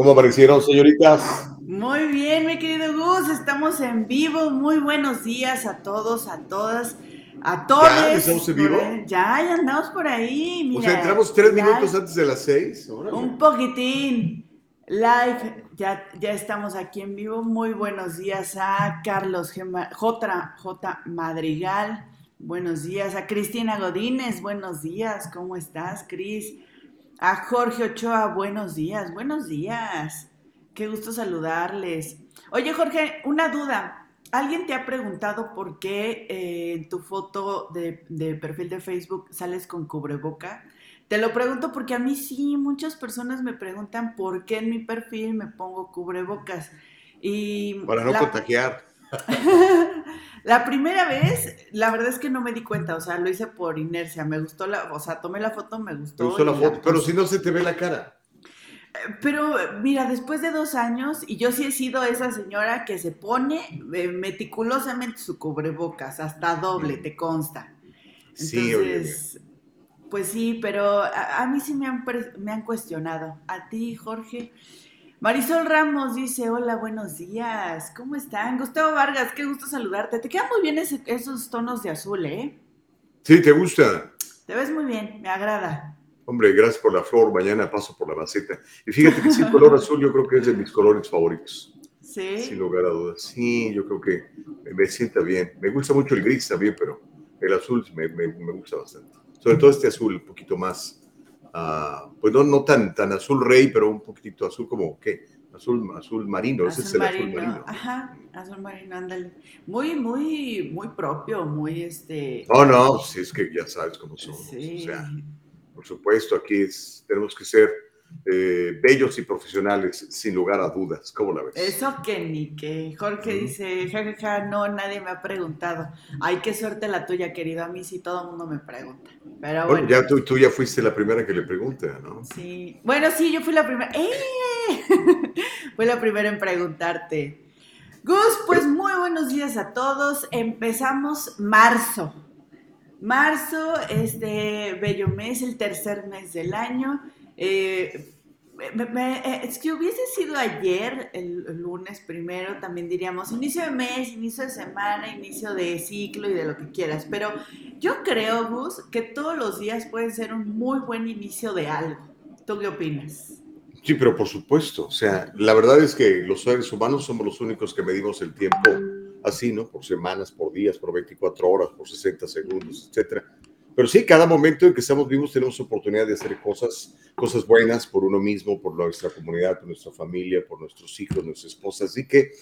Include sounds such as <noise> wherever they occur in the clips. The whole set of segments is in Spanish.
¿Cómo aparecieron, señoritas? Muy bien, mi querido Gus, estamos en vivo. Muy buenos días a todos, a todas, a todos. ¿Ya estamos en vivo? Ya, ya andamos por ahí. Mira, o sea, entramos tres minutos antes de las seis. Un poquitín. Live, ya, ya estamos aquí en vivo. Muy buenos días a Carlos J. J. Madrigal. Buenos días a Cristina Godínez. Buenos días. ¿Cómo estás, Cris? A Jorge Ochoa, buenos días, buenos días. Qué gusto saludarles. Oye, Jorge, una duda. ¿Alguien te ha preguntado por qué eh, en tu foto de, de, perfil de Facebook sales con cubreboca? Te lo pregunto porque a mí sí, muchas personas me preguntan por qué en mi perfil me pongo cubrebocas. Y Para no contagiar. <laughs> la primera vez, la verdad es que no me di cuenta, o sea, lo hice por inercia, me gustó la, o sea, tomé la foto, me gustó. Me gustó la foto, pero si no se te ve la cara. Eh, pero mira, después de dos años, y yo sí he sido esa señora que se pone eh, meticulosamente su cubrebocas, hasta doble, te consta. Entonces, sí, pues sí, pero a, a mí sí me han, me han cuestionado. A ti, Jorge. Marisol Ramos dice, hola, buenos días, ¿cómo están? Gustavo Vargas, qué gusto saludarte. Te quedan muy bien ese, esos tonos de azul, ¿eh? Sí, ¿te gusta? Te ves muy bien, me agrada. Hombre, gracias por la flor, mañana paso por la maceta. Y fíjate que el color azul yo creo que es de mis colores favoritos. Sí. Sin lugar a dudas. Sí, yo creo que me sienta bien. Me gusta mucho el gris también, pero el azul me, me, me gusta bastante. Sobre todo este azul, un poquito más Uh, pues no, no tan, tan azul rey, pero un poquitito azul como, ¿qué? Azul, azul marino, azul ese es el marino. azul marino. Ajá, azul marino, ándale. Muy, muy, muy propio, muy este... No, no, si es que ya sabes cómo somos. Sí. O sea, por supuesto, aquí es, tenemos que ser eh, bellos y profesionales, sin lugar a dudas. ¿Cómo la ves? Eso que ni que. Jorge dice, jajaja, ja, ja, no, nadie me ha preguntado. Ay, qué suerte la tuya, querido. A mí sí todo el mundo me pregunta. Pero bueno. bueno ya tú, tú, ya fuiste la primera que le pregunta, ¿no? Sí. Bueno, sí, yo fui la primera. ¡Eh! <laughs> fui la primera en preguntarte. Gus, pues muy buenos días a todos. Empezamos marzo. Marzo, este bello mes, el tercer mes del año. Eh, me, es que hubiese sido ayer, el, el, lunes primero, también diríamos inicio de mes, inicio de semana, inicio de ciclo y de lo que quieras. Pero yo creo, Gus, que todos los días pueden ser un muy buen inicio de algo. ¿Tú qué opinas? Sí, pero por supuesto. O sea, la verdad es que los seres humanos somos los únicos que medimos el tiempo así, ¿no? Por semanas, por días, por 24 horas, por 60 segundos, etcétera. Pero sí, cada momento en que estamos vivos tenemos oportunidad de hacer cosas, cosas buenas por uno mismo, por nuestra comunidad, por nuestra familia, por nuestros hijos, nuestras esposas. Así que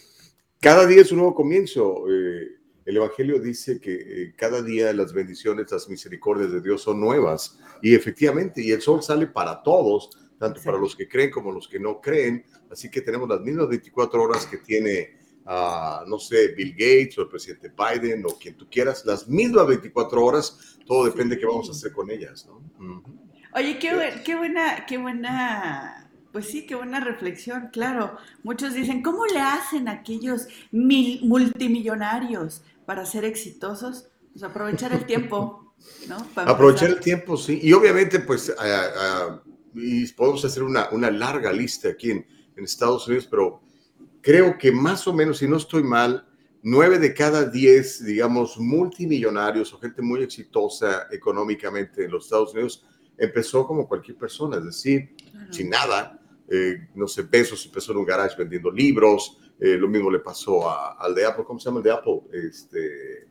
cada día es un nuevo comienzo. Eh, el Evangelio dice que eh, cada día las bendiciones, las misericordias de Dios son nuevas. Y efectivamente, y el sol sale para todos, tanto sí. para los que creen como los que no creen. Así que tenemos las mismas 24 horas que tiene Uh, no sé, Bill Gates o el presidente Biden o quien tú quieras, las mismas 24 horas, todo depende de qué vamos a hacer con ellas, ¿no? Uh -huh. Oye, qué, qué, buena, qué buena, pues sí, qué buena reflexión, claro. Muchos dicen, ¿cómo le hacen aquellos mil, multimillonarios para ser exitosos? Pues aprovechar el tiempo, ¿no? <laughs> Para aprovechar empezar. el tiempo, sí. Y obviamente, pues, uh, y podemos hacer una, una larga lista aquí en, en Estados Unidos, pero creo que más o menos, si no estoy mal, nueve de cada diez, digamos, multimillonarios o gente muy exitosa económicamente en los Estados Unidos empezó como cualquier persona, es decir, -huh. sin nada. Eh, no sé, Bezos empezó en un garage vendiendo libros, eh, lo mismo le pasó a, al de Apple, ¿cómo se llama el de Apple? Este,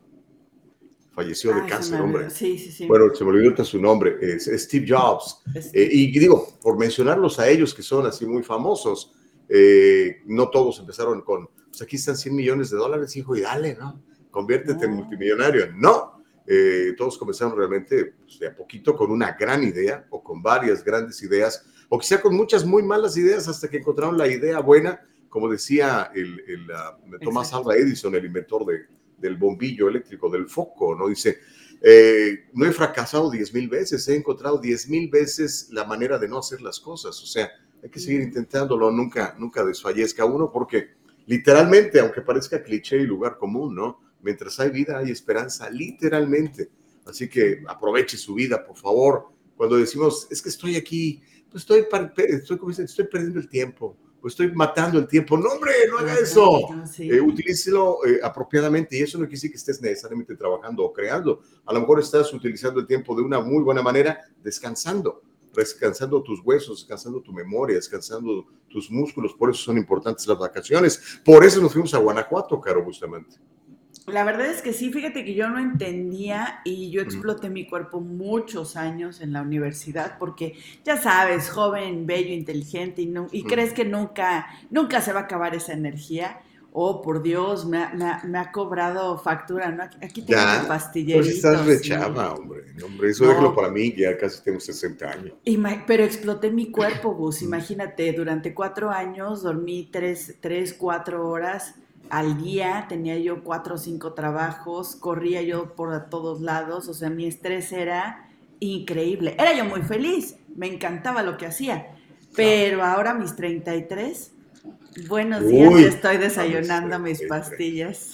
falleció de Ay, cáncer, se me olvidó. hombre. Sí, sí, sí. Bueno, se me olvidó su nombre, es, es Steve Jobs. Es- Eh, y digo, por mencionarlos a ellos que son así muy famosos, eh, no todos empezaron con, pues aquí están 100 millones de dólares, hijo, y dale, ¿no? Conviértete en No. multimillonario. No, Eh, todos comenzaron realmente pues, de a poquito con una gran idea o con varias grandes ideas, o quizá con muchas muy malas ideas hasta que encontraron la idea buena, como decía el, el, uh, Thomas Exacto. Alva Edison, el inventor de, del bombillo eléctrico, del foco, ¿no? Dice, eh, no he fracasado 10 mil veces, he encontrado 10 mil veces la manera de no hacer las cosas. O sea, hay que seguir intentándolo, nunca, nunca desfallezca uno, porque literalmente, aunque parezca cliché y lugar común, ¿no? Mientras hay vida, hay esperanza, literalmente. Así que aproveche su vida, por favor. Cuando decimos, es que estoy aquí, pues estoy, estoy, como dicen, estoy perdiendo el tiempo. pues estoy matando el tiempo. No, hombre, no haga eso. Eh, utilícelo eh, apropiadamente y eso no quiere decir que estés necesariamente trabajando o creando. A lo mejor estás utilizando el tiempo de una muy buena manera, descansando, descansando tus huesos, descansando tu memoria, descansando tus músculos. Por eso son importantes las vacaciones. Por eso nos fuimos a Guanajuato, Caro, justamente. La verdad es que sí, fíjate que yo no entendía y yo exploté mi cuerpo muchos años en la universidad porque ya sabes, joven, bello, inteligente y, no, y crees que nunca, nunca se va a acabar esa energía. Oh, por Dios, me ha, me ha, cobrado factura, ¿no? Aquí tengo una pastillera. Pues estás rechava, hombre. hombre. Eso déjalo para mí, ya casi tengo 60 años. pero exploté mi cuerpo, Gus. Imagínate, durante cuatro años dormí tres, tres cuatro horas al día, tenía yo cuatro o cinco trabajos, corría yo por todos lados, o sea, mi estrés era increíble. Era yo muy feliz, me encantaba lo que hacía, pero ahora mis 33, buenos días, estoy desayunando mis, pastillas.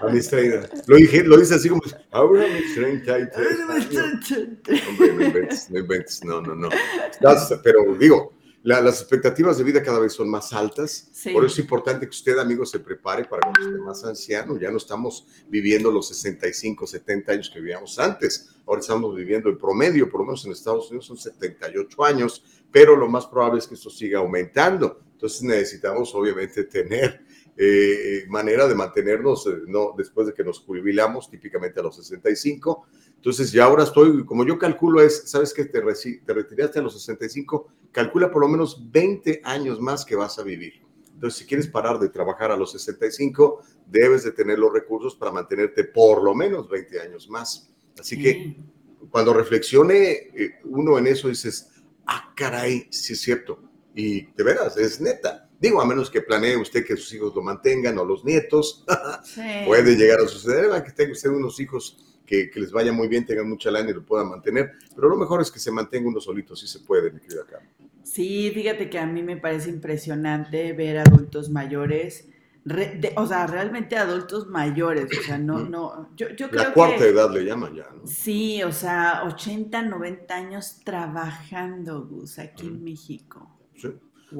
A mis 30, lo, dije, lo dice así como, ahora mis 33. Hombre, no no, no, no. Pero digo, las expectativas de vida cada vez son más altas. Por eso es importante que usted, amigo, se prepare para cuando esté más anciano. Ya no estamos viviendo los 65, 70 años que vivíamos antes. Ahora estamos viviendo el promedio, por lo menos en Estados Unidos son 78 años, pero lo más probable es que esto siga aumentando. Entonces necesitamos, obviamente, tener eh, manera de mantenernos eh, no, después de que nos jubilamos, típicamente a los 65. Entonces ya ahora estoy, como yo calculo es, sabes que te, te retiraste a los 65, calcula por lo menos 20 años más que vas a vivir. Entonces, si quieres parar de trabajar a los 65, debes de tener los recursos para mantenerte por lo menos 20 años más. Así que cuando reflexione eh, uno en eso, dices, ah, caray, sí es cierto. Y de veras, es neta. Digo, a menos que planee usted que sus hijos lo mantengan o los nietos, <laughs> puede llegar a suceder que tenga usted unos hijos que, les vaya muy bien, tengan mucha lana y lo puedan mantener, pero lo mejor es que se mantenga uno solito, si se puede, mi querida Carmen. Sí, fíjate que a mí me parece impresionante ver adultos mayores, o sea, realmente adultos mayores, o sea, no, no, yo, yo creo La cuarta edad le llaman ya, ¿no? Sí, o sea, 80, 90 años trabajando, Gus, aquí en México. Sí.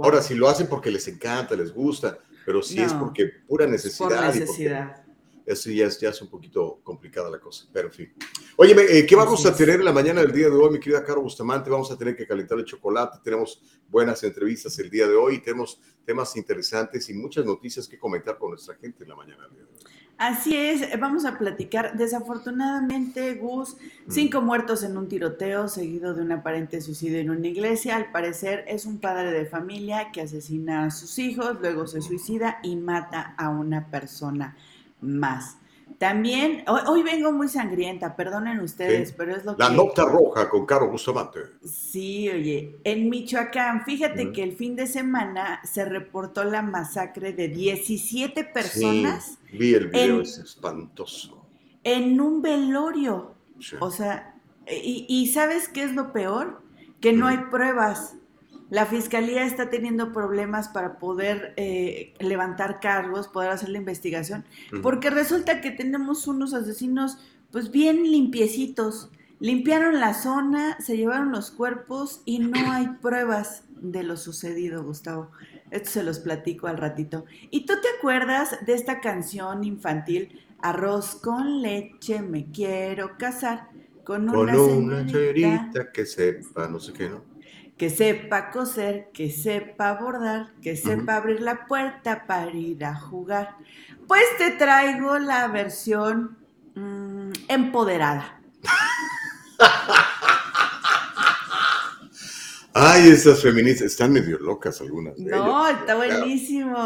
Ahora, si lo hacen porque les encanta, les gusta, pero si es porque pura necesidad. Por necesidad. eso ya es, ya es un poquito complicada la cosa, pero en fin. Oye, eh, ¿qué vamos a tener en la mañana del día de hoy, mi querida Caro Bustamante? Vamos a tener que calentar el chocolate, tenemos buenas entrevistas el día de hoy, tenemos temas interesantes y muchas noticias que comentar con nuestra gente en la mañana del día de hoy. Así es, vamos a platicar. Desafortunadamente, Gus, mm. cinco muertos en un tiroteo seguido de un aparente suicidio en una iglesia. Al parecer es un padre de familia que asesina a sus hijos, luego se suicida y mata a una persona más. También, hoy, vengo muy sangrienta, perdonen ustedes, pero es lo que... La nota roja con Caro Bustamante. Sí, oye, en Michoacán, fíjate que el fin de semana se reportó la masacre de 17 personas. Sí, vi el video, es espantoso. En un velorio. O sea, y, y, ¿sabes qué es lo peor? Que no hay pruebas. La fiscalía está teniendo problemas para poder eh, levantar cargos, poder hacer la investigación, porque resulta que tenemos unos asesinos pues bien limpiecitos. Limpiaron la zona, se llevaron los cuerpos y no hay <coughs> pruebas de lo sucedido, Gustavo. Esto se los platico al ratito. ¿Y tú te acuerdas de esta canción infantil, Arroz con leche, me quiero casar? Con una, con una que sepa, no sé qué, ¿no? Que sepa coser, que sepa bordar, que sepa abrir la puerta para ir a jugar. Pues te traigo la versión mm, empoderada. <laughs> Ay, esas feministas están medio locas algunas. no, está buenísimo.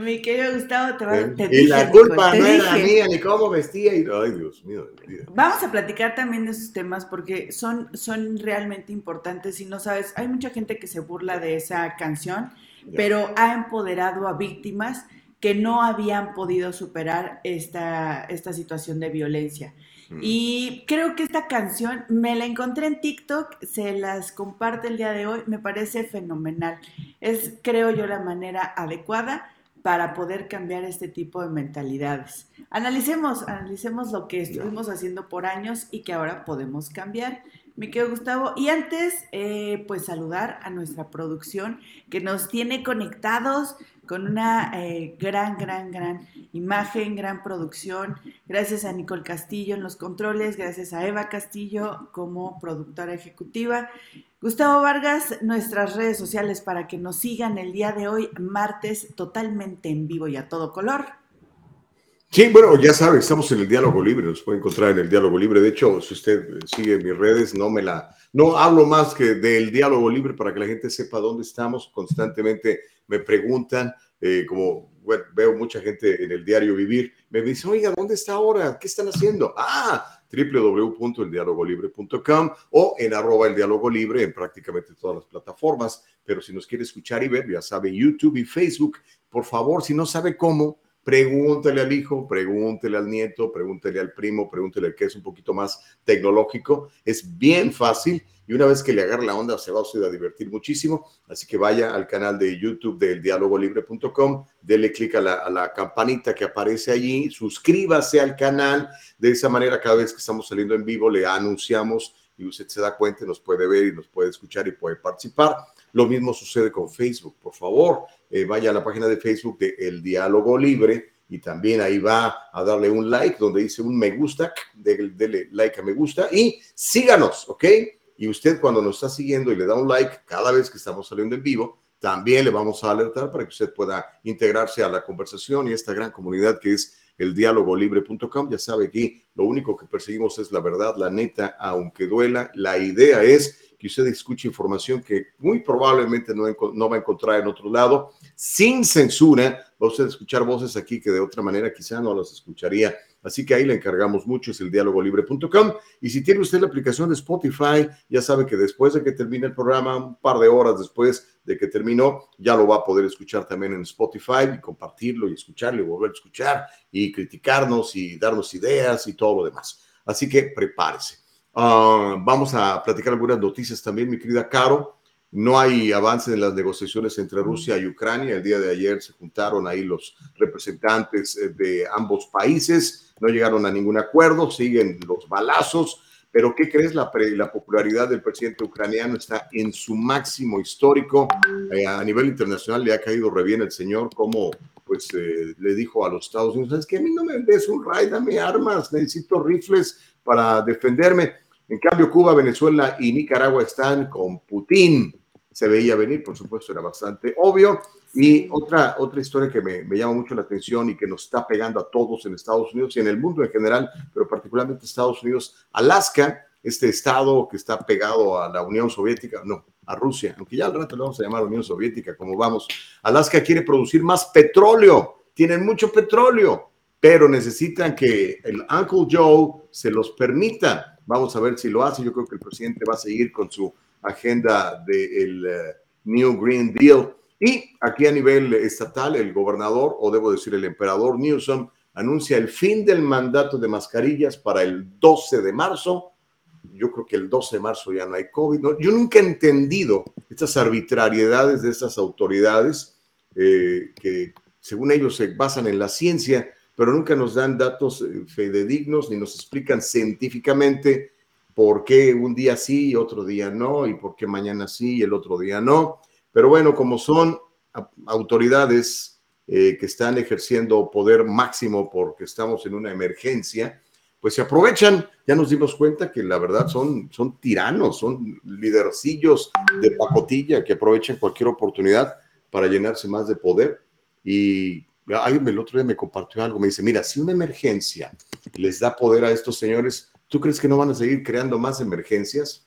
Mi querido Gustavo, te va a Y la culpa no era mía, ni cómo vestía. Y, ay, Dios mío. Vamos a platicar también de esos temas porque son, son realmente importantes. Y no sabes, hay mucha gente que se burla de esa canción, pero ha empoderado a víctimas que no habían podido superar esta, esta situación de violencia. Mm. Y creo que esta canción me la encontré en TikTok, se las comparte el día de hoy, me parece fenomenal. Es, creo yo, la manera adecuada para poder cambiar este tipo de mentalidades. Analicemos, analicemos lo que estuvimos haciendo por años y que ahora podemos cambiar. Mi querido Gustavo. Y antes, eh, pues saludar a nuestra producción que nos tiene conectados con una eh, gran, gran, gran imagen, gran producción. Gracias a Nicole Castillo en los controles, gracias a Eva Castillo como productora ejecutiva. Gustavo Vargas, nuestras redes sociales para que nos sigan el día de hoy, martes, totalmente en vivo y a todo color. Sí, bueno, ya sabe, estamos en el diálogo libre, nos puede encontrar en el diálogo libre. De hecho, si usted sigue mis redes, no me la, no hablo más que del diálogo libre para que la gente sepa dónde estamos. Constantemente me preguntan, eh, como veo mucha gente en el diario vivir, me dice, oiga, ¿dónde está ahora? ¿Qué están haciendo? Ah, www.eldialogolibre.com o en arroba el diálogo libre en prácticamente todas las plataformas. Pero si nos quiere escuchar y ver, ya sabe, YouTube y Facebook, por favor, si no sabe cómo, Pregúntele al hijo, pregúntele al nieto, pregúntele al primo, pregúntele al que es un poquito más tecnológico. Es bien fácil y una vez que le agarre la onda se va a usted a divertir muchísimo. Así que vaya al canal de YouTube del dialogolibre.com, dele clic a la campanita que aparece allí, suscríbase al canal. De esa manera, cada vez que estamos saliendo en vivo, le anunciamos y usted se da cuenta, nos puede ver y nos puede escuchar y puede participar. Lo mismo sucede con Facebook. Por favor, eh, vaya a la página de Facebook de El Diálogo Libre y también ahí va a darle un like donde dice un me gusta, dele like a me gusta y síganos, ¿ok? Y usted cuando nos está siguiendo y le da un like cada vez que estamos saliendo en vivo, también le vamos a alertar para que usted pueda integrarse a la conversación y esta gran comunidad que es el libre.com. Ya sabe que lo único que perseguimos es la verdad, la neta, aunque duela. La idea es que usted escuche información que muy probablemente no, no va a encontrar en otro lado, sin censura. Va usted a escuchar voces aquí que de otra manera quizá no las escucharía. Así que ahí le encargamos mucho, es el dialogolibre.com. Y si tiene usted la aplicación de Spotify, ya sabe que después de que termine el programa, un par de horas después de que terminó, ya lo va a poder escuchar también en Spotify y compartirlo y escucharlo y volver a escuchar y criticarnos y darnos ideas y todo lo demás. Así que prepárese. Ah, vamos a platicar algunas noticias también, mi querida Caro. No hay avance en las negociaciones entre Rusia y Ucrania. El día de ayer se juntaron ahí los representantes eh, de ambos países. No llegaron a ningún acuerdo, siguen los balazos. Pero ¿qué crees? La, la popularidad del presidente ucraniano está en su máximo histórico. Eh, a nivel internacional le ha caído re bien el señor, como pues eh, le dijo a los Estados Unidos, es que a mí no me des un raid, dame armas, necesito rifles para defenderme. En cambio, Cuba, Venezuela y Nicaragua están con Putin. Se veía venir, por supuesto, era bastante obvio. Y otra, otra historia que me, me, llama mucho la atención y que nos está pegando a todos en Estados Unidos y en el mundo en general, pero particularmente Estados Unidos, Alaska, este estado que está pegado a la Unión Soviética, no, a Rusia, aunque ya al rato le vamos a llamar Unión Soviética, como vamos. Alaska quiere producir más petróleo, tienen mucho petróleo, pero necesitan que el Uncle Joe se los permita. Vamos a ver si lo hace. Yo creo que el presidente va a seguir con su agenda del eh, New Green Deal. Y aquí a nivel estatal, el gobernador, o debo decir el emperador Newsom, anuncia el fin del mandato de mascarillas para el 12 de marzo. Yo creo que el 12 de marzo ya no hay COVID. Yo nunca he entendido estas arbitrariedades de estas autoridades eh, que, según ellos, se basan en la ciencia pero nunca nos dan datos eh, fidedignos ni nos explican científicamente por qué un día sí y otro día no, y por qué mañana sí y el otro día no. Pero bueno, como son autoridades eh, que están ejerciendo poder máximo porque estamos en una emergencia, pues se aprovechan. Ya nos dimos cuenta que la verdad son, son tiranos, son lidercillos de pacotilla que aprovechan cualquier oportunidad para llenarse más de poder. Y alguien el otro día me compartió algo, me dice, mira, si una emergencia les da poder a estos señores, ¿tú crees que no van a seguir creando más emergencias?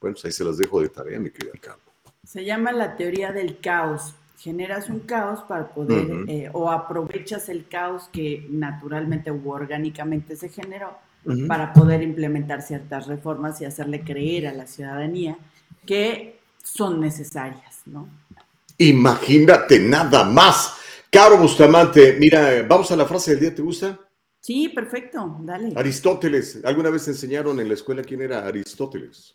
Bueno, pues ahí se las dejo de tarea, mi querido Carlos. Se llama la teoría del caos. Generas un caos para poder, eh, o aprovechas el caos que naturalmente u orgánicamente se generó para poder implementar ciertas reformas y hacerle creer a la ciudadanía que son necesarias, ¿no? Imagínate nada más Caro Bustamante, mira, vamos a la frase del día, ¿te gusta? Sí, perfecto, dale. Aristóteles, ¿alguna vez enseñaron en la escuela quién era Aristóteles?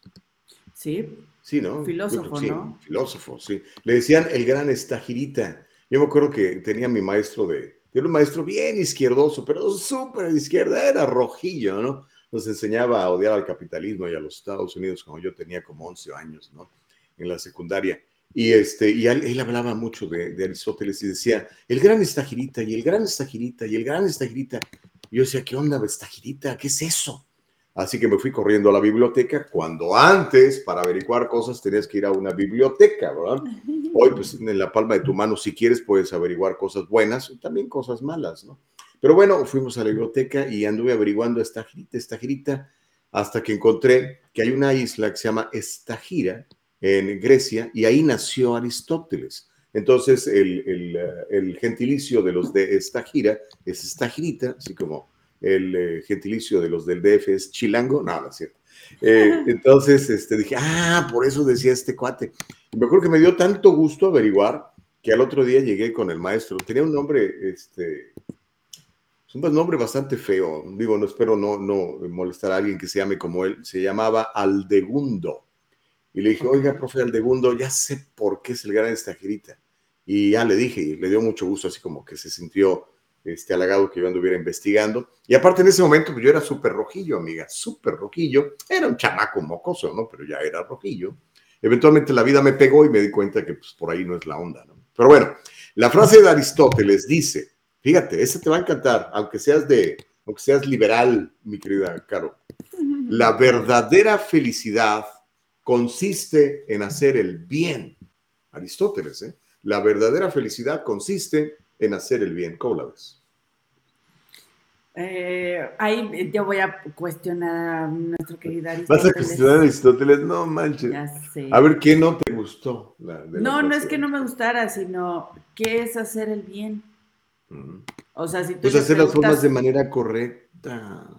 Sí. Sí, ¿no? Filósofo, ¿no? Filósofo, sí. Le decían el gran estagirita. Yo me acuerdo que tenía mi maestro de, era un maestro bien izquierdoso, pero súper de izquierda, era rojillo, ¿no? nos enseñaba a odiar al capitalismo y a los Estados Unidos cuando yo tenía como 11 años, ¿no? En la secundaria. Y, este, y él, hablaba mucho de, Aristóteles y decía, el gran estagirita y el gran estagirita y el gran estagirita. Yo decía, ¿qué onda, estagirita? ¿Qué es eso? Así que me fui corriendo a la biblioteca, cuando antes, para averiguar cosas, tenías que ir a una biblioteca, ¿verdad? <laughs> Hoy, pues en la palma de tu mano, si quieres, puedes averiguar cosas buenas y también cosas malas, ¿no? Pero bueno, fuimos a la biblioteca y anduve averiguando esta girita, esta girita, hasta que encontré que hay una isla que se llama Estagira en Grecia y ahí nació Aristóteles. Entonces, el, el, gentilicio de los de Estagira es Estagirita, así como el eh, gentilicio de los del DF es chilango, no, no es cierto. Eh, <laughs> entonces este, dije, ah, por eso decía este cuate. Y me acuerdo que me dio tanto gusto averiguar que al otro día llegué con el maestro. Tenía un nombre, este, es un nombre bastante feo. Digo, no espero no, no molestar a alguien que se llame como él. Se llamaba Aldegundo. Y le dije, oiga, profe Aldegundo, ya sé por qué es el gran estajerita. Y ya le dije, y le dio mucho gusto, así como que se sintió este, halagado que yo anduviera investigando. Y aparte en ese momento pues yo era súper rojillo, amiga, súper rojillo. Era un chamaco mocoso, ¿no? Pero ya era rojillo. Eventualmente la vida me pegó y me di cuenta que pues por ahí no es la onda, ¿no? Pero bueno, la frase de Aristóteles dice, fíjate, ese te va a encantar, aunque seas de, aunque seas liberal, mi querida Caro. La verdadera felicidad consiste en hacer el bien. Aristóteles, ¿eh? La verdadera felicidad consiste en hacer el bien. ¿Cómo la ves? Eh, ahí yo voy a cuestionar a nuestro querido Aristóteles. <laughs> ¿Vas a cuestionar a Aristóteles? No manches. A ver, ¿qué no te gustó? no, no es que no me gustara, sino ¿qué es hacer el bien? O sea, si tú. Pues hacer las formas de manera correcta.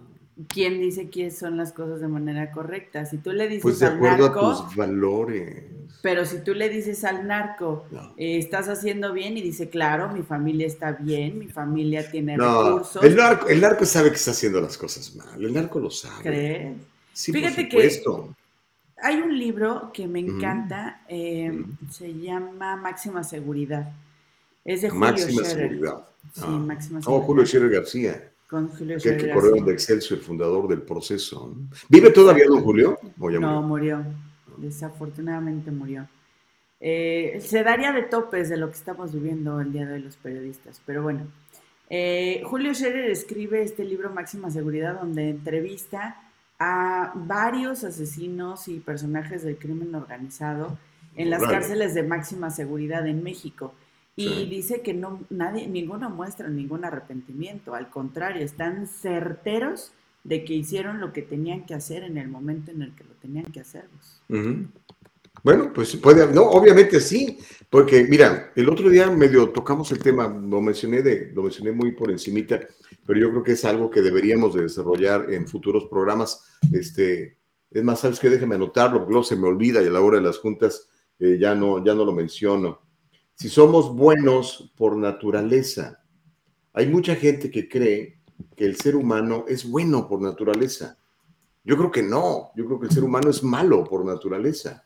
¿Quién dice que son las cosas de manera correcta? Si tú le dices pues de acuerdo a tus valores. Pero si tú le dices al narco, eh, estás haciendo bien y dice, claro, mi familia está bien, mi familia tiene recursos. El narco, el narco sabe que está haciendo las cosas mal, el narco lo sabe. ¿Crees? Sí, Fíjate que hay un libro que me encanta, eh, se llama Máxima Seguridad. Es de Julio Máxima Seguridad. Sí, ah. Máxima Seguridad. Oh, Julio Scherer García. Con Julio que, que corrió de Excelsior, el fundador del proceso. ¿Vive todavía don Julio? no, murió desafortunadamente murió. Eh, se daría de topes de lo que estamos viviendo el día de los periodistas, pero bueno. Eh, Julio Scherer escribe este libro Máxima Seguridad donde entrevista a varios asesinos y personajes del crimen organizado en las cárceles de máxima seguridad en México. Y dice que no, nadie, ninguno muestra ningún arrepentimiento, al contrario, están certeros de que hicieron lo que tenían que hacer en el momento en el que lo tenían que hacer. Bueno, pues puede, no, obviamente sí, porque mira, el otro día medio tocamos el tema, lo mencioné de, lo mencioné muy por encimita, pero yo creo que es algo que deberíamos de desarrollar en futuros programas. Este, es más, sabes que déjeme anotarlo, porque luego se me olvida y a la hora de las juntas eh, ya no, ya no lo menciono. Si somos buenos por naturaleza, hay mucha gente que cree que el ser humano es bueno por naturaleza. Yo creo que no, yo creo que el ser humano es malo por naturaleza.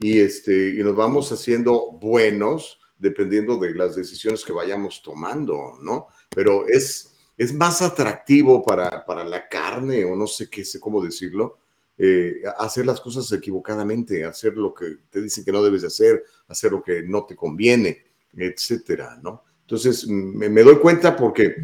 Y, este, y nos vamos haciendo buenos dependiendo de las decisiones que vayamos tomando, ¿no? Pero es, es más atractivo para, para la carne, o no sé qué sé cómo decirlo, eh, hacer las cosas equivocadamente, hacer lo que te dicen que no debes de hacer, hacer lo que no te conviene, etcétera, ¿no? Entonces, me, doy cuenta porque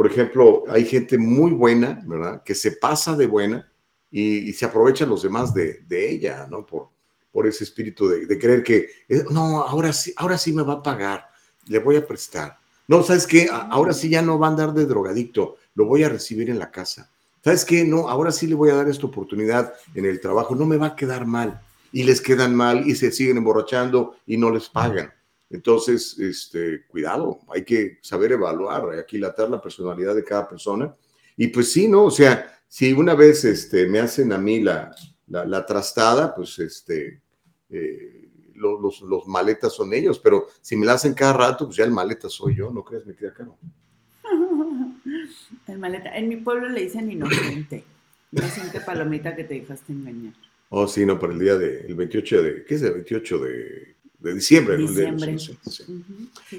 por ejemplo, hay gente muy buena, ¿verdad? Que se pasa de buena y, se aprovechan los demás de, ella, ¿no? Por, por ese espíritu de, creer que, eh, no, ahora sí, ahora sí me va a pagar, le voy a prestar. No, ¿sabes qué? Ahora sí ya no va a andar de drogadicto, lo voy a recibir en la casa. ¿Sabes qué? No, ahora sí le voy a dar esta oportunidad en el trabajo, no me va a quedar mal. Y les quedan mal y se siguen emborrachando y no les pagan. Entonces, este, cuidado, hay que saber evaluar, aquilatar la personalidad de cada persona. Y pues sí, ¿no? O sea, si una vez este, me hacen a mí la, la, trastada, pues este, eh, los, los, maletas son ellos, pero si me la hacen cada rato, pues ya el maleta soy yo, ¿no crees? Me queda caro. El maleta. En mi pueblo le dicen inocente. <clears throat> Inocente palomita que te dejaste engañar. Oh, sí, no, para el día del 28 de, ¿qué es el 28 de de diciembre.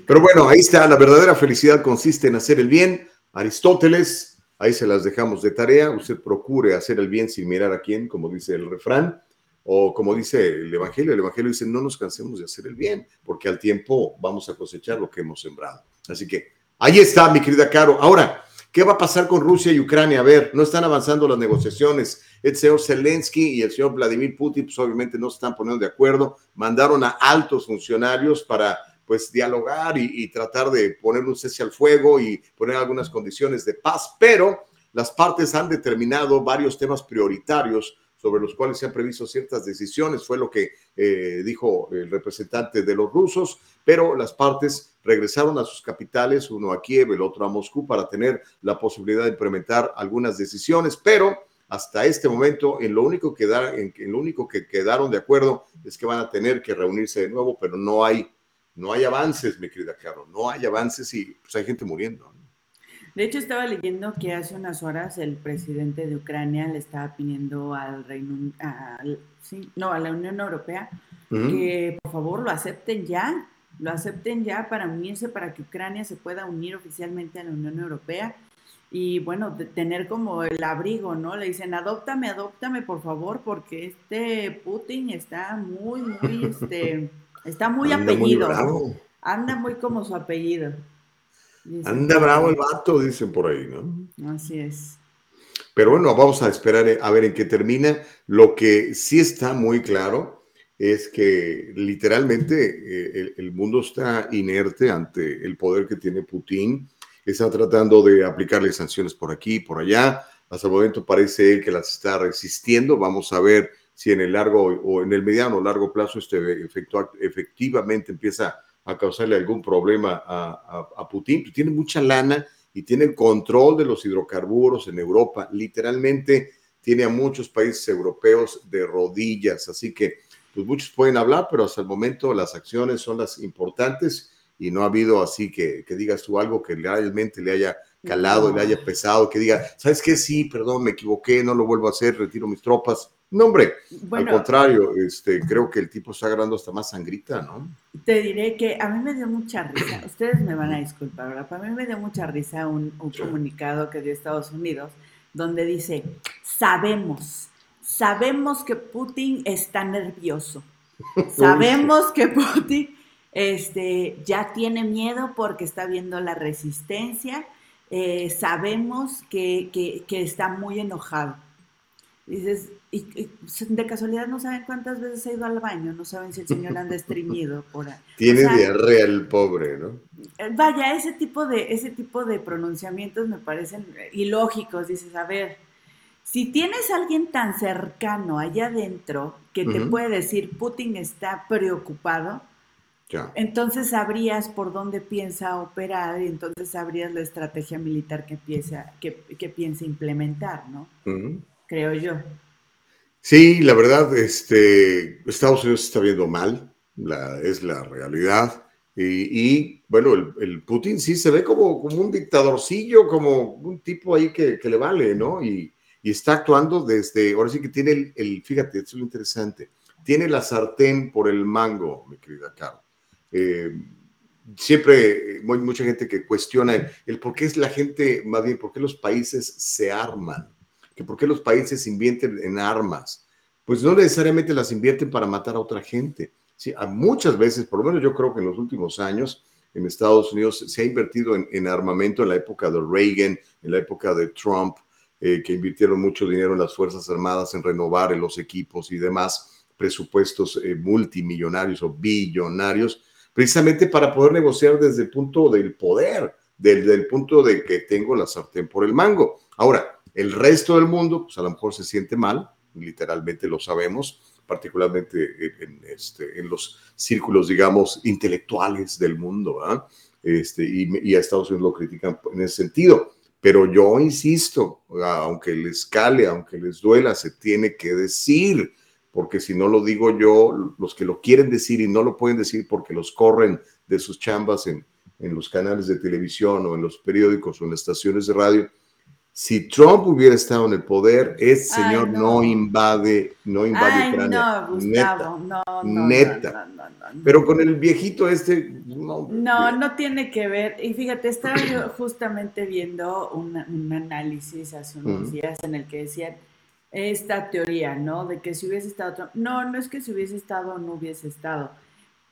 Pero bueno, ahí está, la verdadera felicidad consiste en hacer el bien. Aristóteles, Ahí se las dejamos de tarea. Usted procure hacer el bien sin mirar a quién, como dice el refrán. O como dice el Evangelio, el Evangelio dice, no nos cansemos de hacer el bien, porque al tiempo vamos a cosechar lo que hemos sembrado. Así que ahí está, mi querida Caro. Ahora, ¿qué va a pasar con Rusia y Ucrania? A ver, no están avanzando las negociaciones. El señor Zelensky y el señor Vladimir Putin, pues obviamente no se están poniendo de acuerdo. Mandaron a altos funcionarios para pues dialogar y, y tratar de poner un cese al fuego y poner algunas condiciones de paz, pero las partes han determinado varios temas prioritarios sobre los cuales se han previsto ciertas decisiones, fue lo que eh, dijo el representante de los rusos, pero las partes regresaron a sus capitales, uno a Kiev, el otro a Moscú, para tener la posibilidad de implementar algunas decisiones, pero hasta este momento en lo único que, da, en, en lo único que quedaron de acuerdo es que van a tener que reunirse de nuevo, pero no hay, no hay avances, mi querida Caro, no hay avances y pues hay gente muriendo. De hecho, estaba leyendo que hace unas horas el presidente de Ucrania le estaba pidiendo al Reino al, sí, no, a la Unión Europea que por favor lo acepten ya, lo acepten ya para unirse, para que Ucrania se pueda unir oficialmente a la Unión Europea y bueno, tener como el abrigo, ¿no? Le dicen, adóptame, adóptame, por favor, porque este Putin está muy, muy, <laughs> este, está muy Anda apellido. Muy Anda muy como su apellido. Anda bravo el vato, dicen por ahí, ¿no? Así es. Pero bueno, vamos a esperar eh, a ver en qué termina. Lo que sí está muy claro es que literalmente eh, el, mundo está inerte ante el poder que tiene Putin. Está tratando de aplicarle sanciones por aquí, por allá. Hasta el momento parece él que las está resistiendo. Vamos a ver si en el largo o en el mediano o largo plazo este efecto efectivamente empieza a causarle algún problema a, Putin. Pues tiene mucha lana y tiene el control de los hidrocarburos en Europa. Literalmente tiene a muchos países europeos de rodillas. Así que, pues muchos pueden hablar, pero hasta el momento las acciones son las importantes y no ha habido así que, que digas tú algo que realmente le haya calado, le haya pesado, que diga, ¿sabes qué? Sí, perdón, me equivoqué, no lo vuelvo a hacer, retiro mis tropas. No, hombre, al contrario, este, creo que el tipo está agarrando hasta más sangrita, ¿no? Te diré que a mí me dio mucha risa, ustedes me van a disculpar, ¿verdad? Para mí me dio mucha risa un, comunicado que dio Estados Unidos donde dice, sabemos, sabemos que Putin está nervioso, sabemos que Putin este, ya tiene miedo porque está viendo la resistencia, eh, sabemos que, que está muy enojado dices, y, de casualidad no saben cuántas veces ha ido al baño, no saben si el señor anda estreñido <laughs> por ahí. Tiene diarrea el pobre, ¿no? Eh, vaya, ese tipo de, ese tipo de pronunciamientos me parecen ilógicos. Dices, a ver, si tienes a alguien tan cercano allá adentro que te puede decir Putin está preocupado, entonces sabrías por dónde piensa operar y entonces sabrías la estrategia militar que piensa, que, piensa implementar, ¿no? creo yo. Sí, la verdad, este, Estados Unidos está viendo mal, la, es la realidad. Y, bueno, el, Putin sí se ve como, como un dictadorcillo, como un tipo ahí que, le vale, ¿no? Y, está actuando desde, ahora sí que tiene el, fíjate, esto es lo interesante, tiene la sartén por el mango, mi querida Caro. Eh, siempre hay mucha gente que cuestiona el, por qué es la gente, más bien, por qué los países se arman que por qué los países invierten en armas. Pues no necesariamente las invierten para matar a otra gente. Sí, muchas veces, por lo menos yo creo que en los últimos años, en Estados Unidos se ha invertido en, armamento en la época de Reagan, en la época de Trump, eh, que invirtieron mucho dinero en las Fuerzas Armadas, en renovar los equipos y demás, presupuestos eh, multimillonarios o billonarios, precisamente para poder negociar desde el punto del poder, desde el punto de que tengo la sartén por el mango. Ahora, el resto del mundo, pues a lo mejor se siente mal, literalmente lo sabemos, particularmente en, este, en los círculos, digamos, intelectuales del mundo, este, y, a Estados Unidos lo critican en ese sentido. Pero yo insisto, aunque les cale, aunque les duela, se tiene que decir, porque si no lo digo yo, los que lo quieren decir y no lo pueden decir porque los corren de sus chambas en, en los canales de televisión o en los periódicos o en las estaciones de radio, si Trump hubiera estado en el poder, ese señor no. invade, no invade Ay, No, Gustavo, no, no, neta. Pero con el viejito este, no. No, no tiene que ver. Y fíjate, estaba yo justamente viendo un, análisis hace unos días en el que decían esta teoría, ¿no? De que si hubiese estado Trump. No, no es que si hubiese estado o no hubiese estado.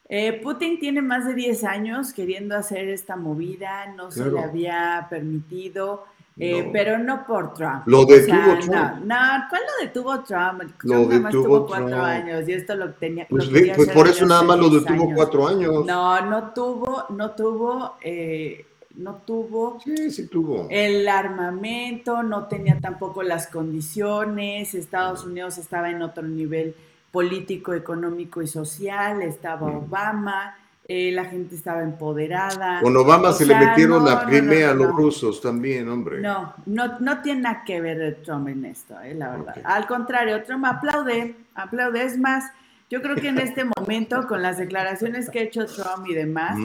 Eh, Putin tiene más de 10 años queriendo hacer esta movida, no se le había permitido. Eh, pero no por Trump. Lo detuvo Trump. No, ¿cuál lo detuvo Trump? Trump nada más tuvo cuatro años y esto lo tenía. Pues, pues por eso nada más lo detuvo cuatro años. No, no tuvo, no tuvo, eh, no tuvo. Sí, sí tuvo. El armamento, no tenía tampoco las condiciones. Estados Unidos estaba en otro nivel político, económico y social. Estaba Obama. Eh, la gente estaba empoderada. Con Obama se le metieron la Crimea a los rusos también, hombre. No, no, no tiene nada que ver Trump en esto, eh, la verdad. Al contrario, Trump aplaude, aplaude. Es más, yo creo que en este momento, con las declaraciones que ha hecho Trump y demás,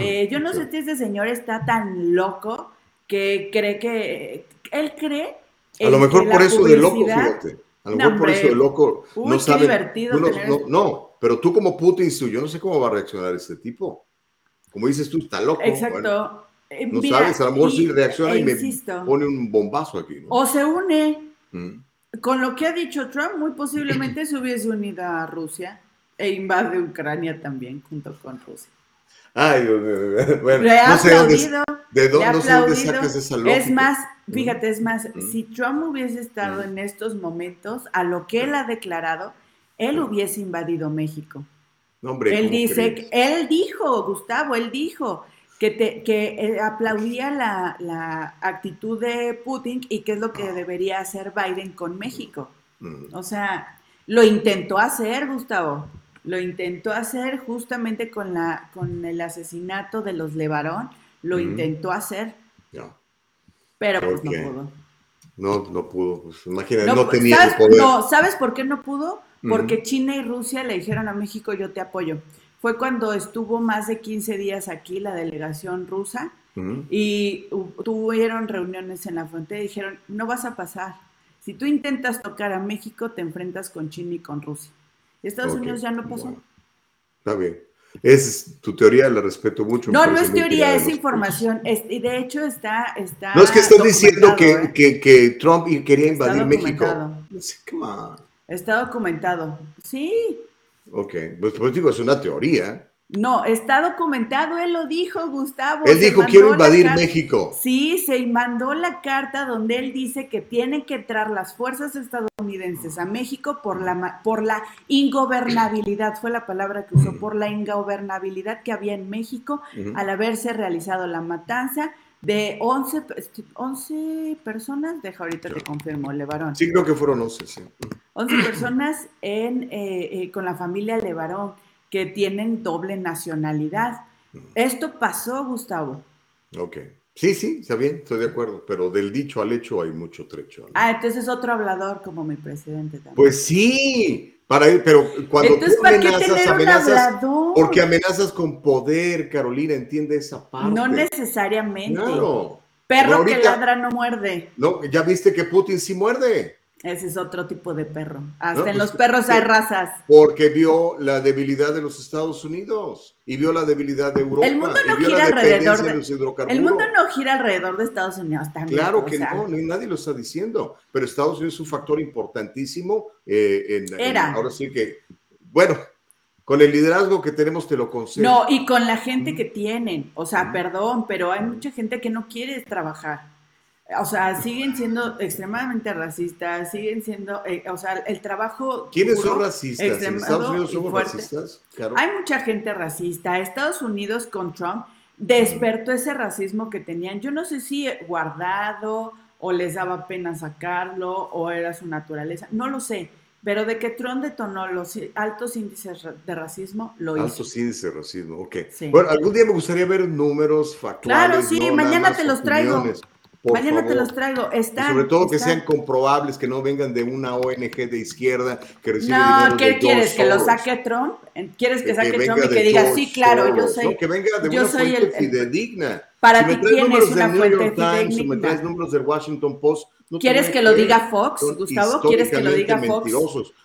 eh, yo no sé si este señor está tan loco que cree que, él cree... A lo mejor por eso de loco, fíjate. A lo mejor por eso de loco no sabe. Divertido no, no pero tú como Putin, yo no sé cómo va a reaccionar este tipo. Como dices tú, está loco. Exacto. Eh, no sabes, a lo mejor sí reacciona y, me pone un bombazo aquí. O se une. Mm. Con lo que ha dicho Trump, muy posiblemente se hubiese unido a Rusia e invade Ucrania también junto con Rusia. Ay, bueno, no sé dónde, de dónde, sacas esa lógica. Es más, mm. fíjate, es más, mm. si Trump hubiese estado en estos momentos, a lo que él ha declarado, él hubiese invadido México. él dice, él dijo, Gustavo, él dijo que, te, que eh, aplaudía la, actitud de Putin y qué es lo que debería hacer Biden con México. Mm. O sea, lo intentó hacer, Gustavo. Lo intentó hacer justamente con, la, con el asesinato de los Levarón. Lo intentó hacer. Pero pues no pudo. No, no pudo. Pues, imagínate, no, tenía poder. No, ¿sabes por qué no pudo? Porque China y Rusia le dijeron a México yo te apoyo. Fue cuando estuvo más de 15 días aquí la delegación rusa y tuvieron reuniones en la frontera y dijeron, no vas a pasar. Si tú intentas tocar a México, te enfrentas con China y con Rusia. Estados Unidos ya no pasó. Está bien. Es tu teoría, la respeto mucho. No, no es teoría, es información. y de hecho está, está. No es que estás diciendo que, ¿eh? que, que, Trump quería invadir México. Está documentado. Sí. Ok, pues, pues, digo, es una teoría. No, está documentado, él lo dijo, Gustavo. Él dijo, quiero invadir México. Sí, se mandó la carta donde él dice que tienen que entrar las fuerzas estadounidenses a México por la, por la ingobernabilidad, fue la palabra que usó, por la ingobernabilidad que había en México al haberse realizado la matanza de 11, 11 personas, deja ahorita te confirmo, Levarón. Sí, creo que fueron 11, sí. 11 personas en, eh, eh, con la familia Levarón que tienen doble nacionalidad. Esto pasó, Gustavo. Ok. Sí, sí, está bien, estoy de acuerdo, pero del dicho al hecho hay mucho trecho. Ah, entonces otro hablador como mi presidente también. Pues sí, para pero cuando tú amenazas, amenazas, porque amenazas con poder, Carolina, entiende esa parte. No necesariamente. Claro. Perro que ladra no muerde. No, ya viste que Putin sí muerde. Ese es otro tipo de perro. Hasta en pues, los perros hay razas. Porque vio la debilidad de los Estados Unidos y vio la debilidad de Europa. El mundo no gira alrededor de, los El mundo no gira alrededor de Estados Unidos también. Claro que no, nadie lo está diciendo. Pero Estados Unidos es un factor importantísimo. Eh, en, ahora sí que, bueno, con el liderazgo que tenemos te lo concedo. No, y con la gente que tienen. O sea, perdón, pero hay mucha gente que no quiere trabajar o sea, siguen siendo extremadamente racistas, siguen siendo, eh, o sea, el trabajo... ¿Quiénes son racistas? ¿En Estados Unidos somos racistas? Hay mucha gente racista. Estados Unidos con Trump despertó ese racismo que tenían. Yo no sé si guardado o les daba pena sacarlo o era su naturaleza, no lo sé. Pero de que Trump detonó los altos índices de racismo, lo hizo. Altos índices de racismo, ok. Bueno, algún día me gustaría ver números factuales. Claro, sí, mañana te los traigo. Mañana te los traigo. Están, sobre todo que sean comprobables, que no vengan de una ONG de izquierda que recibe No, ¿qué quieres? ¿Que lo saque Trump? ¿Quieres que, saque Trump y que diga, sí, claro, yo soy. que venga de una soy fuente fidedigna. Para ti, ¿quién es una fuente Times, me traes números del Washington Post, ¿Quieres que lo diga Fox, Gustavo? ¿Quieres que lo diga Fox?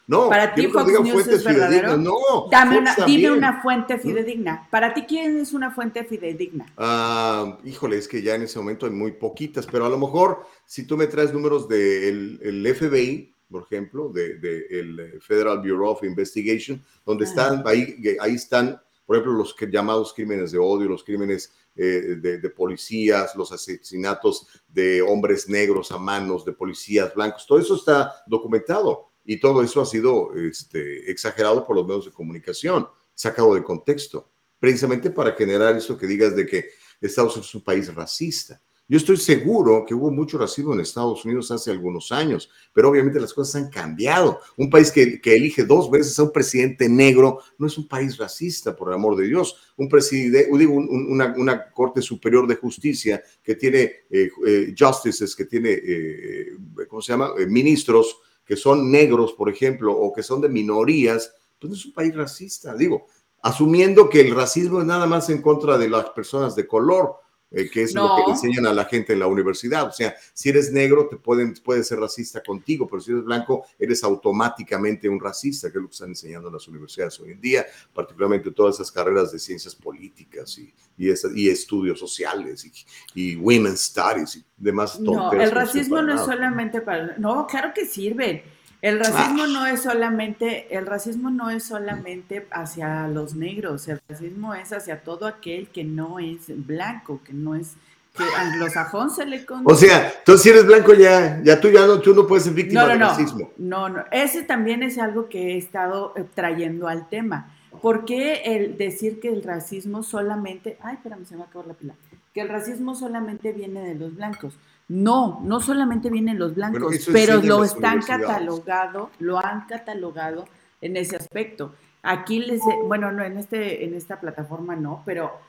No, para ti Fox News es verdadero. No, Dame una, dime una fuente fidedigna. Para ti, ¿quién es una fuente fidedigna? Ah, híjole, es que ya en ese momento hay muy poquitas, pero a lo mejor si tú me traes números del el FBI, por ejemplo, del de, el Federal Bureau of Investigation, donde están, ahí, ahí están, por ejemplo, los llamados crímenes de odio, los crímenes eh, de, policías, los asesinatos de hombres negros a manos de policías blancos, todo eso está documentado y todo eso ha sido este, exagerado por los medios de comunicación, sacado de contexto, precisamente para generar eso que digas de que Estados Unidos es un país racista. Yo estoy seguro que hubo mucho racismo en Estados Unidos hace algunos años, pero obviamente las cosas han cambiado. Un país que, elige dos veces a un presidente negro no es un país racista, por el amor de Dios. Un presidente, digo, una, Corte Superior de Justicia que tiene eh, eh, justices, que tiene, eh, ¿cómo se llama? ministros que son negros, por ejemplo, o que son de minorías, pues no es un país racista. Digo, asumiendo que el racismo es nada más en contra de las personas de color eh, que es lo que enseñan a la gente en la universidad. O sea, si eres negro, te pueden, puede ser racista contigo, pero si eres blanco, eres automáticamente un racista, que es lo que están enseñando en las universidades hoy en día, particularmente todas esas carreras de ciencias políticas y, y, estudios sociales y, women's studies y demás. No, el racismo no es solamente para... No, claro que sirve el racismo no es solamente, el racismo no es solamente hacia los negros, el racismo es hacia todo aquel que no es blanco, que no es que anglosajón se le O sea, entonces si eres blanco ya, ya tú ya no, tú no puedes ser víctima no, del racismo. No, no, ese también es algo que he estado eh, trayendo al tema. ¿Por qué el decir que el racismo solamente, ay, espérame, se me va a acabar la pila, que el racismo solamente viene de los blancos? No, no solamente vienen los blancos, pero lo están catalogado, lo han catalogado en ese aspecto. Aquí les, bueno, no en este, en esta plataforma no, pero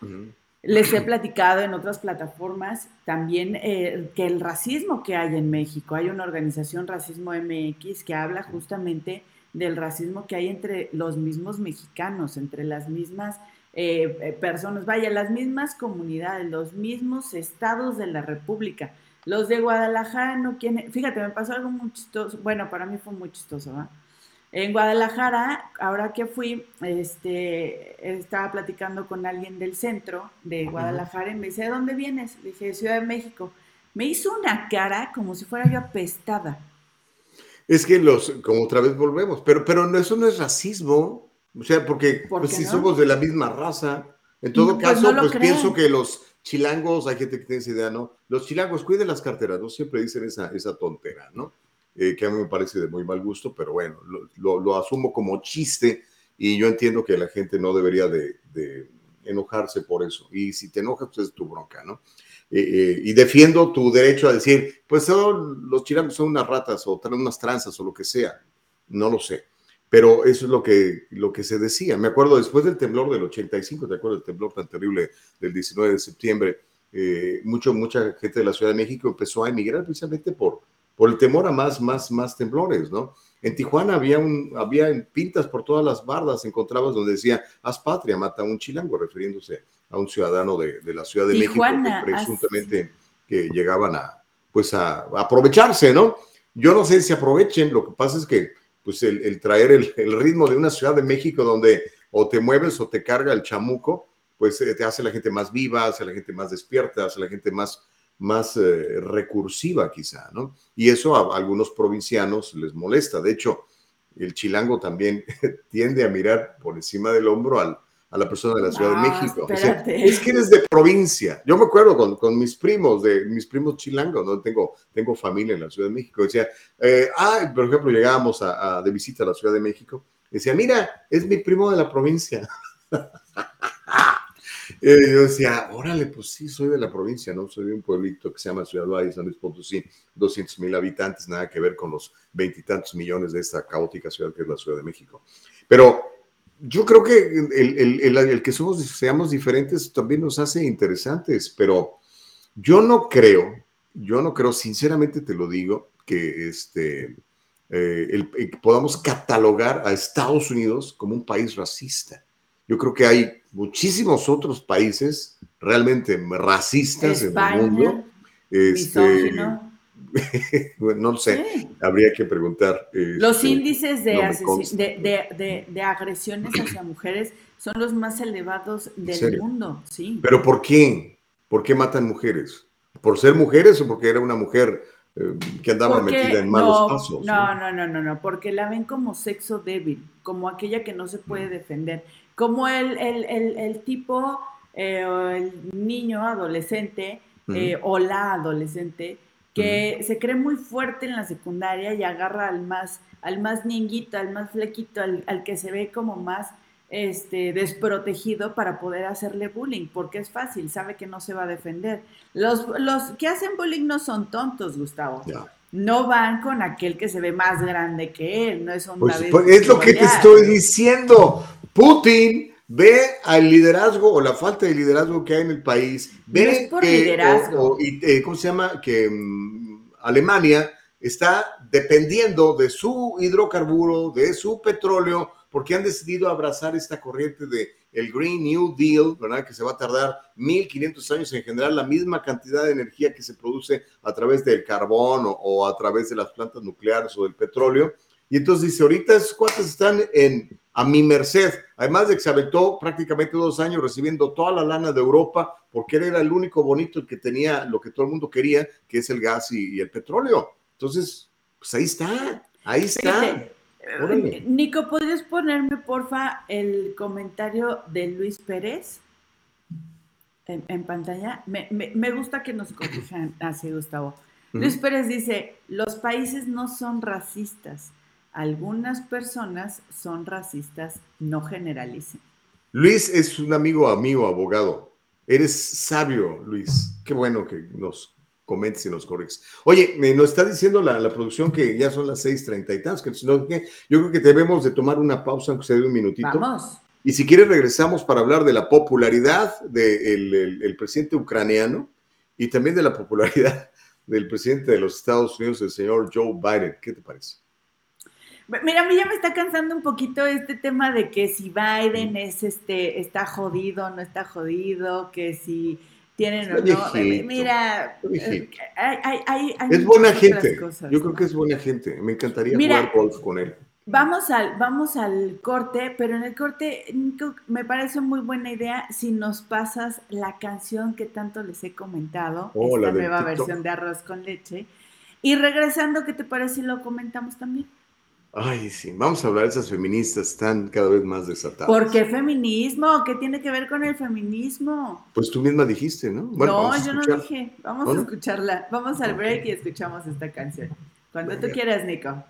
les he platicado en otras plataformas también eh, que el racismo que hay en México, hay una organización Racismo MX que habla justamente del racismo que hay entre los mismos mexicanos, entre las mismas eh, eh, personas, vaya, las mismas comunidades, los mismos estados de la República. Los de Guadalajara no quieren, fíjate, me pasó algo muy chistoso, bueno, para mí fue muy chistoso, ¿va? En Guadalajara, ahora que fui, este, estaba platicando con alguien del centro de Guadalajara y me dice, ¿de dónde vienes? Le dije, de Ciudad de México. Me hizo una cara como si fuera yo apestada. Es que los, como otra vez volvemos, pero, pero eso no es racismo, o sea, porque pues, si somos de la misma raza, en todo pues caso, pues pienso que los chilangos, hay gente que tiene esa idea, ¿no? Los chilangos cuiden las carteras, ¿no? Siempre dicen esa, esa tontera, ¿no? Eh, que a mí me parece de muy mal gusto, pero bueno, lo, lo, asumo como chiste y yo entiendo que la gente no debería de, de enojarse por eso. Y si te enojas, pues es tu bronca, ¿no? Eh, eh, y defiendo tu derecho a decir, pues son, los chilangos son unas ratas o traen unas tranzas o lo que sea. No lo sé. Pero eso es lo que, lo que se decía. Me acuerdo después del temblor del 85, ¿te acuerdas del temblor tan terrible del 19 de septiembre? Eh, mucho, mucha gente de la Ciudad de México empezó a emigrar precisamente por, por el temor a más, más, más temblores, ¿no? En Tijuana había, un, había pintas por todas las bardas, encontrabas donde decía, haz patria, mata a un chilango, refiriéndose a un ciudadano de, de la Ciudad de México que presuntamente que llegaban a, pues a, a aprovecharse, ¿no? Yo no sé si aprovechen, lo que pasa es que pues el, traer el, ritmo de una ciudad de México donde o te mueves o te carga el chamuco, pues eh, te hace la gente más viva, hace la gente más despierta, hace la gente más, más eh, recursiva quizá, ¿no? Y eso a, algunos provincianos les molesta. De hecho, el chilango también <laughs> tiende a mirar por encima del hombro al, a la persona de la Ciudad de México. es que eres de provincia. Yo me acuerdo con, con, mis primos, de mis primos chilangos, ¿no? Tengo, tengo familia en la Ciudad de México. Decía, eh, ah, por ejemplo, llegábamos a, de visita a la Ciudad de México. Decía, mira, es mi primo de la provincia. y <laughs> yo decía, órale, pues sí, soy de la provincia, ¿no? Soy de un pueblito que se llama Ciudad Valle, San Luis Potosí, 200 mil habitantes, nada que ver con los veintitantos millones de esta caótica ciudad que es la Ciudad de México. Pero yo creo que el, que somos, seamos diferentes también nos hace interesantes, pero yo no creo, yo no creo, sinceramente te lo digo, que este, eh, eh, podamos catalogar a Estados Unidos como un país racista. Yo creo que hay muchísimos otros países realmente racistas en el mundo. Este, <laughs> no lo sé, habría que preguntar. los este, índices de, de, agresiones hacia mujeres son los más elevados del mundo, sí. ¿Pero por qué? ¿Por qué matan mujeres? ¿Por ser mujeres o porque era una mujer eh, que andaba metida en malos pasos? No, no, no, no, no, porque la ven como sexo débil, como aquella que no se puede mm. defender, como el, el, el, tipo eh, el niño adolescente eh, o la adolescente que se cree muy fuerte en la secundaria y agarra al más, al más niñito, al más flequito, al, al que se ve como más este, desprotegido para poder hacerle bullying, porque es fácil, sabe que no se va a defender. Los, los que hacen bullying no son tontos, Gustavo. No van con aquel que se ve más grande que él, no es un pues, pues, Es lo que te estoy diciendo. Putin ve al liderazgo o la falta de liderazgo que hay en el país. Ve por liderazgo. Eh, ¿Cómo se llama? Que mm, Alemania está dependiendo de su hidrocarburo, de su petróleo, porque han decidido abrazar esta corriente de el Green New Deal, ¿verdad? Que se va a tardar 1500 años en generar la misma cantidad de energía que se produce a través del carbón o, a través de las plantas nucleares o del petróleo. Y entonces dice, ahorita esos cuates están en, a mi merced, además de que se aventó prácticamente dos años recibiendo toda la lana de Europa, porque él era el único bonito el que tenía lo que todo el mundo quería, que es el gas y, el petróleo. Entonces, pues ahí está, ahí está. Nico, ¿podrías ponerme, porfa, el comentario de Luis Pérez en, pantalla? Me, gusta que nos corrijan así, Gustavo. Luis Pérez dice, los países no son racistas. Algunas personas son racistas, no generalicen. Luis es un amigo, amigo, abogado. Eres sabio, Luis. Qué bueno que nos comentes y nos corriges. Oye, me nos está diciendo la, producción que ya son las 6:30 y tantos, que yo creo que debemos de tomar una pausa, aunque sea de un minutito. Vamos. Y si quieres regresamos para hablar de la popularidad del presidente ucraniano y también de la popularidad <laughs> del presidente de los Estados Unidos, el señor Joe Biden. ¿Qué te parece? Mira, a mí ya me está cansando un poquito este tema de que si Biden mm. es este, está jodido, no está jodido, que si tienen o no. Mira, eh, hay, es buena gente. Yo creo que es buena gente. Me encantaría jugar golf con él. Vamos al, vamos al corte, pero en el corte me parece muy buena idea si nos pasas la canción que tanto les he comentado, oh, esta nueva versión de arroz con leche. Y regresando, ¿qué te parece si lo comentamos también? Ay, sí, vamos a hablar de esas feministas, están cada vez más desatadas. ¿Por qué feminismo? ¿Qué tiene que ver con el feminismo? Pues tú misma dijiste, ¿no? no, yo no dije. Vamos a escucharla. Vamos al break y escuchamos esta canción. Cuando tú quieras, Nico.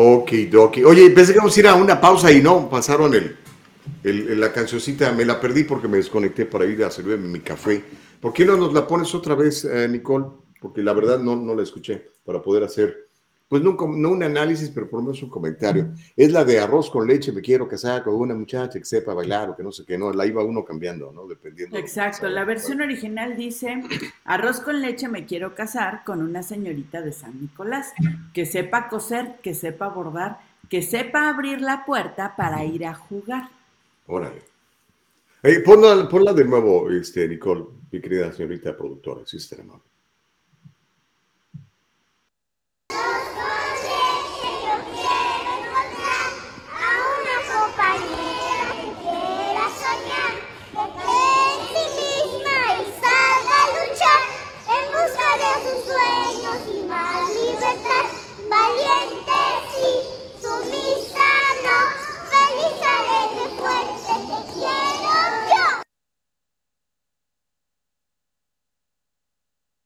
Ok, ok. Oye, pensé que íbamos a ir a una pausa y no, pasaron el, la cancioncita, me la perdí porque me desconecté para ir a servirme mi café. ¿Por qué no nos la pones otra vez, eh, Nicole? Porque la verdad no, no la escuché para poder hacer pues no, no un análisis, pero por lo menos un comentario. Es la de arroz con leche, me quiero casar con una muchacha que sepa bailar o que no sé qué, no, la iba uno cambiando, ¿no? Dependiendo. Exacto, la versión original dice, arroz con leche, me quiero casar con una señorita de San Nicolás, que sepa coser, que sepa bordar, que sepa abrir la puerta para ir a jugar. Órale. ponla, de nuevo, este, Nicole, mi querida señorita productora, si amable.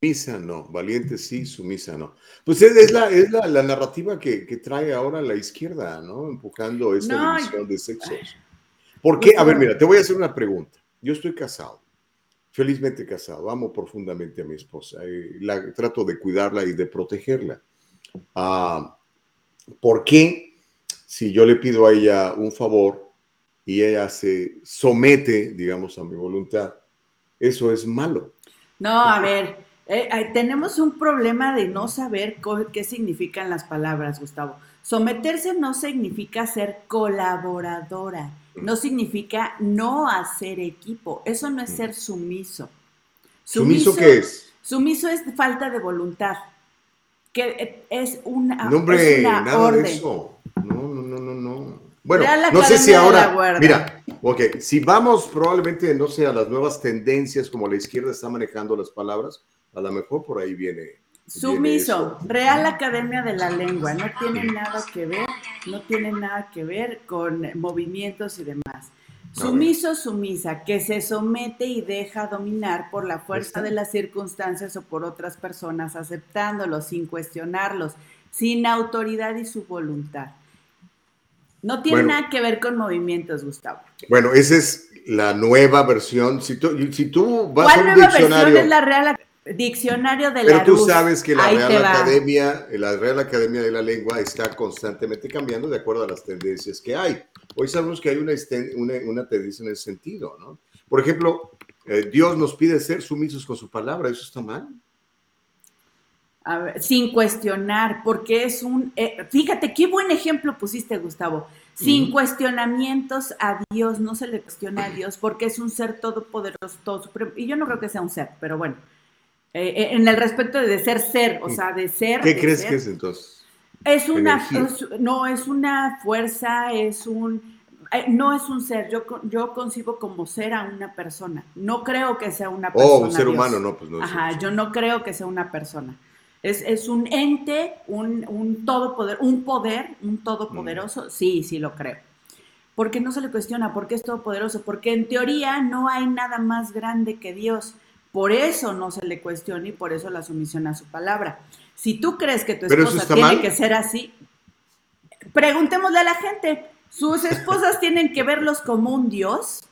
Sumisa no, valiente sí, sumisa no. Pues es, la, es la, narrativa que, trae ahora la izquierda, ¿no? Empujando esta división de sexos. ¿Por qué? A ver, mira, te voy a hacer una pregunta. Yo estoy casado, felizmente casado, amo profundamente a mi esposa, y la, trato de cuidarla y de protegerla. Ah, ¿Por qué si yo le pido a ella un favor y ella se somete, digamos, a mi voluntad, eso es malo? No, a ver, eh, tenemos un problema de no saber qué significan las palabras, Gustavo. Someterse no significa ser colaboradora, no significa no hacer equipo. Eso no es ser sumiso. ¿Sumiso, qué es? Sumiso es falta de voluntad, que es una, no, hombre, nada De eso. No, no, no, no, no. Bueno, no sé si ahora, mira, ok, si vamos probablemente, no sé, a las nuevas tendencias como la izquierda está manejando las palabras, a lo mejor por ahí viene. Sumiso, Real Academia de la Lengua, no tiene nada que ver, no tiene nada que ver con movimientos y demás. Sumiso, sumisa, que se somete y deja dominar por la fuerza de las circunstancias o por otras personas, aceptándolos sin cuestionarlos, sin autoridad y su voluntad. No tiene nada que ver con movimientos, Gustavo. Bueno, esa es la nueva versión. Si tú, si tú vas a un nueva versión es la Real Diccionario de la Pero tú sabes que la Real Academia, la Real Academia de la Lengua está constantemente cambiando de acuerdo a las tendencias que hay. Hoy sabemos que hay una, una, tendencia en ese sentido, ¿no? Por ejemplo, eh, Dios nos pide ser sumisos con su palabra, ¿eso está mal? sin cuestionar, porque es un, eh, fíjate qué buen ejemplo pusiste, Gustavo, sin cuestionamientos a Dios, no se le cuestiona a Dios, porque es un ser todopoderoso, todo supremo, y yo no creo que sea un ser, pero bueno, eh, eh, en el respecto de ser ser, o sea, de ser. ¿Qué crees que es entonces? Es una, no, es una fuerza, es un, eh, no es un ser, yo, yo concibo como ser a una persona, no creo que sea una persona. Oh, un ser humano, no, pues no. Ajá, yo no creo que sea una persona. Es, es un ente, un, un todopoder, un poder, un todopoderoso, sí, sí lo creo. Porque no se le cuestiona, ¿por qué es todopoderoso? Porque en teoría no hay nada más grande que Dios. Por eso no se le cuestiona y por eso la sumisión a su palabra. Si tú crees que tu esposa tiene que ser así, preguntémosle a la gente, ¿sus <laughs> esposas tienen que verlos como un Dios?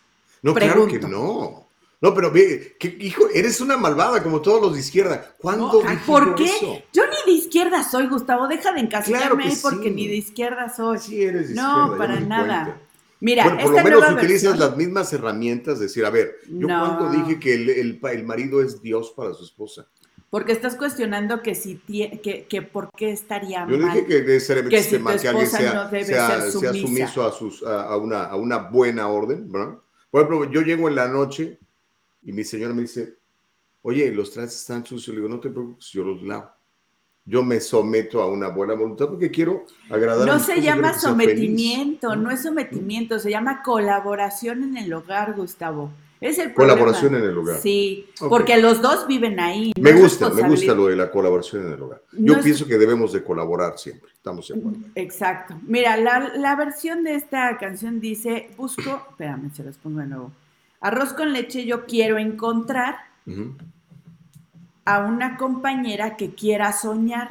No, claro que no. No, pero ve, hijo, eres una malvada como todos los de izquierda. ¿Cuándo? ¿Por qué? Yo ni de izquierda soy, Gustavo. Deja de encasillarme ahí porque ni de izquierda soy. Sí, eres de No, para nada. Mira, bueno, por lo menos utilizas las mismas herramientas, decir, a ver, yo cuando dije que el, el, marido es Dios para su esposa. Porque estás cuestionando que si que, que por qué estaría mal. Yo dije que debe ser que, si que alguien sea, sea, sea, sumiso a, sus, a, una, a una buena orden, ¿verdad? Por ejemplo, yo llego en la noche y mi señora me dice, oye, los trastes están sucios. Le digo, no te preocupes, yo los lavo yo me someto a una buena voluntad porque quiero agradar no a No se llama sometimiento, no es sometimiento, se llama colaboración en el hogar, Gustavo. Es el Colaboración en el hogar. Sí, porque los dos viven ahí. me gusta, me gusta lo de la colaboración en el hogar. Yo pienso que debemos de colaborar siempre, estamos de acuerdo. Exacto. Mira, la, versión de esta canción dice, busco, espérame, se las pongo de nuevo. Arroz con leche yo quiero encontrar a una compañera que quiera soñar,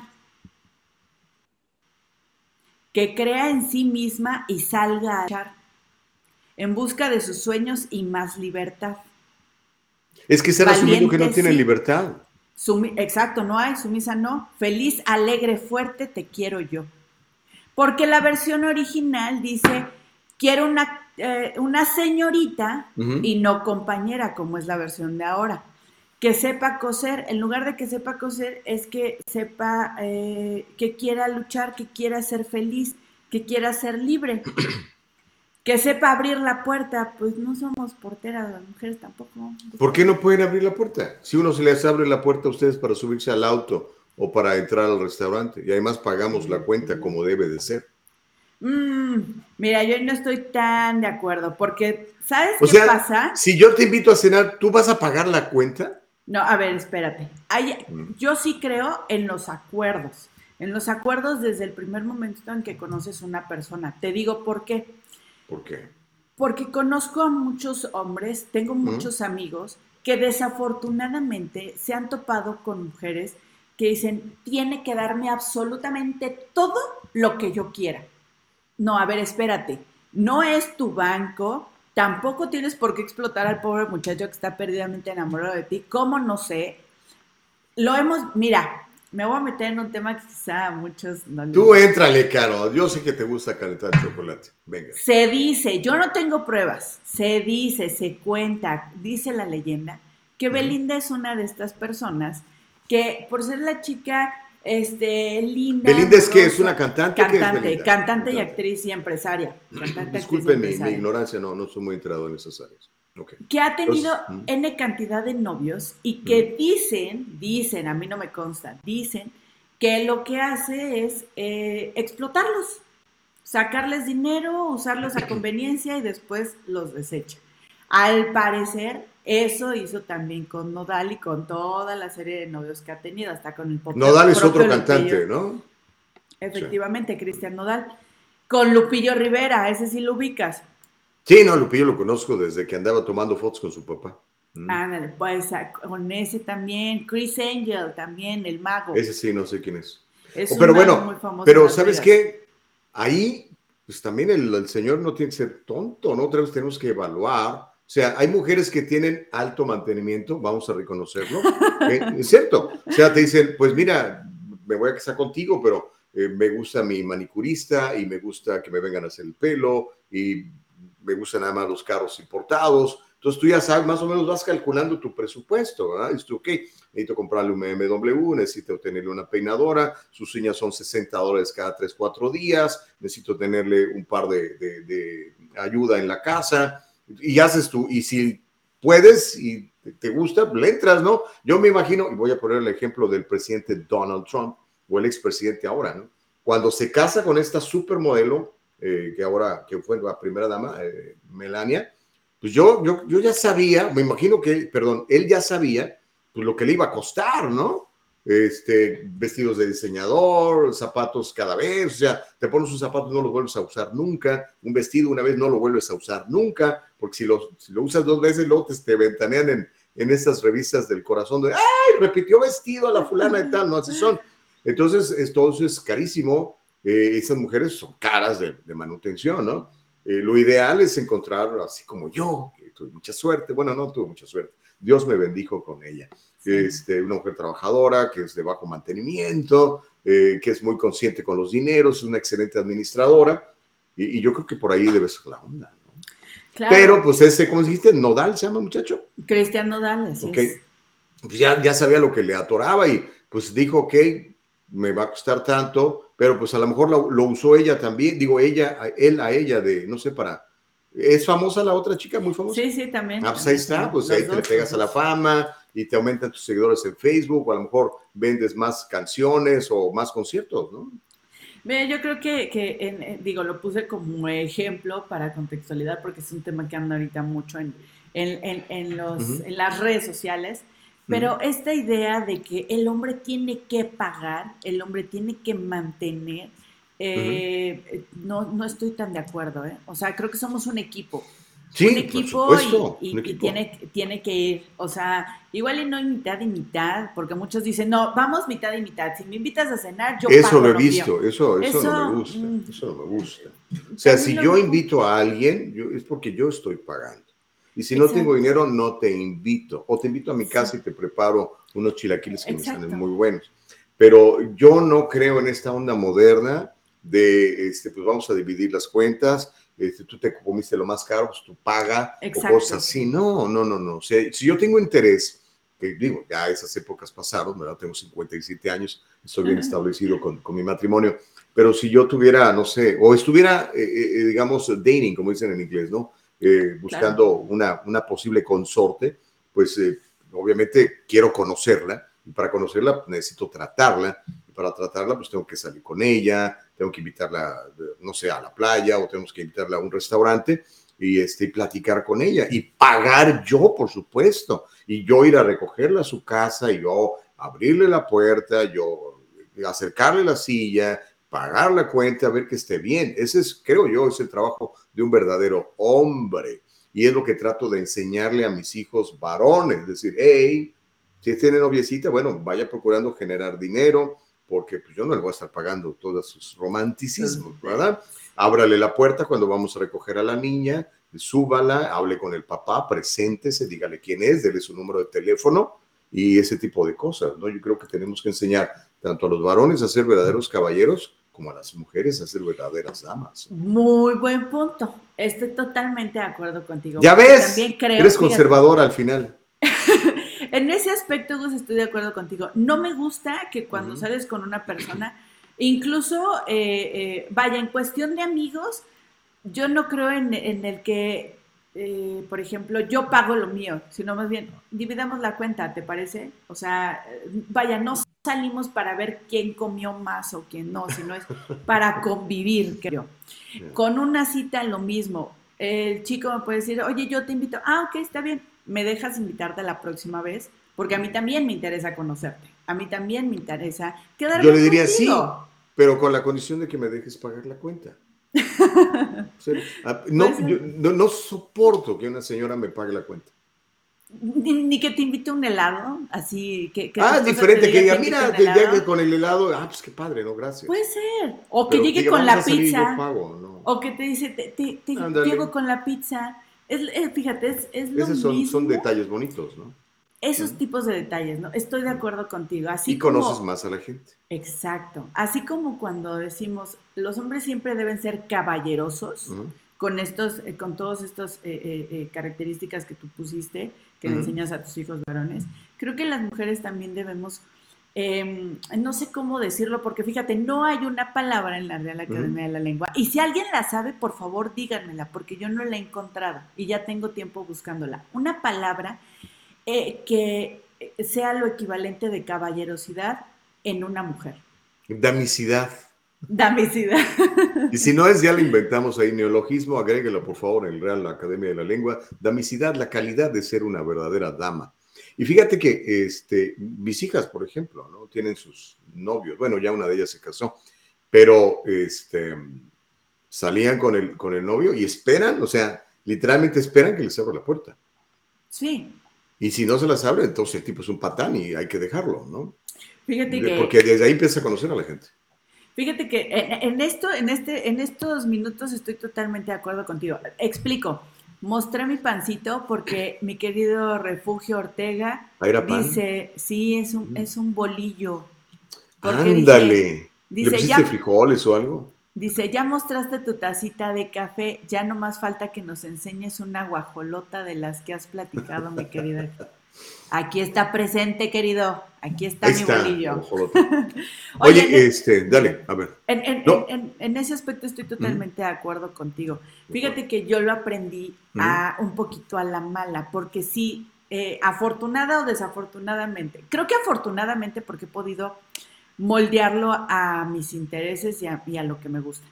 que crea en sí misma y salga a echar en busca de sus sueños y más libertad. Es que será asumiendo que no tiene libertad. exacto, no hay, sumisa no. Feliz, alegre, fuerte, te quiero yo. Porque la versión original dice, quiero una, eh, una señorita y no compañera, como es la versión de ahora que sepa coser, en lugar de que sepa coser, es que sepa eh, que quiera luchar, que quiera ser feliz, que quiera ser libre, <clears throat> que sepa abrir la puerta, pues no somos porteras las mujeres tampoco. ¿Por qué no pueden abrir la puerta? Si uno se les abre la puerta a ustedes para subirse al auto o para entrar al restaurante y además pagamos la cuenta como debe de ser. Mm, mira, yo no estoy tan de acuerdo porque, ¿sabes qué pasa? Si yo te invito a cenar, ¿tú vas a pagar la cuenta? No, a ver, espérate. yo sí creo en los acuerdos. En los acuerdos desde el primer momento en que conoces una persona. Te digo por qué. ¿Por qué? Porque conozco a muchos hombres, tengo muchos amigos que desafortunadamente se han topado con mujeres que dicen, tiene que darme absolutamente todo lo que yo quiera. No, a ver, espérate, no es tu banco, tampoco tienes por qué explotar al pobre muchacho que está perdidamente enamorado de ti. ¿Cómo no sé? Lo hemos, mira, me voy a meter en un tema que quizá a muchos no les Tú éntrale, Caro. Yo sé que te gusta calentar chocolate. Venga. Se dice, yo no tengo pruebas, se dice, se cuenta, dice la leyenda, que Belinda es una de estas personas que por ser la chica este, linda. Belinda es que es una cantante. Cantante, cantante y actriz y empresaria. Disculpen mi, ignorancia, no, no soy muy enterado en esas áreas. Que ha tenido N cantidad de novios y que dicen, dicen, a mí no me consta, dicen que lo que hace es eh, explotarlos, sacarles dinero, usarlos a <clears throat> conveniencia y después los desecha. Al parecer, eso hizo también con Nodal y con toda la serie de novios que ha tenido, hasta con el pop. Nodal es otro cantante, ¿no? Efectivamente, Cristian Nodal. Con Lupillo Rivera, ese sí lo ubicas. Sí, no, Lupillo lo conozco desde que andaba tomando fotos con su papá. Mm. Ándale, pues con ese también, Chris Angel también, el mago. Ese sí, no sé quién es. es oh, pero bueno, pero ¿sabes qué? Ahí, pues también el, el, señor no tiene que ser tonto, ¿no? Otra vez tenemos que evaluar o sea, hay mujeres que tienen alto mantenimiento, vamos a reconocerlo. ¿eh? <laughs> Es cierto. O sea, te dicen, pues mira, me voy a casar contigo, pero eh, me gusta mi manicurista y me gusta que me vengan a hacer el pelo y me gustan nada más los carros importados. Entonces tú ya sabes, más o menos vas calculando tu presupuesto, ¿verdad? Dices tú, ok, necesito comprarle un BMW, necesito tenerle una peinadora, sus uñas son 60 dólares cada 3, 4 días, necesito tenerle un par de, de ayuda en la casa, y haces tú, y si puedes y te gusta, le entras, ¿no? Yo me imagino, y voy a poner el ejemplo del presidente Donald Trump, o el expresidente ahora, ¿no? Cuando se casa con esta supermodelo, eh, que ahora, que fue la primera dama, eh, Melania, pues yo, yo, yo ya sabía, me imagino que, perdón, él ya sabía pues lo que le iba a costar, ¿no? Este, vestidos de diseñador, zapatos cada vez, o sea, te pones un zapato y no lo vuelves a usar nunca, un vestido una vez no lo vuelves a usar nunca, porque si lo, usas dos veces, luego te, te ventanean en, en estas revistas del corazón de, ¡ay! Repitió vestido a la fulana y tal, no, así son. Entonces, esto es carísimo, eh, esas mujeres son caras de, de manutención, ¿no? Eh, lo ideal es encontrar, así como yo, que tuve mucha suerte, bueno, no tuve mucha suerte, Dios me bendijo con ella este, una mujer trabajadora, que es de bajo mantenimiento, eh, que es muy consciente con los dineros, es una excelente administradora, y, yo creo que por ahí debe ser la onda. ¿no? Pero pues ese, ¿cómo dijiste? Nodal se llama muchacho. Cristian Nodal, así okay. Pues ya, ya sabía lo que le atoraba y pues dijo, ok, me va a costar tanto, pero pues a lo mejor lo, lo usó ella también, digo ella, él a ella de, no sé, para ¿Es famosa la otra chica? ¿Muy famosa? Sí, sí, también. Ah, pues ahí está, pues ahí te pegas a la fama y te aumentan tus seguidores en Facebook o a lo mejor vendes más canciones o más conciertos, ¿no? Mira, yo creo que, que digo, lo puse como ejemplo para contextualidad porque es un tema que anda ahorita mucho en, en, en los, en las redes sociales, pero esta idea de que el hombre tiene que pagar, el hombre tiene que mantener, eh, no, no estoy tan de acuerdo, ¿eh? O sea, creo que somos un equipo. Sí, un equipo, y, tiene, tiene que ir, o sea, igual y no hay mitad y mitad, porque muchos dicen, no, vamos mitad y mitad, si me invitas a cenar, yo Eso lo he visto, eso, eso, no me gusta, mm, eso no me gusta. O sea, si yo invito a alguien, yo, es porque yo estoy pagando. Y si no tengo dinero, no te invito. O te invito a mi casa y te preparo unos chilaquiles que me salen muy buenos. Pero yo no creo en esta onda moderna de, este, pues vamos a dividir las cuentas, este, tú te comiste lo más caro, pues tú paga, o cosas así. No, no, no, no. O sea, si yo tengo interés, que digo, ya esas épocas pasaron, ¿verdad? Tengo 57 años, estoy bien establecido con, con, mi matrimonio, pero si yo tuviera, no sé, o estuviera, eh, eh, eh, digamos, dating, como dicen en inglés, ¿no? buscando una, una posible consorte, pues obviamente quiero conocerla y para conocerla necesito tratarla y para tratarla pues tengo que salir con ella, tengo que invitarla, no sé, a la playa o tenemos que invitarla a un restaurante y este, platicar con ella y pagar yo, por supuesto, y yo ir a recogerla a su casa y yo abrirle la puerta, yo acercarle la silla, pagar la cuenta, a ver que esté bien. Ese es, creo yo, es el trabajo de un verdadero hombre. Y es lo que trato de enseñarle a mis hijos varones, es decir, hey, si tiene noviecita, bueno, vaya procurando generar dinero, porque pues, yo no le voy a estar pagando todos sus romanticismos, ¿verdad? Ábrale la puerta cuando vamos a recoger a la niña, súbala, hable con el papá, preséntese, dígale quién es, déle su número de teléfono y ese tipo de cosas, ¿no? Yo creo que tenemos que enseñar tanto a los varones a ser verdaderos caballeros como a las mujeres a ser verdaderas damas. Muy buen punto. Estoy totalmente de acuerdo contigo. Ya ves, También creo, eres conservador al final. <laughs> en ese aspecto, Gus, estoy de acuerdo contigo. No me gusta que cuando sales con una persona, incluso, eh, eh, vaya, en cuestión de amigos, yo no creo en, el que, eh, por ejemplo, yo pago lo mío, sino más bien, dividamos la cuenta, ¿te parece? O sea, vaya, no salimos para ver quién comió más o quién no, sino es para <laughs> convivir, creo. Con una cita lo mismo. El chico me puede decir, oye, yo te invito. Ah, ok, está bien. ¿Me dejas invitarte la próxima vez? Porque a mí también me interesa conocerte. A mí también me interesa quedarme Yo le diría sí, pero con la condición de que me dejes pagar la cuenta. <laughs> Ah, no, no, soporto que una señora me pague la cuenta. Ni, que te invite un helado, así que... ah, es diferente, que diga, mira, que llegue con el helado, ah, pues qué padre, ¿no? Gracias. Puede ser. O que llegue con la pizza. O que te dice, te, te, llego con la pizza. Es, eh, fíjate, es, es lo Esos son, son detalles bonitos, ¿no? Esos tipos de detalles, ¿no? Estoy de acuerdo contigo. Así y conoces más a la gente. Exacto. Así como cuando decimos, los hombres siempre deben ser caballeros, con estos, eh, con todas estas eh, eh, características que tú pusiste, que le enseñas a tus hijos varones, creo que las mujeres también debemos, em, no sé cómo decirlo, porque fíjate, no hay una palabra en la Real Academia de la Lengua. Y si alguien la sabe, por favor díganmela, porque yo no la he encontrado y ya tengo tiempo buscándola. Una palabra eh, que sea lo equivalente de caballerosidad en una mujer. Damicidad. Damicidad. Y si no es, ya le inventamos ahí neologismo, agréguelo por favor en Real Academia de la Lengua. Damicidad, la calidad de ser una verdadera dama. Y fíjate que este, mis hijas, por ejemplo, ¿no? tienen sus novios. Bueno, ya una de ellas se casó, pero este, salían con el, con el novio y esperan, o sea, literalmente esperan que les abra la puerta. Sí. Y si no se las abre, entonces el tipo es un patán y hay que dejarlo, ¿no? Fíjate que... Porque desde ahí empieza a conocer a la gente. Fíjate que en, esto, en, este, en estos minutos estoy totalmente de acuerdo contigo. Explico. Mostré mi pancito porque <clears throat> mi querido Refugio Ortega dice, sí, es un, es un bolillo. Ándale. Dice, ¿Le pusiste frijoles o algo? Dice, ya mostraste tu tacita de café, ya no más falta que nos enseñes una guajolota de las que has platicado, mi querida. <laughs> Aquí está presente, querido. Aquí está mi bolillo. <laughs> Oye, este, dale, a ver. En, ese aspecto estoy totalmente de acuerdo contigo. Fíjate que yo lo aprendí a un poquito a la mala, porque sí, eh, afortunada o desafortunadamente, creo que afortunadamente porque he podido moldearlo a mis intereses y a, lo que me gusta.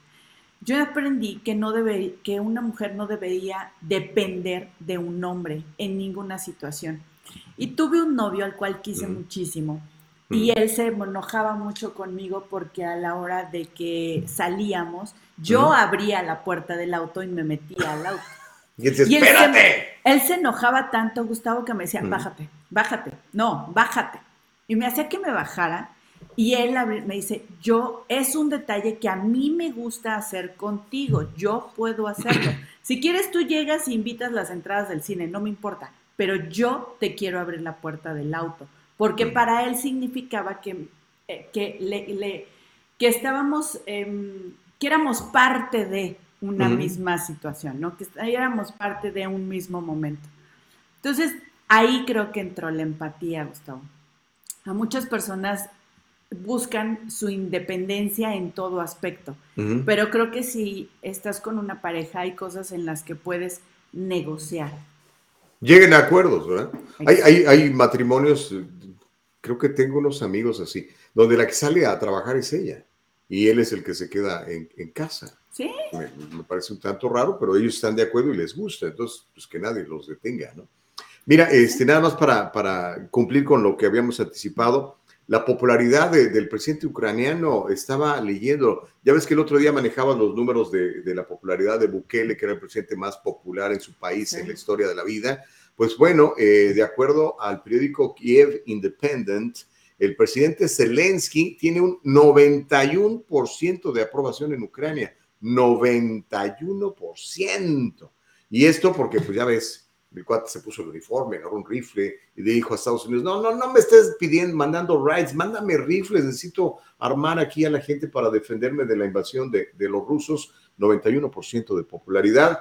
Yo aprendí que, no debe, que una mujer no debería depender de un hombre en ninguna situación. Y tuve un novio al cual quise muchísimo. Y él se enojaba mucho conmigo porque a la hora de que salíamos, yo abría la puerta del auto y me metía al auto. <laughs> Y, él, se, él se enojaba tanto, Gustavo, que me decía, bájate, bájate, no, bájate. Y me hacía que me bajara y él me dice, yo, es un detalle que a mí me gusta hacer contigo, yo puedo hacerlo. <clears throat> Si quieres, tú llegas y invitas las entradas del cine, no me importa, pero yo te quiero abrir la puerta del auto, porque para él significaba que, eh, que, le, que estábamos, em, que éramos parte de una misma situación, ¿no? Que éramos parte de un mismo momento. Entonces, ahí creo que entró la empatía, Gustavo. A muchas personas buscan su independencia en todo aspecto. Pero creo que si estás con una pareja hay cosas en las que puedes negociar. Lleguen a acuerdos, ¿verdad? Hay, hay, matrimonios, creo que tengo unos amigos así, donde la que sale a trabajar es ella y él es el que se queda en, casa. Sí. Me, parece un tanto raro, pero ellos están de acuerdo y les gusta, entonces, pues que nadie los detenga, ¿no? Mira, este, nada más para, para cumplir con lo que habíamos anticipado, la popularidad del presidente ucraniano, estaba leyendo, ya ves que el otro día manejaba los números de, la popularidad de Bukele, que era el presidente más popular en su país en la historia de la vida. Pues bueno, eh, de acuerdo al periódico Kiev Independent, el presidente Zelensky tiene un 91% de aprobación en Ucrania. 91%. Y esto porque, pues ya ves, el cuate se puso el uniforme, agarró un rifle y le dijo a Estados Unidos, no, no, no me estés pidiendo, mandando rights, mándame rifles, necesito armar aquí a la gente para defenderme de la invasión de, los rusos, 91% de popularidad.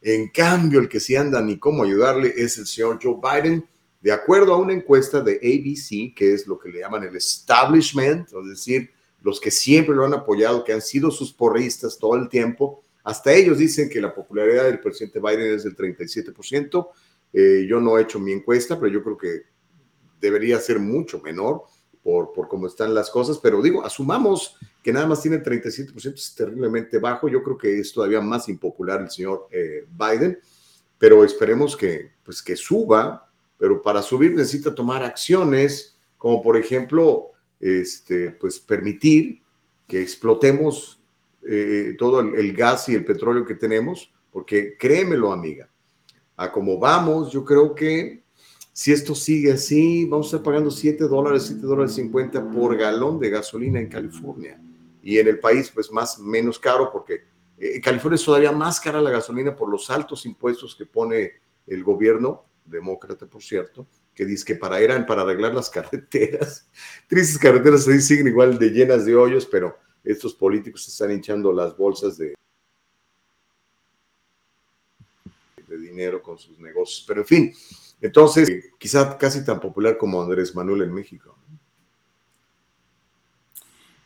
En cambio, el que sí anda ni cómo ayudarle es el señor Joe Biden, de acuerdo a una encuesta de ABC, que es lo que le llaman el establishment, es decir, los que siempre lo han apoyado, que han sido sus porristas todo el tiempo, hasta ellos dicen que la popularidad del presidente Biden es del 37%. Eh, yo no he hecho mi encuesta, pero yo creo que debería ser mucho menor por, por cómo están las cosas. Pero digo, asumamos que nada más tiene el 37%, es terriblemente bajo. Yo creo que es todavía más impopular el señor eh, Biden, pero esperemos que, pues, que suba. Pero para subir necesita tomar acciones, como por ejemplo, este, pues permitir que explotemos eh, todo el, gas y el petróleo que tenemos, porque créemelo, amiga, a como vamos, yo creo que si esto sigue así, vamos a estar pagando 7 dólares, 7 dólares 50 por galón de gasolina en California. Y en el país, pues más, menos caro, porque eh, California es todavía más cara la gasolina por los altos impuestos que pone el gobierno, demócrata por cierto, que dice que para, eran para arreglar las <laughs> carreteras. Tristes carreteras ahí siguen igual de llenas de hoyos, pero estos políticos están hinchando las bolsas de, de dinero con sus negocios. Pero en fin, entonces, quizá casi tan popular como Andrés Manuel en México.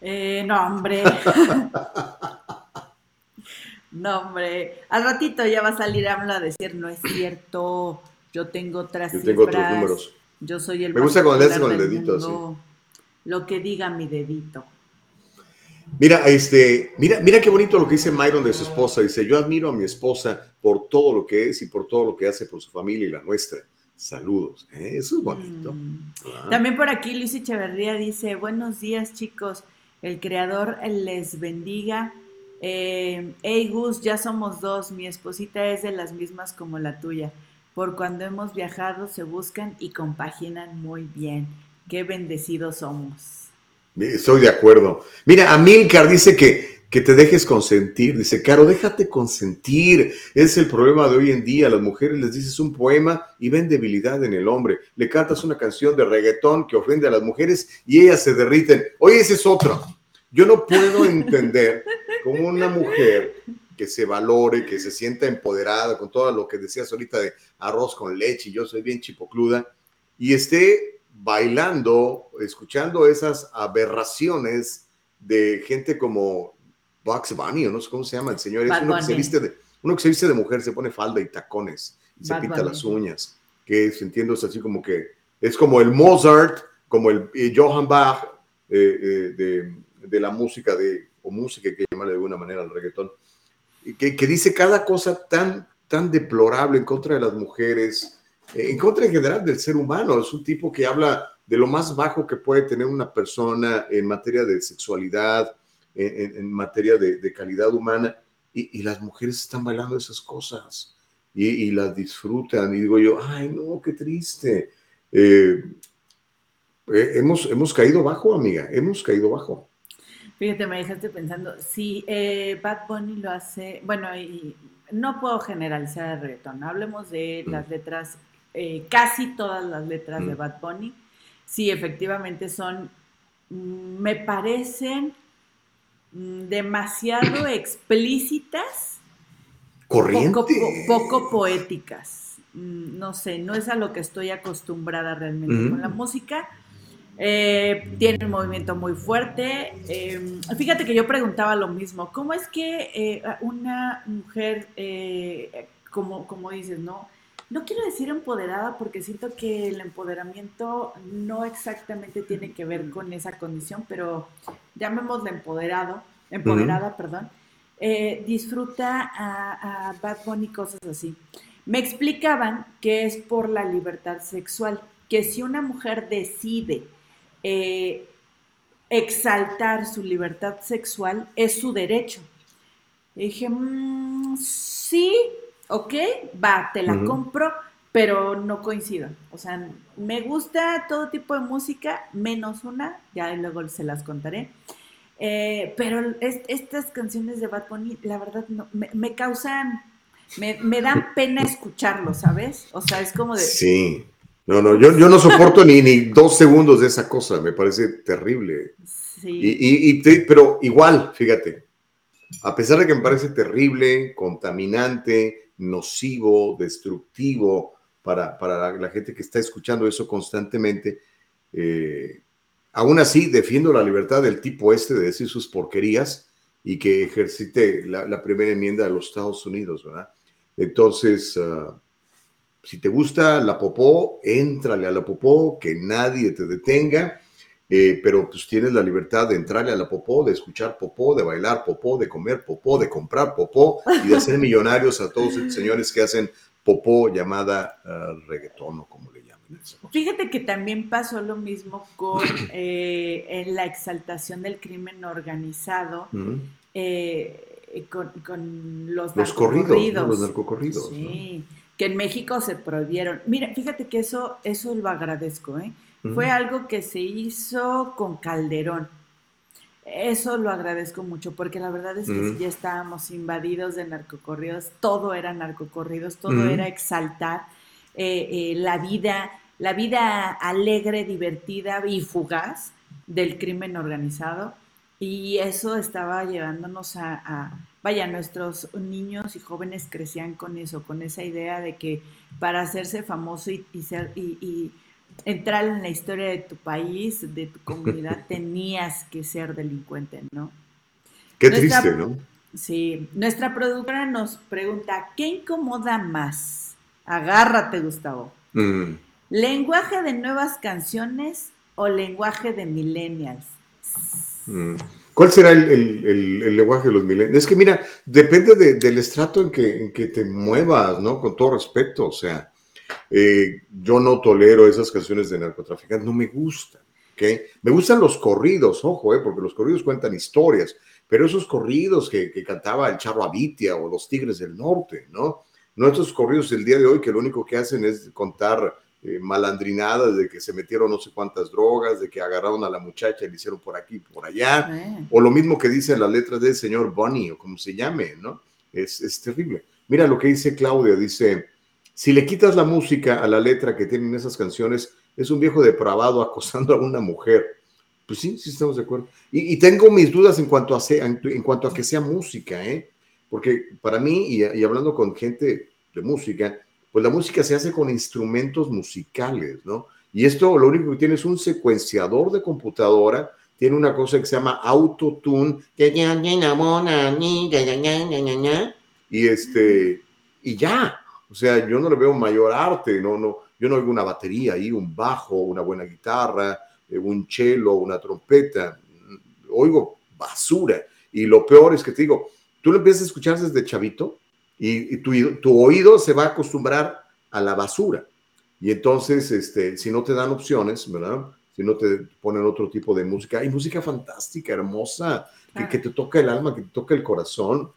Eh, no, hombre. <laughs> no, hombre. Al ratito ya va a salir AMLO a decir, no es cierto, yo tengo otras Yo tengo otros números. Yo soy el Me gusta cuando le hace con el dedito así. Lo que diga mi dedito. Mira, este, mira, mira qué bonito lo que dice Myron de su esposa. Dice, yo admiro a mi esposa por todo lo que es y por todo lo que hace por su familia y la nuestra. Saludos. ¿eh? Eso es bonito. Mm. Ah. También por aquí Luis Echeverría dice, buenos días chicos, el creador les bendiga. Eh, hey Gus, ya somos dos, mi esposita es de las mismas como la tuya. Por cuando hemos viajado se buscan y compaginan muy bien. Qué bendecidos somos. Estoy de acuerdo. Mira, Amilcar dice que, que te dejes consentir. Dice, Caro, déjate consentir. Es el problema de hoy en día. Las mujeres les dices un poema y ven debilidad en el hombre. Le cantas una canción de reggaetón que ofende a las mujeres y ellas se derriten. Oye, ese es otro. Yo no puedo <laughs> entender cómo una mujer que se valore, que se sienta empoderada con todo lo que decías ahorita de arroz con leche y yo soy bien chipocluda y esté bailando, escuchando esas aberraciones de gente como Bugs Bunny, o no sé cómo se llama el señor, es uno que, se viste de, uno que se viste de mujer, se pone falda y tacones, y se pinta las uñas, que entiendo es así como que es como el Mozart, como el eh, Johann Bach eh, eh, de, de, la música de, o música que llamarle de alguna manera al reggaetón, que, que dice cada cosa tan, tan deplorable en contra de las mujeres, en contra en general del ser humano. Es un tipo que habla de lo más bajo que puede tener una persona en materia de sexualidad, en, materia de, calidad humana, y, las mujeres están bailando esas cosas y, las disfrutan. Y digo yo, ay, no, qué triste. Eh, eh, hemos, hemos caído bajo, amiga, hemos caído bajo. Fíjate, me dejaste pensando, si eh, Bad Bunny lo hace, bueno, y no puedo generalizar el reggaetón, hablemos de las mm. letras eh, casi todas las letras de mm. Bad Bunny, sí, efectivamente son, mm, me parecen mm, demasiado <clears throat> explícitas, Poco, poéticas. No sé, no es a lo que estoy acostumbrada realmente con la música. Eh, tiene un movimiento muy fuerte. Em, fíjate que yo preguntaba lo mismo. ¿Cómo es que eh, una mujer, como, como dices, ¿no? No quiero decir empoderada porque siento que el empoderamiento no exactamente tiene que ver con esa condición, pero llamémosle empoderado, empoderada, perdón, eh, disfruta a, Bad Bunny cosas así. Me explicaban que es por la libertad sexual, que si una mujer decide eh, exaltar su libertad sexual es su derecho. dije, mm, sí, ok, va, te la compro, pero no coincido. O sea, me gusta todo tipo de música, menos una, ya luego se las contaré. Eh, pero estas canciones de Bad Bunny, la verdad, no, me, causan, me, me, dan pena escucharlo, ¿sabes? O sea, es como de... Sí, no, no, yo, yo no soporto ni, ni dos segundos de esa cosa, me parece terrible. Sí. Y, y, pero igual, fíjate, a pesar de que me parece terrible, contaminante, nocivo, destructivo para, para la, gente que está escuchando eso constantemente, eh, aún así defiendo la libertad del tipo este de decir sus porquerías y que ejercite la, primera enmienda de los Estados Unidos, ¿verdad? Entonces, uh, si te gusta la popó, éntrale a la popó, que nadie te detenga, eh, pero pues tienes la libertad de entrarle a la popó, de escuchar popó, de bailar popó, de comer popó, de comprar popó y de hacer millonarios a todos los señores que hacen popó llamada uh, reggaetón o como le llaman. Fíjate que también pasó lo mismo con <clears throat> eh, en la exaltación del crimen organizado. Eh, con, los, los corridos, los narcocorridos. Sí que en México se prohibieron. Mira, fíjate que eso, eso lo agradezco, ¿eh? Fue algo que se hizo con Calderón. Eso lo agradezco mucho, porque la verdad es que si ya estábamos invadidos de narcocorridos, todo era narcocorridos, todo era exaltar eh, eh, la vida, la vida alegre, divertida y fugaz del crimen organizado. Y eso estaba llevándonos a vaya, nuestros niños y jóvenes crecían con eso, con esa idea de que para hacerse famoso y, ser, y, entrar en la historia de tu país, de tu comunidad, <laughs> tenías que ser delincuente, ¿no? Qué triste, ¿no? Sí, nuestra productora nos pregunta, ¿qué incomoda más? Agárrate, Gustavo. Mm. ¿Lenguaje de nuevas canciones o lenguaje de millennials? Mm. ¿Cuál será el, lenguaje de los milenios? Es que mira, depende del estrato en que, en que, te muevas, ¿no? Con todo respeto, o sea, eh, yo no tolero esas canciones de narcotraficantes, no me gustan, ¿ok? Me gustan los corridos, ojo, ¿eh? Porque los corridos cuentan historias, pero esos corridos que, que cantaba el Charro Abitia o los Tigres del Norte, ¿no? No estos corridos del día de hoy que lo único que hacen es contar eh, malandrinadas de que se metieron no sé cuántas drogas, de que agarraron a la muchacha y le hicieron por aquí, por allá, o lo mismo que dice la letra del señor Bunny o como se llame, ¿no? Es, es terrible. Mira lo que dice Claudia, dice, si le quitas la música a la letra que tienen esas canciones, es un viejo depravado acosando a una mujer. Pues sí, sí estamos de acuerdo. Y, tengo mis dudas en cuanto, a en, cuanto a que sea música, ¿eh? Porque para mí, y hablando con gente de música, pues la música se hace con instrumentos musicales, ¿no? Y esto lo único que tiene es un secuenciador de computadora, tiene una cosa que se llama autotune, y este, y ya, o sea, yo no le veo mayor arte, no, no, yo no oigo una batería ahí, un bajo, una buena guitarra, eh, un cello, una trompeta, oigo basura. Y lo peor es que te digo, tú lo empiezas a escuchar desde chavito y, tu, oído se va a acostumbrar a la basura. Y entonces, este, si no te dan opciones, ¿verdad? Si no te ponen otro tipo de música, hay música fantástica, hermosa, que, te toca el alma, que te toca el corazón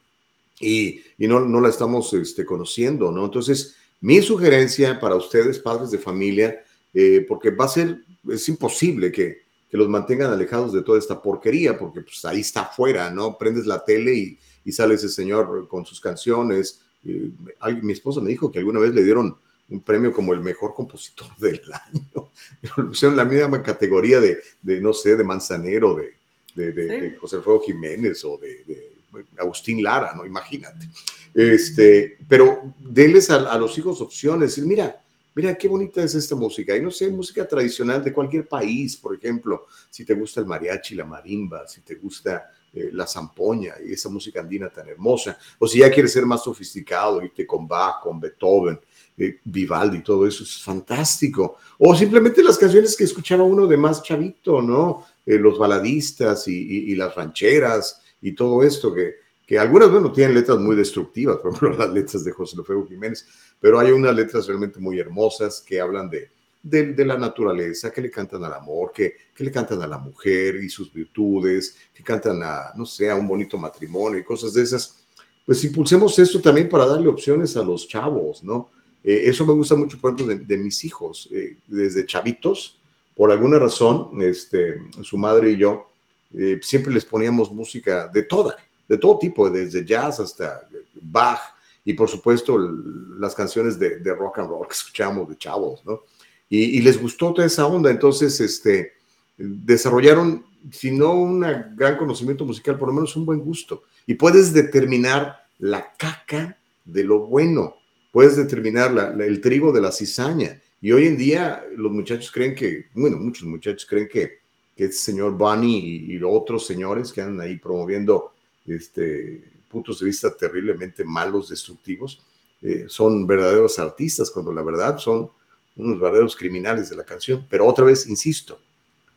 y, no, no, la estamos este, conociendo, ¿no? Entonces, mi sugerencia para ustedes, padres de familia, eh, porque va a ser, es imposible que, que los mantengan alejados de toda esta porquería, porque pues ahí está afuera, ¿no? Prendes la tele y y sale ese señor con sus canciones. mi esposa me dijo que alguna vez le dieron un premio como el mejor compositor <laughs> del año. Pusieron la misma categoría de, de, no sé, de Manzanero, de, de, José Alfredo Jiménez o de, Agustín Lara, ¿no? Imagínate. Este, pero denles a, los hijos opciones. Mira, mira qué bonita es esta música. Y no sé, música tradicional de cualquier país, por ejemplo, si te gusta el mariachi, la marimba, si te gusta eh, la zampoña y esa música andina tan hermosa, o si ya quieres ser más sofisticado, irte con Bach, con Beethoven, eh, Vivaldi, todo eso es fantástico. O simplemente las canciones que escuchaba uno de más chavito, ¿no? Eh, los baladistas y, las rancheras y todo esto que, que algunas, bueno, tienen letras muy destructivas, por ejemplo, <laughs> las letras de José Lofeo Jiménez, pero hay unas letras realmente muy hermosas que hablan de, de, la naturaleza, que le cantan al amor, que, que, le cantan a la mujer y sus virtudes, que cantan a, no sé, a un bonito matrimonio y cosas de esas. Pues impulsemos esto también para darle opciones a los chavos, ¿no? Eh, eso me gusta mucho, por ejemplo, de, mis hijos, eh, desde chavitos, por alguna razón, este, su madre y yo eh, siempre les poníamos música de toda, de todo tipo, desde jazz hasta Bach y por supuesto las canciones de, rock and roll que escuchamos de chavos, ¿no? Y, les gustó toda esa onda, entonces este, desarrollaron, si no un gran conocimiento musical, por lo menos un buen gusto. Y puedes determinar la caca de lo bueno, puedes determinar el trigo de la cizaña. Y hoy en día los muchachos creen que, bueno, muchos muchachos creen que, que este señor Bunny y, los otros señores que andan ahí promoviendo este, puntos de vista terriblemente malos, destructivos, eh, son verdaderos artistas, cuando la verdad son unos verdaderos criminales de la canción. Pero otra vez, insisto,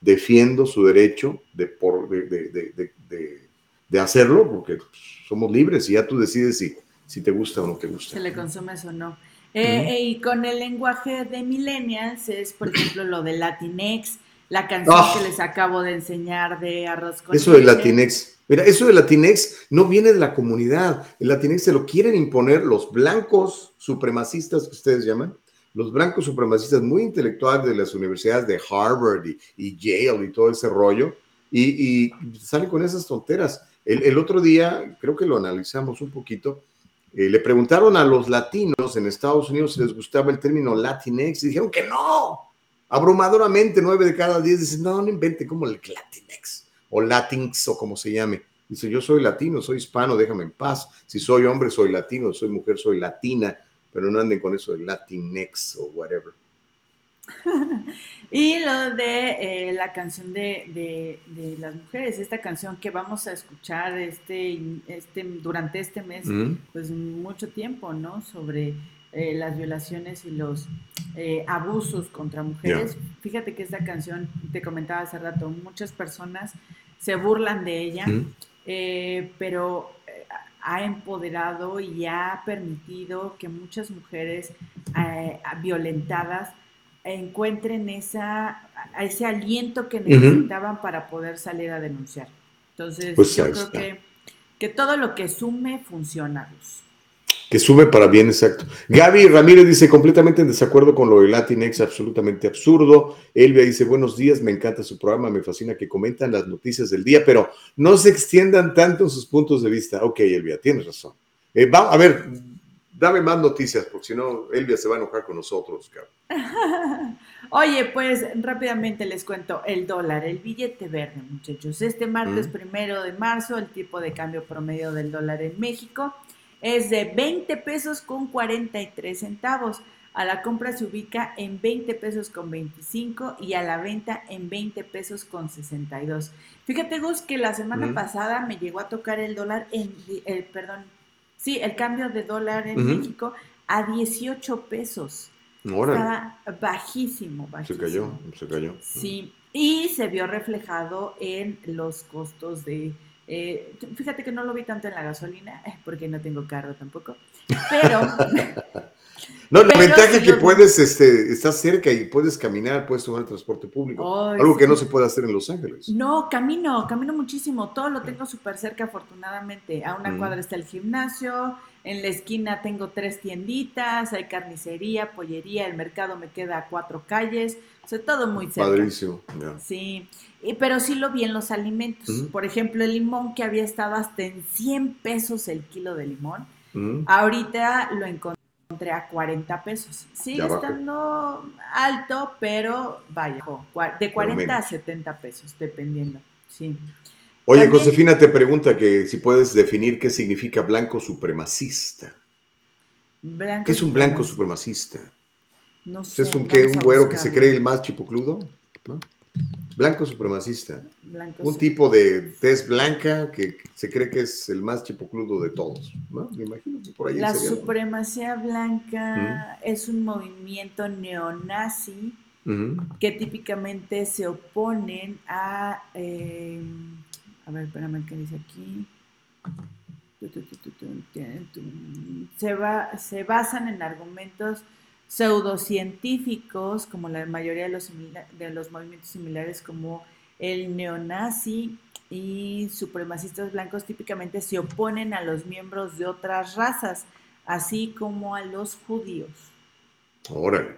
defiendo su derecho de, por, de, de, hacerlo, porque somos libres y ya tú decides si, si te gusta o no te gusta. Se le consumes o no. Eh, y con el lenguaje de millennials es, por ejemplo, lo de Latinex, la canción ah. que les acabo de enseñar de Arroz con Eso de Latinex. Mira, eso de Latinex no viene de la comunidad. El Latinex se lo quieren imponer los blancos supremacistas que ustedes llaman, los blancos supremacistas muy intelectuales de las universidades de Harvard y, Yale y todo ese rollo, y, salen con esas tonteras. El, otro día, creo que lo analizamos un poquito, eh, le preguntaron a los latinos en Estados Unidos si les gustaba el término Latinex y dijeron que no. Abrumadoramente, nueve de cada diez dicen, no, no invente como el Latinex o Latinx o como se llame. Dice, yo soy latino, soy hispano, déjame en paz. Si soy hombre, soy latino, soy mujer, soy latina, pero no anden con eso de Latinx o whatever. <laughs> y lo de eh, la canción de, las mujeres, esta canción que vamos a escuchar este, este, durante este mes, pues mucho tiempo, ¿no? Sobre eh, las violaciones y los eh, abusos contra mujeres. Fíjate que esta canción, te comentaba hace rato, muchas personas se burlan de ella, eh, pero ha empoderado y ha permitido que muchas mujeres violentadas encuentren esa, ese aliento que necesitaban para poder salir a denunciar. Entonces, pues yo creo que, que, todo lo que sume funciona, Luz. Que sube para bien, exacto. Gaby Ramírez dice, completamente en desacuerdo con lo de Latinex, absolutamente absurdo. Elvia dice, buenos días, me encanta su programa, me fascina que comentan las noticias del día, pero no se extiendan tanto en sus puntos de vista. Ok, Elvia, tienes razón. Eh, va, a ver, dame más noticias, porque si no, Elvia se va a enojar con nosotros, <laughs> Oye, pues rápidamente les cuento el dólar, el billete verde, muchachos. Este martes mm. primero de marzo, el tipo de cambio promedio del dólar en México es de 20 pesos con 43 centavos. A la compra se ubica en 20 pesos con 25 y a la venta en 20 pesos con 62. Fíjate, Gus, que la semana pasada me llegó a tocar el dólar en, el, perdón, sí, el cambio de dólar en México a 18 pesos. Estaba bajísimo, bajísimo. Se cayó, se cayó. Sí, y se vio reflejado en los costos de eh, fíjate que no lo vi tanto en la gasolina, <laughs> porque no tengo carro tampoco, pero... <laughs> no, la ventaja es que puedes, este, estás cerca y puedes caminar, puedes tomar el transporte público, algo que no se puede hacer en Los Ángeles. No, camino, camino muchísimo, todo lo tengo súper cerca afortunadamente, a una mm. cuadra está el gimnasio, en la esquina tengo tres tienditas, hay carnicería, pollería, el mercado me queda a cuatro calles, o sea, todo muy cerca. Padrísimo. Sí, pero sí lo vi en los alimentos. Por ejemplo, el limón que había estado hasta en 100 pesos el kilo de limón, ahorita lo encontré a 40 pesos. Sigue estando alto, pero vaya, de 40 a 70 pesos, dependiendo. Sí. Oye, Josefina te pregunta que si puedes definir qué significa blanco supremacista. ¿Qué es un blanco supremacista? No sé. ¿Es un, ¿qué, un güero que se cree el más chipocludo? Blanco supremacista. un tipo de tez blanca que se cree que es el más chipocludo de todos. Me imagino que por ahí La supremacía blanca es un movimiento neonazi que típicamente se oponen a. Eh, a ver, espérame, ¿qué dice aquí? Se, va, se basan en argumentos pseudocientíficos, como la mayoría de los, de los movimientos similares como el neonazi y supremacistas blancos típicamente se oponen a los miembros de otras razas, así como a los judíos. Órale.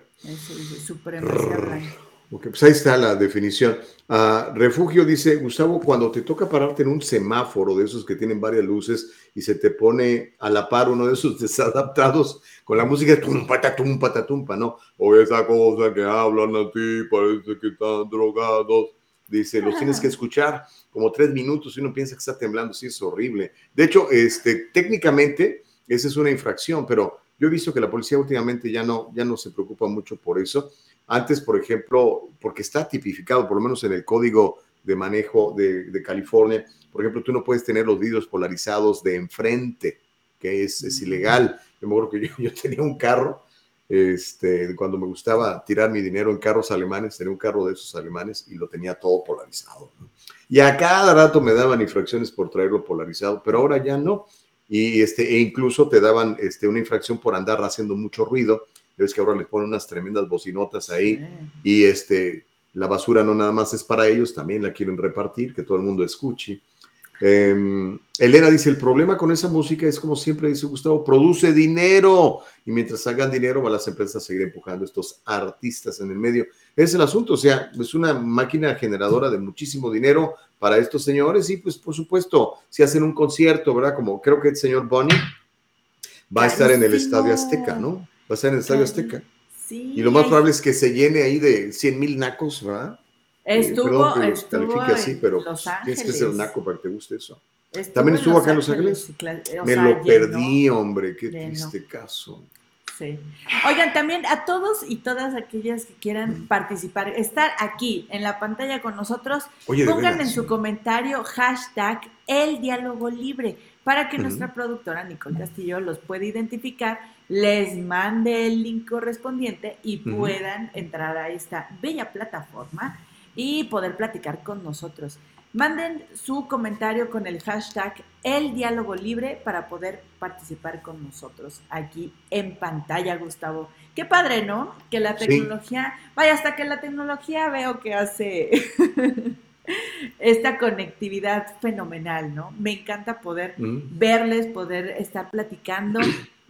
supremacía blanca. Pues ahí está la definición. Ah, refugio dice, Gustavo, cuando te toca pararte en un semáforo de esos que tienen varias luces y se te pone a la par uno de esos <laughs> desadaptados con la música tumpa, tumpa, tumpa, ¿no? O esa cosa que hablan a ti, parece que están drogados. Dice, los tienes que escuchar como tres minutos y uno piensa que está temblando, sí, es horrible. De hecho, este, técnicamente, esa es una infracción, pero yo he visto que la policía últimamente ya no, ya no se preocupa mucho por eso. Antes, por ejemplo, porque está tipificado, por lo menos en el código de manejo de, California, por ejemplo, tú no puedes tener los vidrios polarizados de enfrente, que es, es ilegal. Yo me acuerdo que yo, <laughs> yo tenía un carro este, cuando me gustaba tirar mi dinero en carros alemanes, tenía un carro de esos alemanes y lo tenía todo polarizado. Y a cada rato me daban infracciones por traerlo polarizado, pero ahora ya no. Y este, e incluso te daban este, una infracción por andar haciendo mucho ruido. Ves que ahora les ponen unas tremendas bocinotas ahí y este, la basura no nada más es para ellos, también la quieren repartir, que todo el mundo escuche. Em, Elena dice, el problema con esa música es como siempre dice Gustavo, produce dinero y mientras hagan dinero van las empresas a seguir empujando estos artistas en el medio. Es el asunto, o sea, es una máquina generadora de muchísimo dinero para estos señores y pues por supuesto, si hacen un concierto, ¿verdad? Como creo que el señor Bonnie va a estar en el Estadio Azteca, ¿no? Va a estar en el Estadio Azteca. Y lo más probable es que se llene ahí de 100 mil nacos, ¿verdad? Estuvo, eh, estuvo así, pero Los tienes que ser naco para que te guste eso. También estuvo acá en Los Ángeles. Me lo perdí, hombre, qué triste caso. Sí. Oigan, también a todos y todas aquellas que quieran participar, estar aquí en la pantalla con nosotros, pongan en su comentario hashtag el diálogo libre para que nuestra productora Nicole Castillo los pueda identificar, les mande el link correspondiente y puedan entrar a esta bella plataforma y poder platicar con nosotros. Manden su comentario con el hashtag El Diálogo Libre para poder participar con nosotros aquí en pantalla, Gustavo. Qué padre, ¿no? Que la tecnología, vaya, hasta que la tecnología veo que hace <laughs> esta conectividad fenomenal, ¿no? Me encanta poder mm. verles, poder estar platicando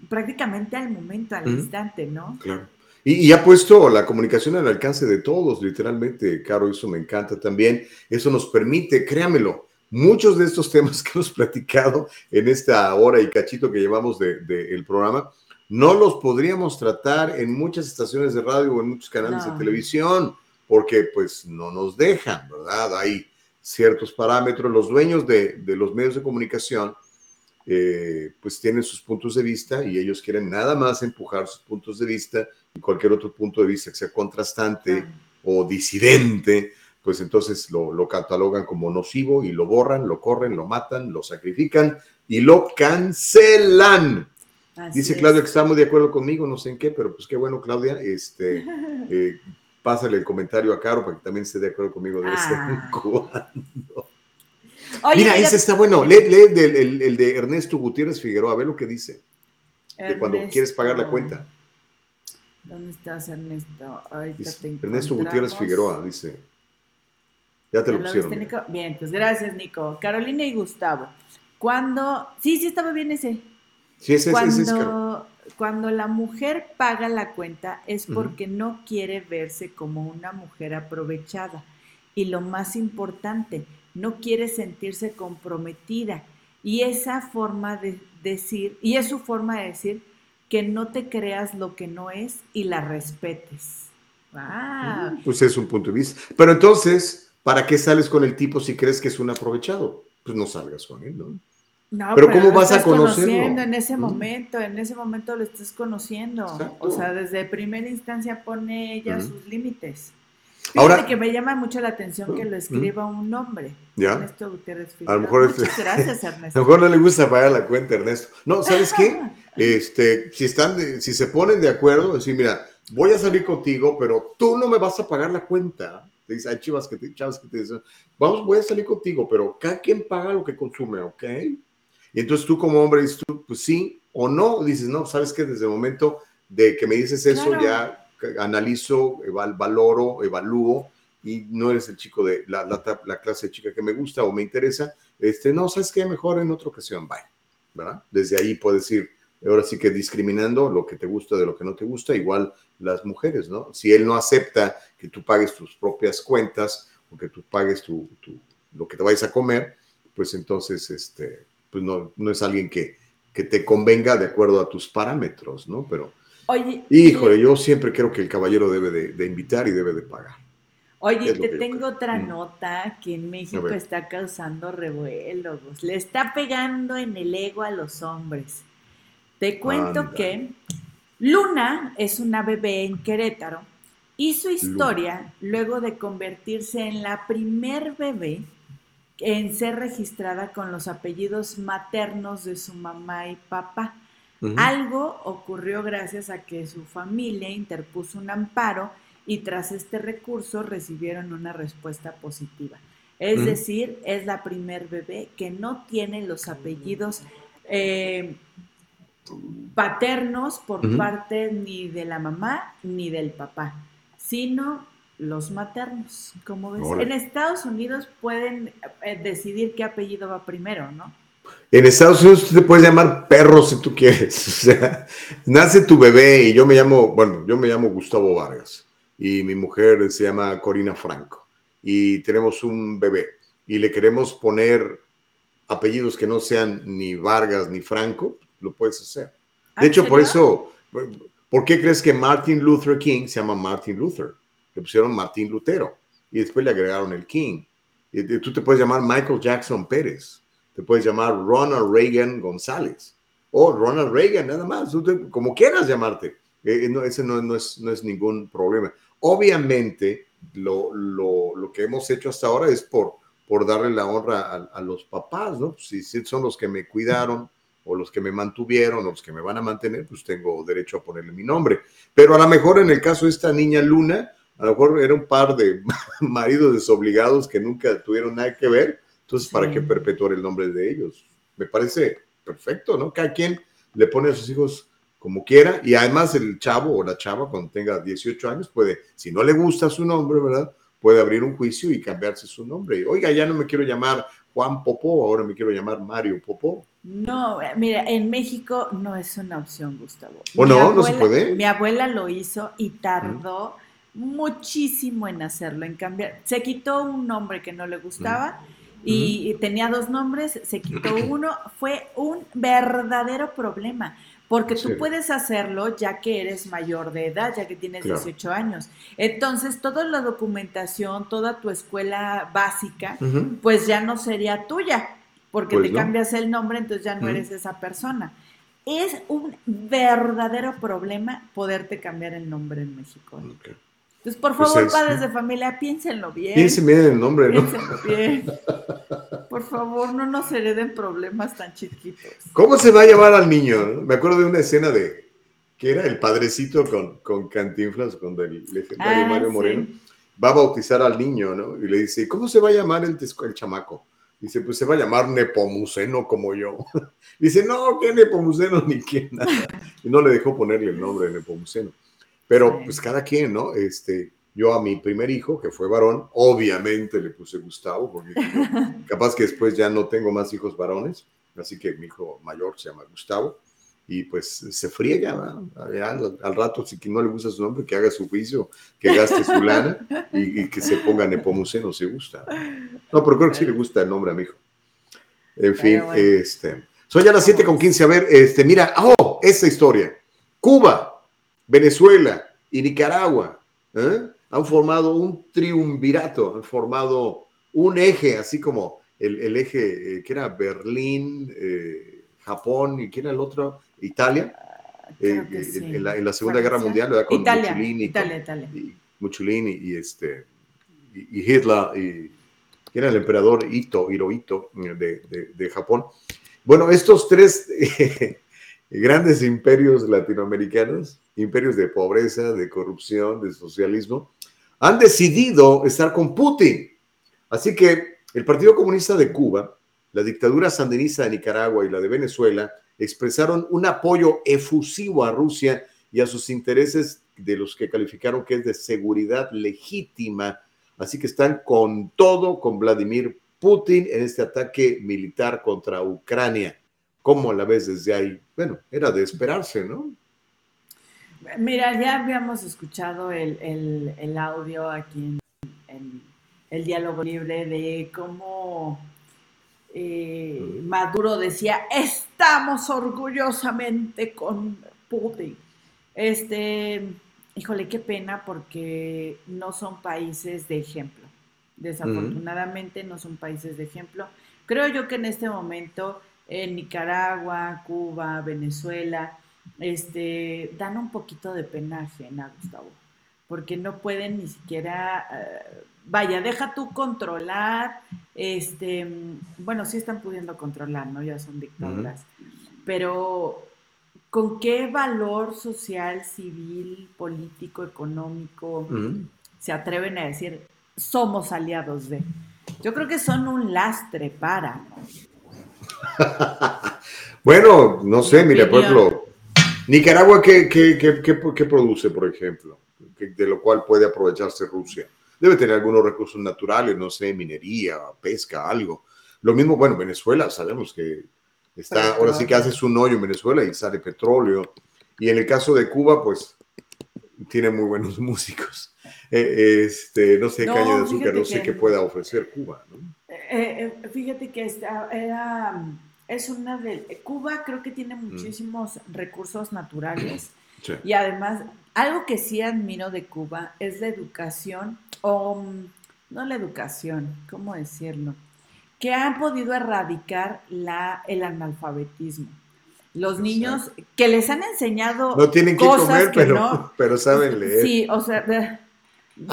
prácticamente al momento, al instante, ¿no? Claro. Y, ha puesto la comunicación al alcance de todos, literalmente, Caro, eso me encanta también. Eso nos permite, créamelo, muchos de estos temas <laughs> que hemos platicado en esta hora y cachito que llevamos del de, programa, no los podríamos tratar en muchas estaciones de radio o en muchos canales de televisión, porque pues no nos dejan, ¿verdad? Hay ciertos parámetros. Los dueños de, de los medios de comunicación, eh, pues tienen sus puntos de vista y ellos quieren nada más empujar sus puntos de vista y cualquier otro punto de vista que sea contrastante o disidente, pues entonces lo, catalogan como nocivo y lo borran, lo corren, lo matan, lo sacrifican y lo cancelan. Dice Claudia que está muy de acuerdo conmigo, no sé en qué, pero pues qué bueno, Claudia. Este, <laughs> eh, pásale el comentario a Caro para que también esté de acuerdo conmigo de vez en ah. <laughs> Mira, ese está bueno. Lee, el, de Ernesto Gutiérrez Figueroa, a ver lo que dice. De cuando quieres pagar la cuenta. ¿Dónde estás, Ernesto? Ernesto Gutiérrez Figueroa, dice. Ya te lo pusieron. Bien, pues gracias, Nico. Carolina y Gustavo. Cuando. Sí, sí, estaba bien ese. Sí, ese, cuando, ese Cuando la mujer paga la cuenta es porque no quiere verse como una mujer aprovechada. Y lo más importante, no quiere sentirse comprometida. Y esa forma de decir, y es su forma de decir que no te creas lo que no es y la respetes. Ah. Pues es un punto de vista. Pero entonces, ¿para qué sales con el tipo si crees que es un aprovechado? Pues no salgas con él, ¿no? No, pero, ¿cómo vas a conocerlo? En ese momento, en ese momento lo estás conociendo. O sea, desde primera instancia pone ella sus límites. Ahora, que me llama mucho la atención que lo escriba un hombre. ¿Ya? Ernesto Gutiérrez A lo mejor Muchas gracias, <laughs> Ernesto. A lo mejor no le gusta pagar la cuenta, Ernesto. No, ¿sabes qué? <laughs> Este, si están, si se ponen de acuerdo, decir, mira, voy a salir contigo, pero tú no me vas a pagar la cuenta. Te dice, hay chivas que te, chavas que te dicen, vamos, voy a salir contigo, pero cada quien paga lo que consume, ¿ok? Y entonces tú como hombre dices, tú, pues sí o no, dices, no, sabes que desde el momento de que me dices eso, ya analizo, valoro, evalúo y no eres el chico de la, la, clase de chica que me gusta o me interesa, este, no, sabes qué, mejor en otra ocasión, bye, ¿verdad? Desde ahí puedes ir, ahora sí que discriminando lo que te gusta de lo que no te gusta, igual las mujeres, ¿no? Si él no acepta que tú pagues tus propias cuentas o que tú pagues tu, lo que te vayas a comer, pues entonces, este, pues no, no es alguien que, que te convenga de acuerdo a tus parámetros, ¿no? Pero, Oye, híjole, yo siempre creo que el caballero debe de, invitar y debe de pagar. Oye, te tengo otra mm. nota que en México está causando revuelos. Le está pegando en el ego a los hombres. Te cuento que Luna es una bebé en Querétaro y su historia luego de convertirse en la primer bebé en ser registrada con los apellidos maternos de su mamá y papá. Algo ocurrió gracias a que su familia interpuso un amparo y tras este recurso recibieron una respuesta positiva. Es decir, es la primer bebé que no tiene los apellidos eh, paternos por parte ni de la mamá ni del papá, sino los maternos. Como ves, en Estados Unidos pueden eh, decidir qué apellido va primero, ¿no? En Estados Unidos tú te puedes llamar perro si tú quieres. <laughs> O sea, nace tu bebé y yo me llamo, bueno, yo me llamo Gustavo Vargas y mi mujer se llama Corina Franco y tenemos un bebé y le queremos poner apellidos que no sean ni Vargas ni Franco, lo puedes hacer. De ¿Ah, hecho, por eso, ¿por qué crees que Martin Luther King se llama Martin Luther? Le pusieron Martín Lutero y después le agregaron el King. Y tú te puedes llamar Michael Jackson Pérez, te puedes llamar Ronald Reagan González o Ronald Reagan, nada más, como quieras llamarte. Eh, eh, no, ese no, es, no es ningún problema. Obviamente, lo, que hemos hecho hasta ahora es por, por darle la honra a, los papás, ¿no? Si, si, son los que me cuidaron o los que me mantuvieron o los que me van a mantener, pues tengo derecho a ponerle mi nombre. Pero a lo mejor en el caso de esta niña Luna, a lo mejor era un par de <laughs> maridos desobligados que nunca tuvieron nada que ver, entonces, ¿para qué perpetuar el nombre de ellos? Me parece perfecto, ¿no? Cada quien le pone a sus hijos como quiera y además el chavo o la chava cuando tenga 18 años puede, si no le gusta su nombre, ¿verdad? Puede abrir un juicio y cambiarse su nombre. Oiga, ya no me quiero llamar Juan Popó, ahora me quiero llamar Mario Popó. No, mira, en México no es una opción, Gustavo. ¿O no? ¿No se puede? Mi abuela lo hizo y tardó muchísimo en hacerlo, en cambiar. Se quitó un nombre que no le gustaba y tenía dos nombres, se quitó <clears throat> uno. Fue un verdadero problema. Porque tú puedes hacerlo ya que eres mayor de edad, ya que tienes 18 años. Entonces, toda la documentación, toda tu escuela básica, pues ya no sería tuya, porque pues te cambias el nombre, entonces ya no eres esa persona. Es un verdadero problema poderte cambiar el nombre en México. Entonces, por pues favor, padres de familia, piénsenlo bien. Piensen bien el nombre, ¿no? Piénsenlo bien. <laughs> Por favor, no nos hereden problemas tan chiquitos. ¿Cómo se va a llamar al niño? Me acuerdo de una escena de que era el padrecito con, con Cantinflas, con el legendario ah, Mario Moreno. Va a bautizar al niño, ¿no? Y le dice, ¿cómo se va a llamar el, el chamaco? Dice, pues se va a llamar Nepomuceno como yo. <laughs> Dice, no, ¿qué Nepomuceno ni qué nada. Y no le dejó ponerle el nombre de Nepomuceno. Pero pues cada quien, ¿no? Este, yo a mi primer hijo, que fue varón, obviamente le puse Gustavo, porque <laughs> capaz que después ya no tengo más hijos varones, así que mi hijo mayor se llama Gustavo, y pues se friega, al, rato, si no le gusta su nombre, que haga su juicio, que gaste su lana y, que se ponga Nepomuceno, si gusta. No, pero creo que sí le gusta el nombre a mi hijo. En fin, este, son ya las 7 con 15, a ver, este, mira, oh, esa historia, Cuba, Venezuela y Nicaragua ¿eh? han formado un triunvirato, han formado un eje, así como el, eje eh, que era Berlín, eh, Japón y ¿quién era el otro? Italia. Ah, en, la, Segunda Guerra Mundial, con Italia, Mussolini, Italia, Italia. Y, Mussolini y, este, y, Hitler, y ¿quién era el emperador Ito, Hirohito de, de Japón. Bueno, estos tres <laughs> grandes imperios latinoamericanos, imperios de pobreza, de corrupción, de socialismo, han decidido estar con Putin. Así que el Partido Comunista de Cuba, la dictadura sandinista de Nicaragua y la de Venezuela expresaron un apoyo efusivo a Rusia y a sus intereses de los que calificaron que es de seguridad legítima. Así que están con todo, con Vladimir Putin en este ataque militar contra Ucrania. ¿Cómo a la vez desde ahí? Bueno, era de esperarse, ¿no? Mira, ya habíamos escuchado el, audio aquí en, el diálogo libre de cómo eh, Maduro decía, estamos orgullosamente con Putin. Este, híjole, qué pena porque no son países de ejemplo. Desafortunadamente no son países de ejemplo. Creo yo que en este momento en Nicaragua, Cuba, Venezuela, este, dan un poquito de pena ajena, Gustavo, porque no pueden ni siquiera, eh, vaya, deja tú controlar, este, bueno, sí están pudiendo controlar, ¿no? Ya son dictaduras, pero ¿con qué valor social, civil, político, económico se atreven a decir somos aliados de? Yo creo que son un lastre para. <laughs> bueno, no sé, mira, por ejemplo, Nicaragua, ¿qué, qué, produce, por ejemplo? De lo cual puede aprovecharse Rusia. Debe tener algunos recursos naturales, no sé, minería, pesca, algo. Lo mismo, bueno, Venezuela, sabemos que está, ahora sí que haces un hoyo en Venezuela y sale petróleo. Y en el caso de Cuba, pues tiene muy buenos <laughs> músicos. Eh, este, no sé, caña de azúcar, no sé qué pueda ofrecer Cuba. Eh, eh, fíjate que esta era es una de... Cuba creo que tiene mm. muchísimos recursos naturales <clears throat> y además algo que sí admiro de Cuba es la educación, o mm, no la educación, ¿cómo decirlo? Que han podido erradicar la, el analfabetismo. Los niños que les han enseñado no tienen que comer, pero, <laughs> pero saben leer. Sí, o sea,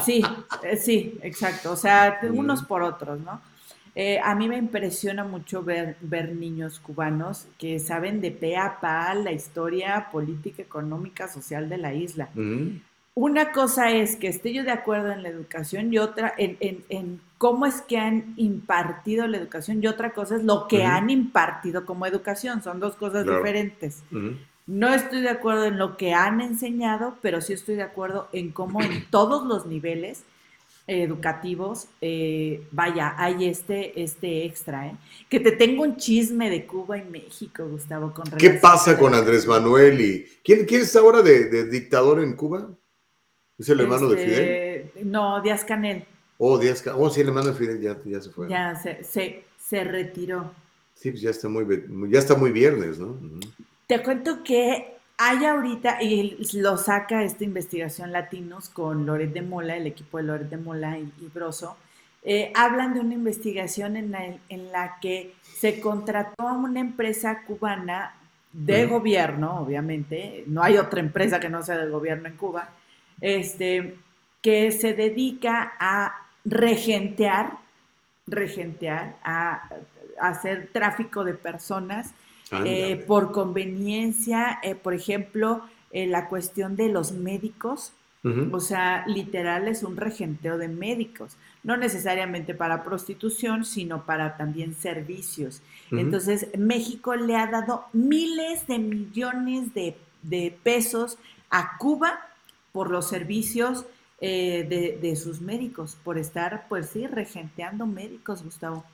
sí, eh, sí, exacto. O sea, unos por otros, ¿no? Eh, a mí me impresiona mucho ver, ver niños cubanos que saben de pe a pa la historia política, económica, social de la isla. Una cosa es que esté yo de acuerdo en la educación y otra en, cómo es que han impartido la educación y otra cosa es lo que han impartido como educación. Son dos cosas diferentes. No estoy de acuerdo en lo que han enseñado, pero sí estoy de acuerdo en cómo en <clears throat> todos los niveles educativos, eh, vaya, hay este, este extra, ¿eh? Que te tengo un chisme de Cuba y México, Gustavo. Con ¿Qué pasa con Andrés Manuel y quién, quién está ahora de, dictador en Cuba? ¿Es el hermano de Fidel? Este, no, Díaz Canel. Oh, Díaz Canel. Oh, sí, el hermano de Fidel ya, ya se fue. Ya se, se, se, retiró. Sí, pues ya está muy, ya está muy viernes, ¿no? Te cuento que hay ahorita, y lo saca esta investigación Latinos con Loret de Mola, el equipo de Loret de Mola y, Broso, eh, hablan de una investigación en la, en la, que se contrató a una empresa cubana de gobierno, obviamente, no hay otra empresa que no sea del gobierno en Cuba, este, que se dedica a regentear, regentear, a hacer tráfico de personas eh, por conveniencia, eh, por ejemplo, eh, la cuestión de los médicos, o sea, literal es un regenteo de médicos, no necesariamente para prostitución, sino para también servicios. Entonces, México le ha dado miles de millones de, pesos a Cuba por los servicios de, de, sus médicos, por estar, pues sí, regenteando médicos, Gustavo.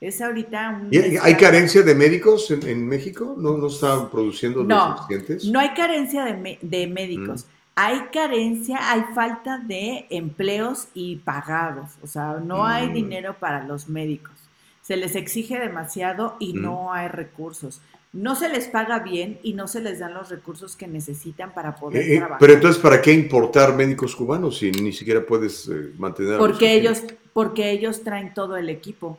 Es ahorita ¿Hay carencia de médicos en, México? ¿No, ¿No están produciendo no, los suficientes? No hay carencia de, médicos. Mm. Hay carencia, hay falta de empleos y pagados. O sea, no hay mm. dinero para los médicos. Se les exige demasiado y mm. no hay recursos. No se les paga bien y no se les dan los recursos que necesitan para poder eh, eh, trabajar. Pero entonces, ¿para qué importar médicos cubanos si ni siquiera puedes eh, mantener? Porque ellos, porque ellos traen todo el equipo.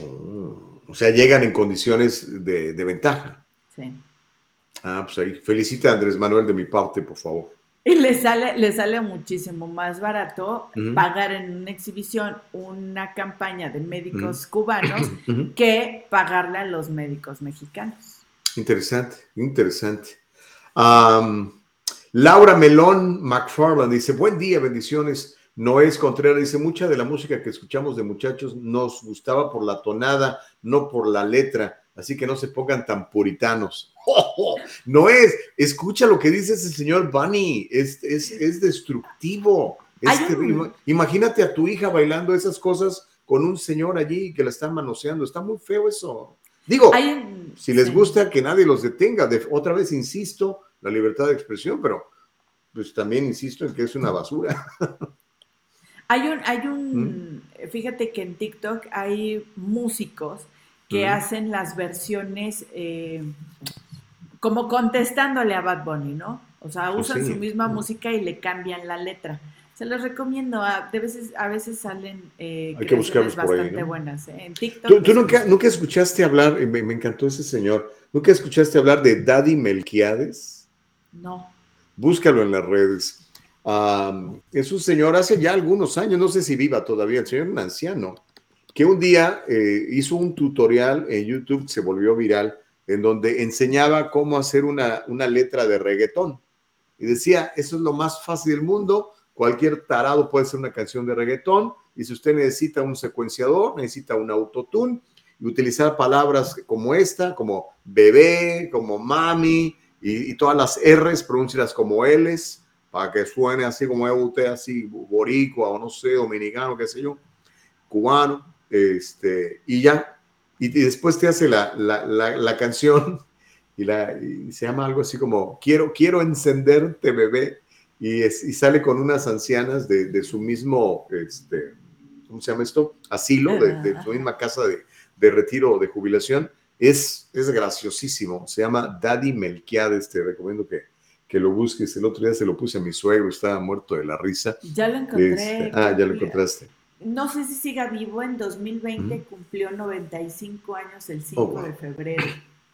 Oh, o sea, llegan en condiciones de, ventaja. Sí. Ah, pues ahí. Felicita a Andrés Manuel de mi parte, por favor. Y le sale, le sale muchísimo más barato pagar en una exhibición una campaña de médicos cubanos <coughs> que pagarle a los médicos mexicanos. Interesante, interesante. Laura Melón McFarland dice, buen día, bendiciones. Noés Contreras dice, mucha de la música que escuchamos de muchachos nos gustaba por la tonada, no por la letra, así que no se pongan tan puritanos. <laughs> No es, escucha lo que dice ese señor Bunny, es, es, es destructivo. Imagínate a tu hija bailando esas cosas con un señor allí que la está manoseando, está muy feo eso. Digo, si les gusta que nadie los detenga, otra vez insisto, la libertad de expresión, pero pues también insisto en que es una basura. <laughs> Hay un, hay un, ¿Mm? fíjate que en TikTok hay músicos que hacen las versiones eh, como contestándole a Bad Bunny, ¿no? O sea, pues usan su misma música y le cambian la letra. Se los recomiendo. A, de veces, a veces salen eh, Hay que buscarlos bastante buenas. ¿eh? En TikTok. ¿Tú, nunca, nunca, escuchaste hablar, me, me, encantó ese señor, ¿nunca escuchaste hablar de Daddy Melquiades? No. Búscalo en las redes. Es un señor hace ya algunos años, no sé si viva todavía, el señor un anciano, que un día eh, hizo un tutorial en YouTube, se volvió viral, en donde enseñaba cómo hacer una, una letra de reggaetón. Y decía, eso es lo más fácil del mundo, cualquier tarado puede hacer una canción de reggaetón, y si usted necesita un secuenciador, necesita un autotune, y utilizar palabras como esta, como bebé, como mami, y, todas las R's, pronúncialas como L's, para que suene así como es usted, así boricua o no sé, dominicano, qué sé yo, cubano, este, y ya. Y, después te hace la, la, la, canción <laughs> y, la, se llama algo así como Quiero, quiero encenderte, bebé. Y, es, y sale con unas ancianas de, de, su mismo, este, ¿cómo se llama esto? Asilo, de, de su misma casa de, de retiro o de jubilación es, es graciosísimo. Se llama Daddy Melquiades. Te recomiendo que, que lo busques. El otro día se lo puse a mi suegro, estaba muerto de la risa. Ya lo encontré. Este, ah, ya lo encontraste. No sé si siga vivo. En 2020 cumplió 95 años el 5 de febrero.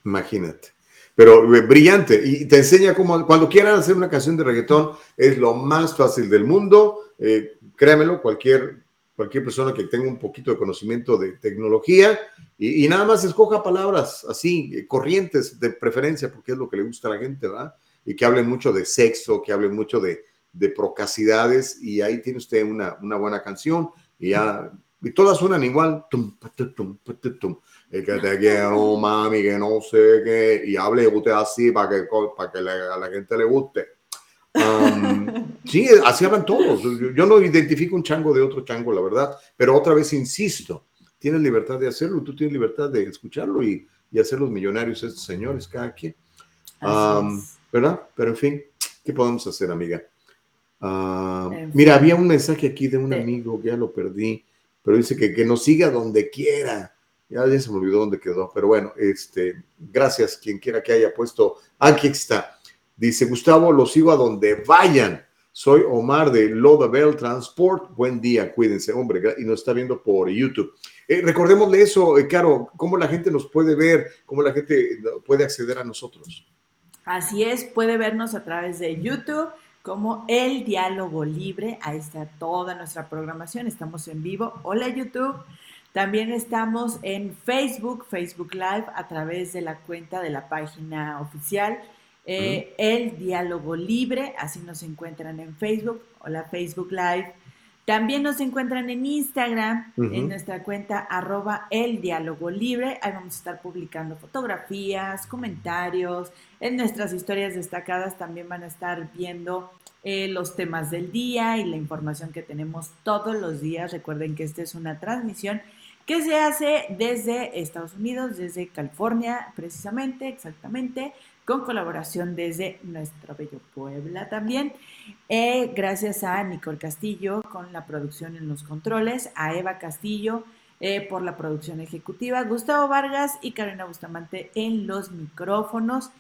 Imagínate. Pero eh, brillante. Y te enseña cómo, cuando quieran hacer una canción de reggaetón, es lo más fácil del mundo. Eh, créamelo, cualquier cualquier persona que tenga un poquito de conocimiento de tecnología y, nada más escoja palabras así, eh, corrientes de preferencia, porque es lo que le gusta a la gente, ¿verdad? Y que hablen mucho de sexo, que hablen mucho de, de procacidades y ahí tiene usted una, una buena canción y ya, y todas suenan igual, tum, tum, tum, el que te quiero, <laughs> mami, que no sé qué, y hable usted así para que, para que a la gente le guste. <laughs> sí, así hablan todos. Yo, no identifico un chango de otro chango, la verdad, pero otra vez insisto, tienes libertad de hacerlo, tú tienes libertad de escucharlo y, y hacer los millonarios estos señores, cada quien. ¿Verdad? Pero en fin, ¿qué podemos hacer, amiga? mira, había un mensaje aquí de un amigo que ya lo perdí, pero dice que, que nos siga donde quiera. Ya, se me olvidó dónde quedó, pero bueno, este, gracias quien quiera que haya puesto. Aquí está. Dice Gustavo, lo sigo a donde vayan. Soy Omar de Lodabel Transport. Buen día, cuídense, hombre. Y nos está viendo por YouTube. Eh, recordémosle eso, eh, Caro, cómo la gente nos puede ver, cómo la gente puede acceder a nosotros. Así es, puede vernos a través de YouTube como El Diálogo Libre. Ahí está toda nuestra programación. Estamos en vivo. Hola YouTube. También estamos en Facebook, Facebook Live, a través de la cuenta de la página oficial eh, el Diálogo Libre, así nos encuentran en Facebook o la Facebook Live. También nos encuentran en Instagram, en nuestra cuenta arroba el diálogo libre. Ahí vamos a estar publicando fotografías, comentarios. En nuestras historias destacadas también van a estar viendo eh, los temas del día y la información que tenemos todos los días. Recuerden que esta es una transmisión que se hace desde Estados Unidos, desde California, precisamente, exactamente con colaboración desde nuestro bello Puebla también. Eh, gracias a Nicole Castillo con la producción en los controles, a Eva Castillo eh, por la producción ejecutiva, Gustavo Vargas y Karina Bustamante en los micrófonos.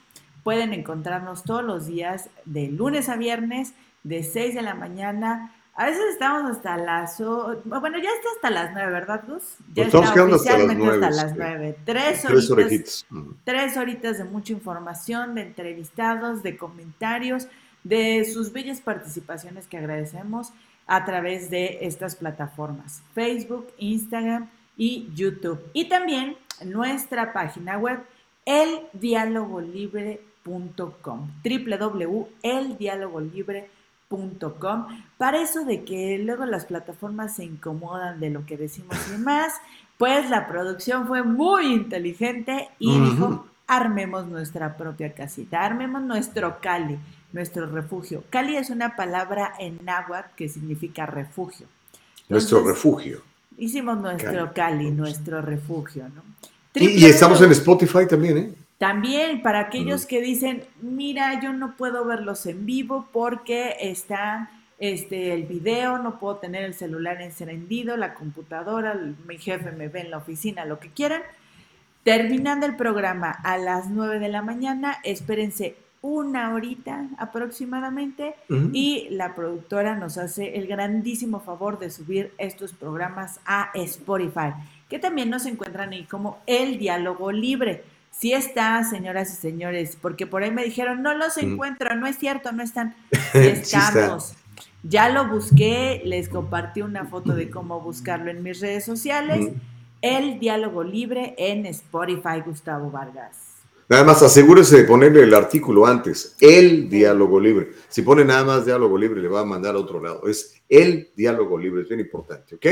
Pueden encontrarnos todos los días de lunes a viernes de 6 de la mañana a veces estamos hasta las... Bueno, ya está hasta las nueve, ¿verdad, Gus? Ya pues está oficialmente hasta las nueve. Tres, horitas, tres horitas de mucha información, de entrevistados, de comentarios, de sus bellas participaciones que agradecemos a través de estas plataformas, Facebook, Instagram y YouTube. Y también nuestra página web, eldialogolibre.com, www.eldialogolibre.com para eso de que luego las plataformas se incomodan de lo que decimos y más, pues la producción fue muy inteligente y dijo, armemos nuestra propia casita, armemos nuestro Cali, nuestro refugio. Cali es una palabra en náhuatl que significa refugio. nuestro refugio. Hicimos nuestro Cali, nuestro refugio, ¿no? Y, estamos en Spotify también, ¿eh? También para aquellos que dicen, mira, yo no puedo verlos en vivo porque está este, el video, no puedo tener el celular encendido, la computadora, mi jefe me ve en la oficina, lo que quieran. Terminando el programa a las 9 de la mañana, espérense una horita aproximadamente y la productora nos hace el grandísimo favor de subir estos programas a Spotify, que también nos encuentran ahí como el diálogo libre. Sí está, señoras y señores, porque por ahí me dijeron, no los encuentro, no es cierto, no están. <laughs> estamos. ya lo busqué, les compartí una foto de cómo buscarlo en mis redes sociales. El diálogo libre en Spotify, Gustavo Vargas. Nada más asegúrese de ponerle el artículo antes, el diálogo libre. Si pone nada más diálogo libre, le va a mandar a otro lado. Es el diálogo libre, es bien importante, ¿ok?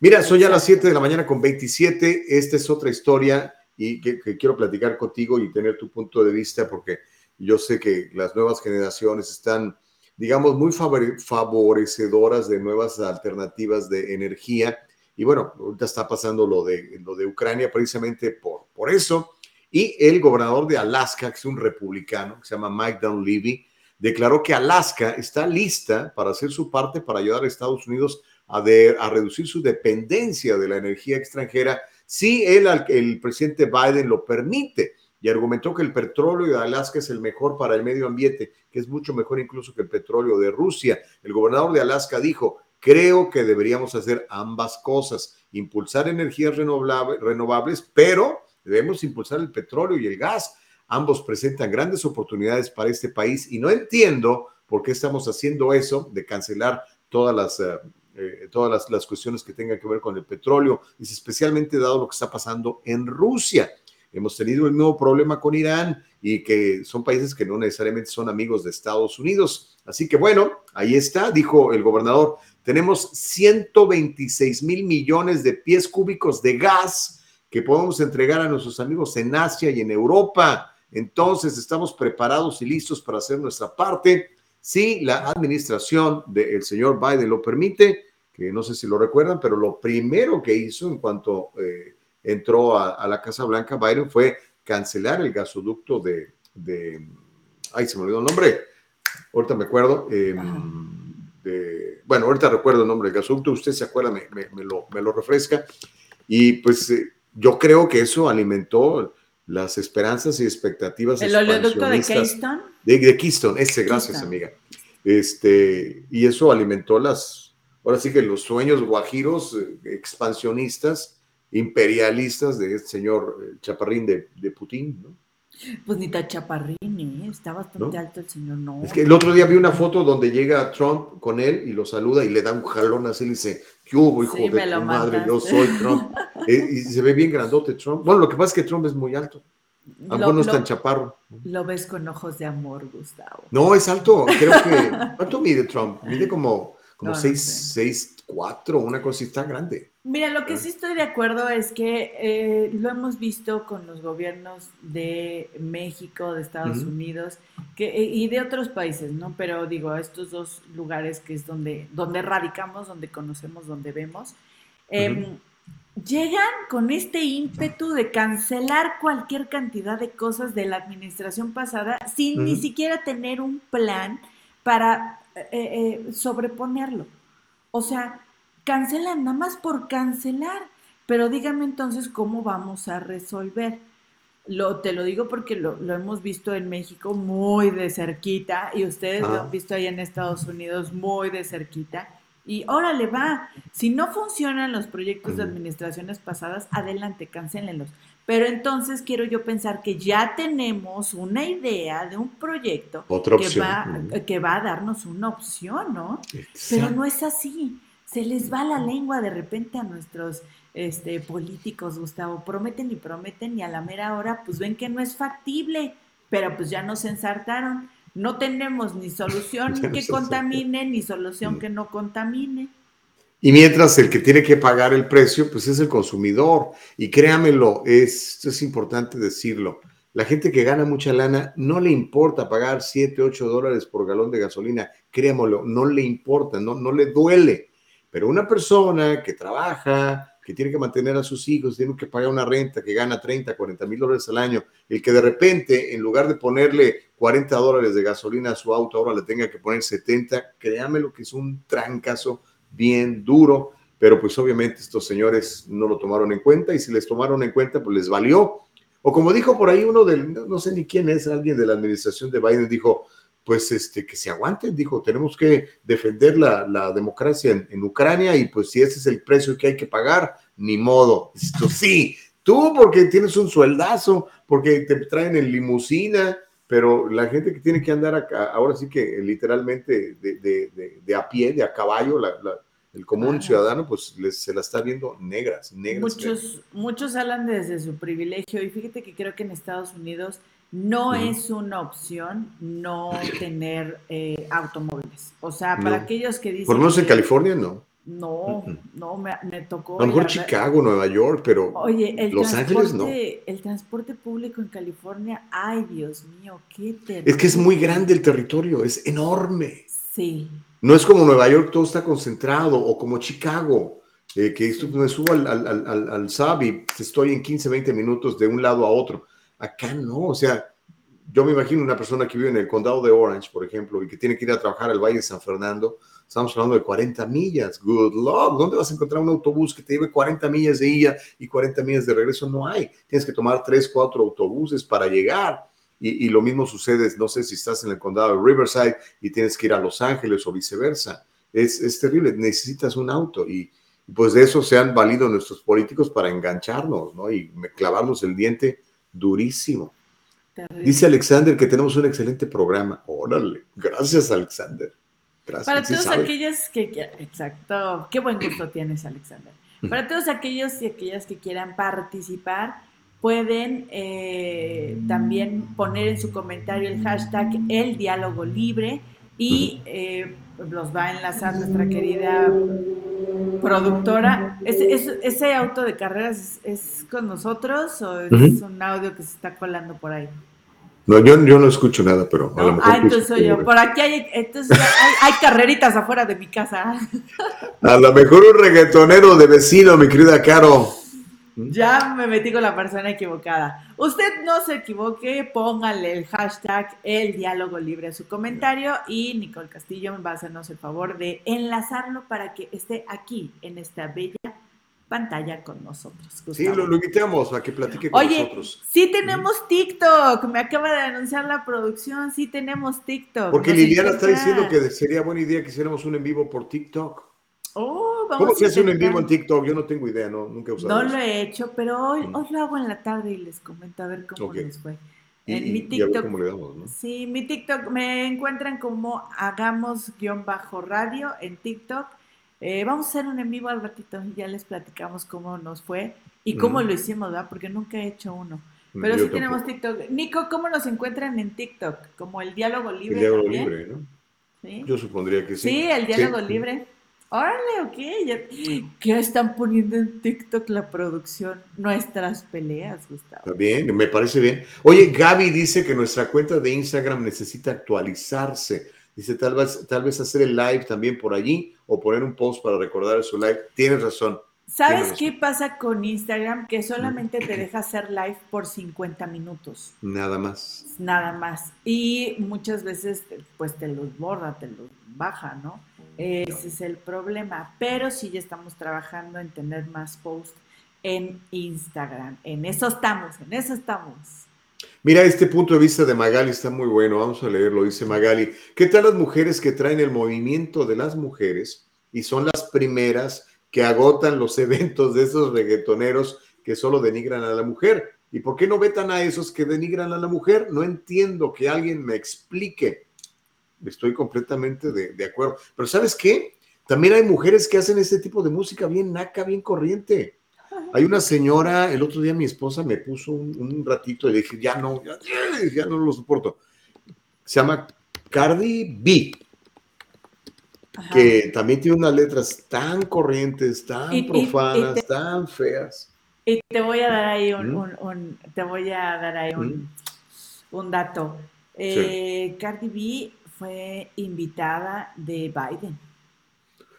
Mira, son ya las 7 de la mañana con 27. Esta es otra historia y que, quiero platicar contigo y tener tu punto de vista porque yo sé que las nuevas generaciones están, digamos, muy favorecedoras de nuevas alternativas de energía. Y bueno, ahorita está pasando lo de, lo de Ucrania precisamente por, por eso y el gobernador de Alaska, que es un republicano, que se llama Mike Dunleavy, declaró que Alaska está lista para hacer su parte para ayudar a Estados Unidos a, a reducir su dependencia de la energía extranjera si él, el presidente Biden lo permite. Y argumentó que el petróleo de Alaska es el mejor para el medio ambiente, que es mucho mejor incluso que el petróleo de Rusia. El gobernador de Alaska dijo, creo que deberíamos hacer ambas cosas, impulsar energías renovables, pero Debemos impulsar el petróleo y el gas. Ambos presentan grandes oportunidades para este país y no entiendo por qué estamos haciendo eso de cancelar todas las, eh, eh, todas las, cuestiones que tengan que ver con el petróleo, y especialmente dado lo que está pasando en Rusia. Hemos tenido el mismo problema con Irán y que son países que no necesariamente son amigos de Estados Unidos. Así que bueno, ahí está, dijo el gobernador, tenemos 126 mil millones de pies cúbicos de gas que podemos entregar a nuestros amigos en Asia y en Europa. Entonces, estamos preparados y listos para hacer nuestra parte. Si la administración del señor Biden lo permite, que no sé si lo recuerdan, pero lo primero que hizo en cuanto eh, entró a, la Casa Blanca Biden fue cancelar el gasoducto de, de ay, se me olvidó el nombre, ahorita me acuerdo, em, bueno, ahorita recuerdo el nombre del gasoducto, usted se acuerda, me, me, lo, me lo, refresca, y pues eh, yo creo que eso alimentó las esperanzas y expectativas. ¿El oleoducto de Keystone? De, Keystone, ese, gracias, amiga. Este, y eso alimentó las, ahora sí que los sueños guajiros, eh, expansionistas, imperialistas de este señor eh, Chaparrín de, de Putin, ¿no? Pues ni tan chaparrín, ¿eh? está bastante alto el señor, no. Es que el otro día vi una foto donde llega Trump con él y lo saluda y le da un jalón así y dice, ¿qué hubo, hijo de tu madre? Yo soy Trump. <laughs> Eh, y se ve bien grandote Trump. Bueno, lo que pasa es que Trump es muy alto. A no es tan chaparro. Lo ves con ojos de amor, Gustavo. No, es alto. Creo que. ¿Cuánto mide Trump? Mide como, como 6, 4, una cosita grande. Mira, lo que ah. sí estoy de acuerdo es que eh, lo hemos visto con los gobiernos de México, de Estados Unidos que, eh, y de otros países, ¿no? Pero digo, estos dos lugares que es donde, donde radicamos, donde conocemos, donde vemos, em, llegan con este ímpetu de cancelar cualquier cantidad de cosas de la administración pasada sin ni siquiera tener un plan para eh, sobreponerlo. O sea, cancelan nada más por cancelar. Pero díganme entonces cómo vamos a resolver. Lo, te lo digo porque lo, hemos visto en México muy de cerquita y ustedes lo han visto ahí en Estados Unidos muy de cerquita. Y órale, va. Si no funcionan los proyectos de administraciones pasadas, adelante, cancelenlos. Pero entonces quiero yo pensar que ya tenemos una idea de un proyecto que, va, que va a darnos una opción, ¿no? Pero no es así se les va la lengua de repente a nuestros este, políticos, Gustavo. Prometen y prometen y a la mera hora pues ven que no es factible, pero pues ya nos ensartaron. No tenemos ni <laughs> solución que contamine ni solución que no contamine. Y mientras el que tiene que pagar el precio, pues es el consumidor. Y créamelo, es, es importante decirlo. La gente que gana mucha lana no le importa pagar 7, 8 dólares por galón de gasolina, créamelo, no le importa, no, no le duele. Pero una persona que trabaja, que tiene que mantener a sus hijos, tiene que pagar una renta, que gana 30, 40 mil dólares al año, el que de repente, en lugar de ponerle 40 dólares de gasolina a su auto, ahora le tenga que poner 70, créamelo que es un trancazo bien duro, pero pues obviamente estos señores no lo tomaron en cuenta y si les tomaron en cuenta, pues les valió o como dijo por ahí uno del, no sé ni quién es, alguien de la administración de Biden, dijo, pues este, que se aguanten, dijo, tenemos que defender la, democracia en, Ucrania y pues si ese es el precio que hay que pagar, ni modo. Esto sí, tú porque tienes un sueldazo, porque te traen en limusina, pero la gente que tiene que andar acá, ahora sí que literalmente de, a pie, de a caballo, la, el común ciudadano pues se la está viendo negras, negras. Muchos, muchos hablan desde su privilegio y fíjate que creo que en Estados Unidos no es una opción no <clears throat> tener eh, automóviles. O sea, para aquellos que dicen... Por lo menos en California no. No, no, me, tocó. A lo mejor Chicago, Nueva York, pero Oye, el Los Ángeles no. El transporte público en California, ay Dios mío, qué terrible. Es que es muy grande el territorio, es enorme. Sí. No es como Nueva York, todo está concentrado, o como Chicago, eh, que me subo al, al, al, al estoy en 15, 20 minutos de un lado a otro. Acá no, o sea, yo me imagino una persona que vive en el condado de Orange, por ejemplo, y que tiene que ir a trabajar al Valle de San Fernando, estamos hablando de 40 millas, good luck, ¿dónde vas a encontrar un autobús que te lleve 40 millas de ida y 40 millas de regreso? No hay, tienes que tomar 3, 4 autobuses para llegar. Y, lo mismo sucede, no sé si estás en el condado de Riverside y tienes que ir a Los Ángeles o viceversa. Es, es terrible, necesitas un auto y pues de eso se han valido nuestros políticos para engancharnos, ¿no? Y clavarnos el diente durísimo. Dice Alexander que tenemos un excelente programa. Órale, gracias Alexander. Gracias. Para todos aquellos que, exacto, qué buen gusto tienes Alexander. Para todos aquellos y aquellas que quieran participar, pueden eh, también poner en su comentario el hashtag el diálogo libre y eh, los va a enlazar nuestra querida productora. ¿Ese, auto de carreras es, con nosotros o es un audio que se está colando por ahí? No, yo, no escucho nada, pero a lo mejor. Ah, entonces soy yo. Por aquí hay, entonces hay, carreritas afuera de mi casa. A lo mejor un reggaetonero de vecino, mi querida Caro. Ya me metí con la persona equivocada. Usted no se equivoque, póngale el hashtag el diálogo libre a su comentario y Nicole Castillo me va a hacernos el favor de enlazarlo para que esté aquí en esta bella pantalla con nosotros. Sí, lo, invitamos a que platique con Oye, nosotros. Sí tenemos TikTok, me acaba de anunciar la producción, sí tenemos TikTok. Porque Liliana está diciendo que sería buena idea que hiciéramos un en vivo por TikTok. Oh, ¿Cómo se hace un en vivo en TikTok? Yo no tengo idea, no, nunca he usado. No lo he hecho, pero hoy, hoy, lo hago en la tarde y les comento a ver cómo les fue. En mi TikTok. cómo le damos, ¿no? Sí, mi TikTok me encuentran como hagamos guion bajo radio en TikTok. Eh, vamos a hacer un en vivo al ratito y ya les platicamos cómo nos fue y cómo lo hicimos, ¿verdad? Porque nunca he hecho uno. Pero sí tenemos TikTok. Nico, ¿cómo nos encuentran en TikTok? Como el diálogo libre. El diálogo libre, ¿no? ¿Sí? Yo supondría que sí. Sí, el diálogo libre. Órale, ok. ¿Qué están poniendo en TikTok la producción? Nuestras peleas, Gustavo. Está bien, me parece bien. Oye, Gaby dice que nuestra cuenta de Instagram necesita actualizarse. Dice, tal vez, tal vez hacer el live también por allí o poner un post para recordar su live. Tienes razón. ¿Sabes qué pasa con Instagram? Que solamente te <clears throat> deja hacer live por 50 minutos. Nada más. Nada más. Y muchas veces, pues te los borra, te los baja, ¿no? Ese es el problema. Pero sí ya estamos trabajando en tener más posts en Instagram. En eso estamos, en eso estamos. Mira, este punto de vista de Magali está muy bueno. Vamos a leerlo. Dice Magali, ¿qué tal las mujeres que traen el movimiento de las mujeres y son las primeras que agotan los <laughs> eventos de esos reggaetoneros que solo denigran a la mujer? ¿Y por qué no vetan a esos que denigran a la mujer? No entiendo que alguien me explique. Estoy completamente de, acuerdo. Pero ¿sabes qué? También hay mujeres que hacen este tipo de música bien naca, bien corriente. Hay una señora, el otro día mi esposa me puso un, ratito y dije, ya no, ya, no lo soporto. Se llama Cardi B, que también tiene unas letras tan corrientes, tan profanas, tan feas. Y te voy a dar ahí un, te voy a dar ahí un, dato. Eh, Cardi B fue invitada de Biden.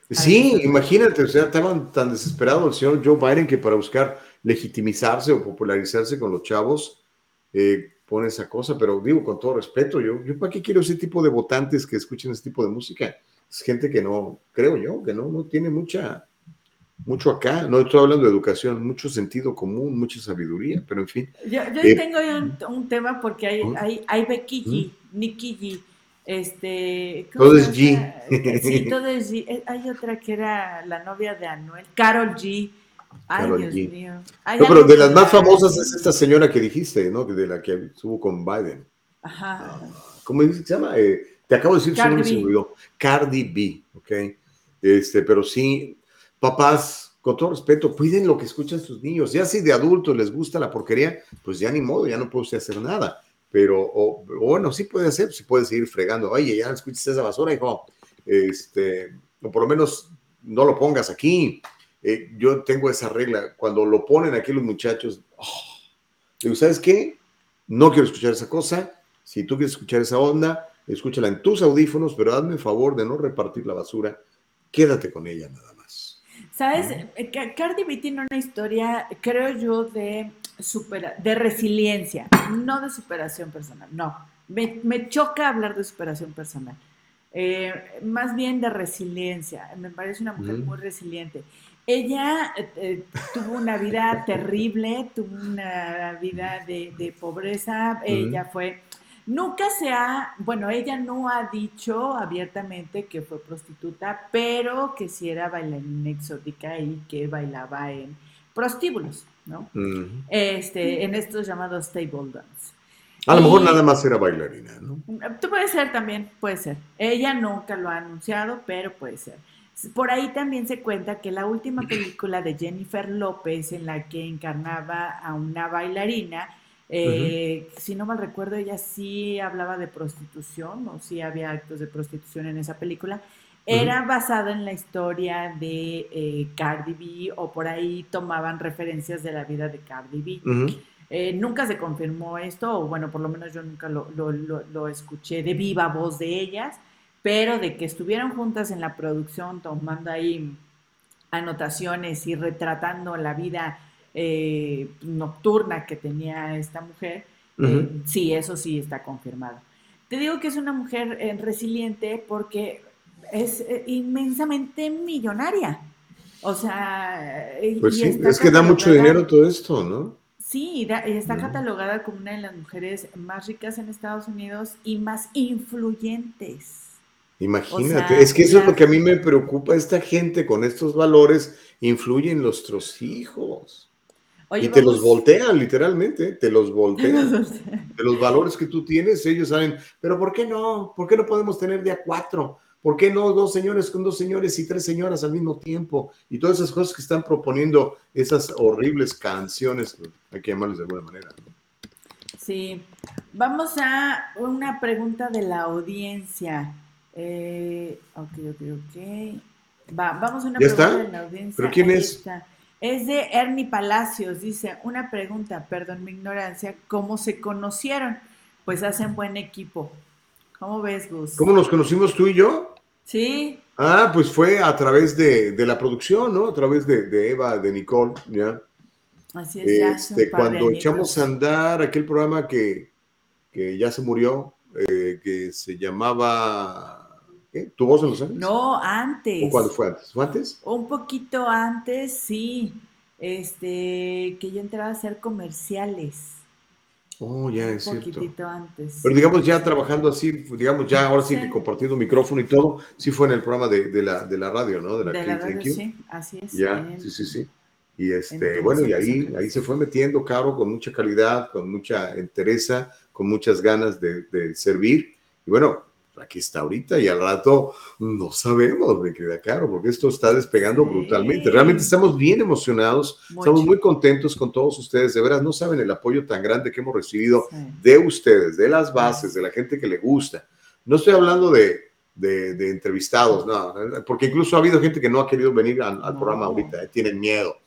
Sí, imagínate, o sea, estaban tan desesperados el señor Joe Biden que para buscar legitimizarse o popularizarse con los chavos, eh, pone esa cosa, pero digo con todo respeto, yo, yo para qué quiero ese tipo de votantes que escuchen ese tipo de música. Es gente que no, creo yo, que no, no tiene mucha, mucho acá, no estoy hablando de educación, mucho sentido común, mucha sabiduría, pero en fin. Yo, yo eh, tengo un, tema porque hay, hay, hay Becky G, Nikki G, este... Todo es G. <laughs> Sí, todo es G. Eh, hay otra que era la novia de Anuel, Carol G. Ay, Dios mío. no, pero de las más famosas es esta señora que dijiste, ¿no? De la que estuvo con Biden. Ajá. Ah, ¿Cómo se llama? Eh, te acabo de decir su nombre, Cardi B, ¿ok? Este, pero sí, papás, con todo respeto, cuiden lo que escuchan sus niños. Ya si de adultos les gusta la porquería, pues ya ni modo, ya no puede usted hacer nada. Pero, o, bueno, sí puede hacer, sí puede seguir fregando. Oye, ya no escuches esa basura, hijo. Este, o por lo menos no lo pongas aquí. Eh, yo tengo esa regla. Cuando lo ponen aquí los muchachos, oh, digo, ¿sabes qué? No quiero escuchar esa cosa. Si tú quieres escuchar esa onda, escúchala en tus audífonos, pero hazme el favor de no repartir la basura. Quédate con ella nada más. ¿Sabes? Eh, Cardi B tiene una historia, creo yo, de, de resiliencia, no de superación personal, no. Me, choca hablar de superación personal. Eh, más bien de resiliencia. Me parece una mujer muy resiliente. Ella eh, tuvo una vida terrible, tuvo una vida de, pobreza. Ella fue Nunca se ha, bueno, ella no ha dicho abiertamente que fue prostituta, pero que sí era bailarina exótica y que bailaba en prostíbulos, ¿no? Este, en estos llamados table dance. A lo mejor nada más era bailarina, ¿no? Tú puede ser también, puede ser. Ella nunca lo ha anunciado, pero puede ser. Por ahí también se cuenta que la última película de Jennifer López en la que encarnaba a una bailarina eh, si no mal recuerdo, ella sí hablaba de prostitución, o sí había actos de prostitución en esa película. Era basada en la historia de eh, Cardi B, o por ahí tomaban referencias de la vida de Cardi B. Eh, nunca se confirmó esto, o bueno, por lo menos yo nunca lo, lo, escuché de viva voz de ellas, pero de que estuvieron juntas en la producción tomando ahí anotaciones y retratando la vida eh, nocturna que tenía esta mujer, eh, sí, eso sí está confirmado. Te digo que es una mujer eh, resiliente porque es inmensamente millonaria. O sea, pues sí, es que da mucho dinero todo esto, ¿no? Sí, está catalogada como una de las mujeres más ricas en Estados Unidos y más influyentes. Imagínate, es que eso es lo que a mí me preocupa, esta gente con estos valores influye en nuestros hijos y te los voltean, literalmente, te los voltean. de los valores que tú tienes, ellos saben, pero ¿por qué no? ¿Por qué no podemos tener de a cuatro? ¿Por qué no dos señores con dos señores y tres señoras al mismo tiempo? Y todas esas cosas que están proponiendo esas horribles canciones, hay que llamarles de alguna manera. Sí, vamos a una pregunta de la audiencia. Eh, ok, ok, ok. Va, vamos a una pregunta de la audiencia. ¿Pero quién es? Es de Ernie Palacios, dice, una pregunta, perdón mi ignorancia, ¿cómo se conocieron? Pues hacen buen equipo. ¿Cómo ves, Gus? ¿Cómo nos conocimos tú y yo? Sí. Ah, pues fue a través de, la producción, ¿no? A través de, Eva, de Nicole, ¿ya? Así es, ya este, Cuando echamos a andar aquel programa que, ya se murió, eh, que se llamaba ¿Tu voz en los años? No, antes. ¿O cuándo fue antes? ¿Fue antes? Un poquito antes, sí. Este, que yo entraba a hacer comerciales. Oh, ya es cierto. Un poquitito antes. Pero digamos, ya trabajando así, digamos, ya ahora sí, que compartiendo micrófono y todo, sí fue en el programa de, la, de la radio, ¿no? De la, de la radio, sí, así es. Ya, sí, sí, sí. Y este, bueno, y ahí, ahí se fue metiendo, Caro, con mucha calidad, con mucha entereza, con muchas ganas de, de servir. Y bueno, aquí está ahorita y al rato no sabemos, me queda claro, porque esto está despegando brutalmente. Realmente estamos bien emocionados, estamos muy contentos con todos ustedes, de veras no saben el apoyo tan grande que hemos recibido de ustedes, de las bases, de la gente que le gusta. No estoy hablando de, de, entrevistados, no, porque incluso ha habido gente que no ha querido venir al, programa ahorita, eh, tienen miedo.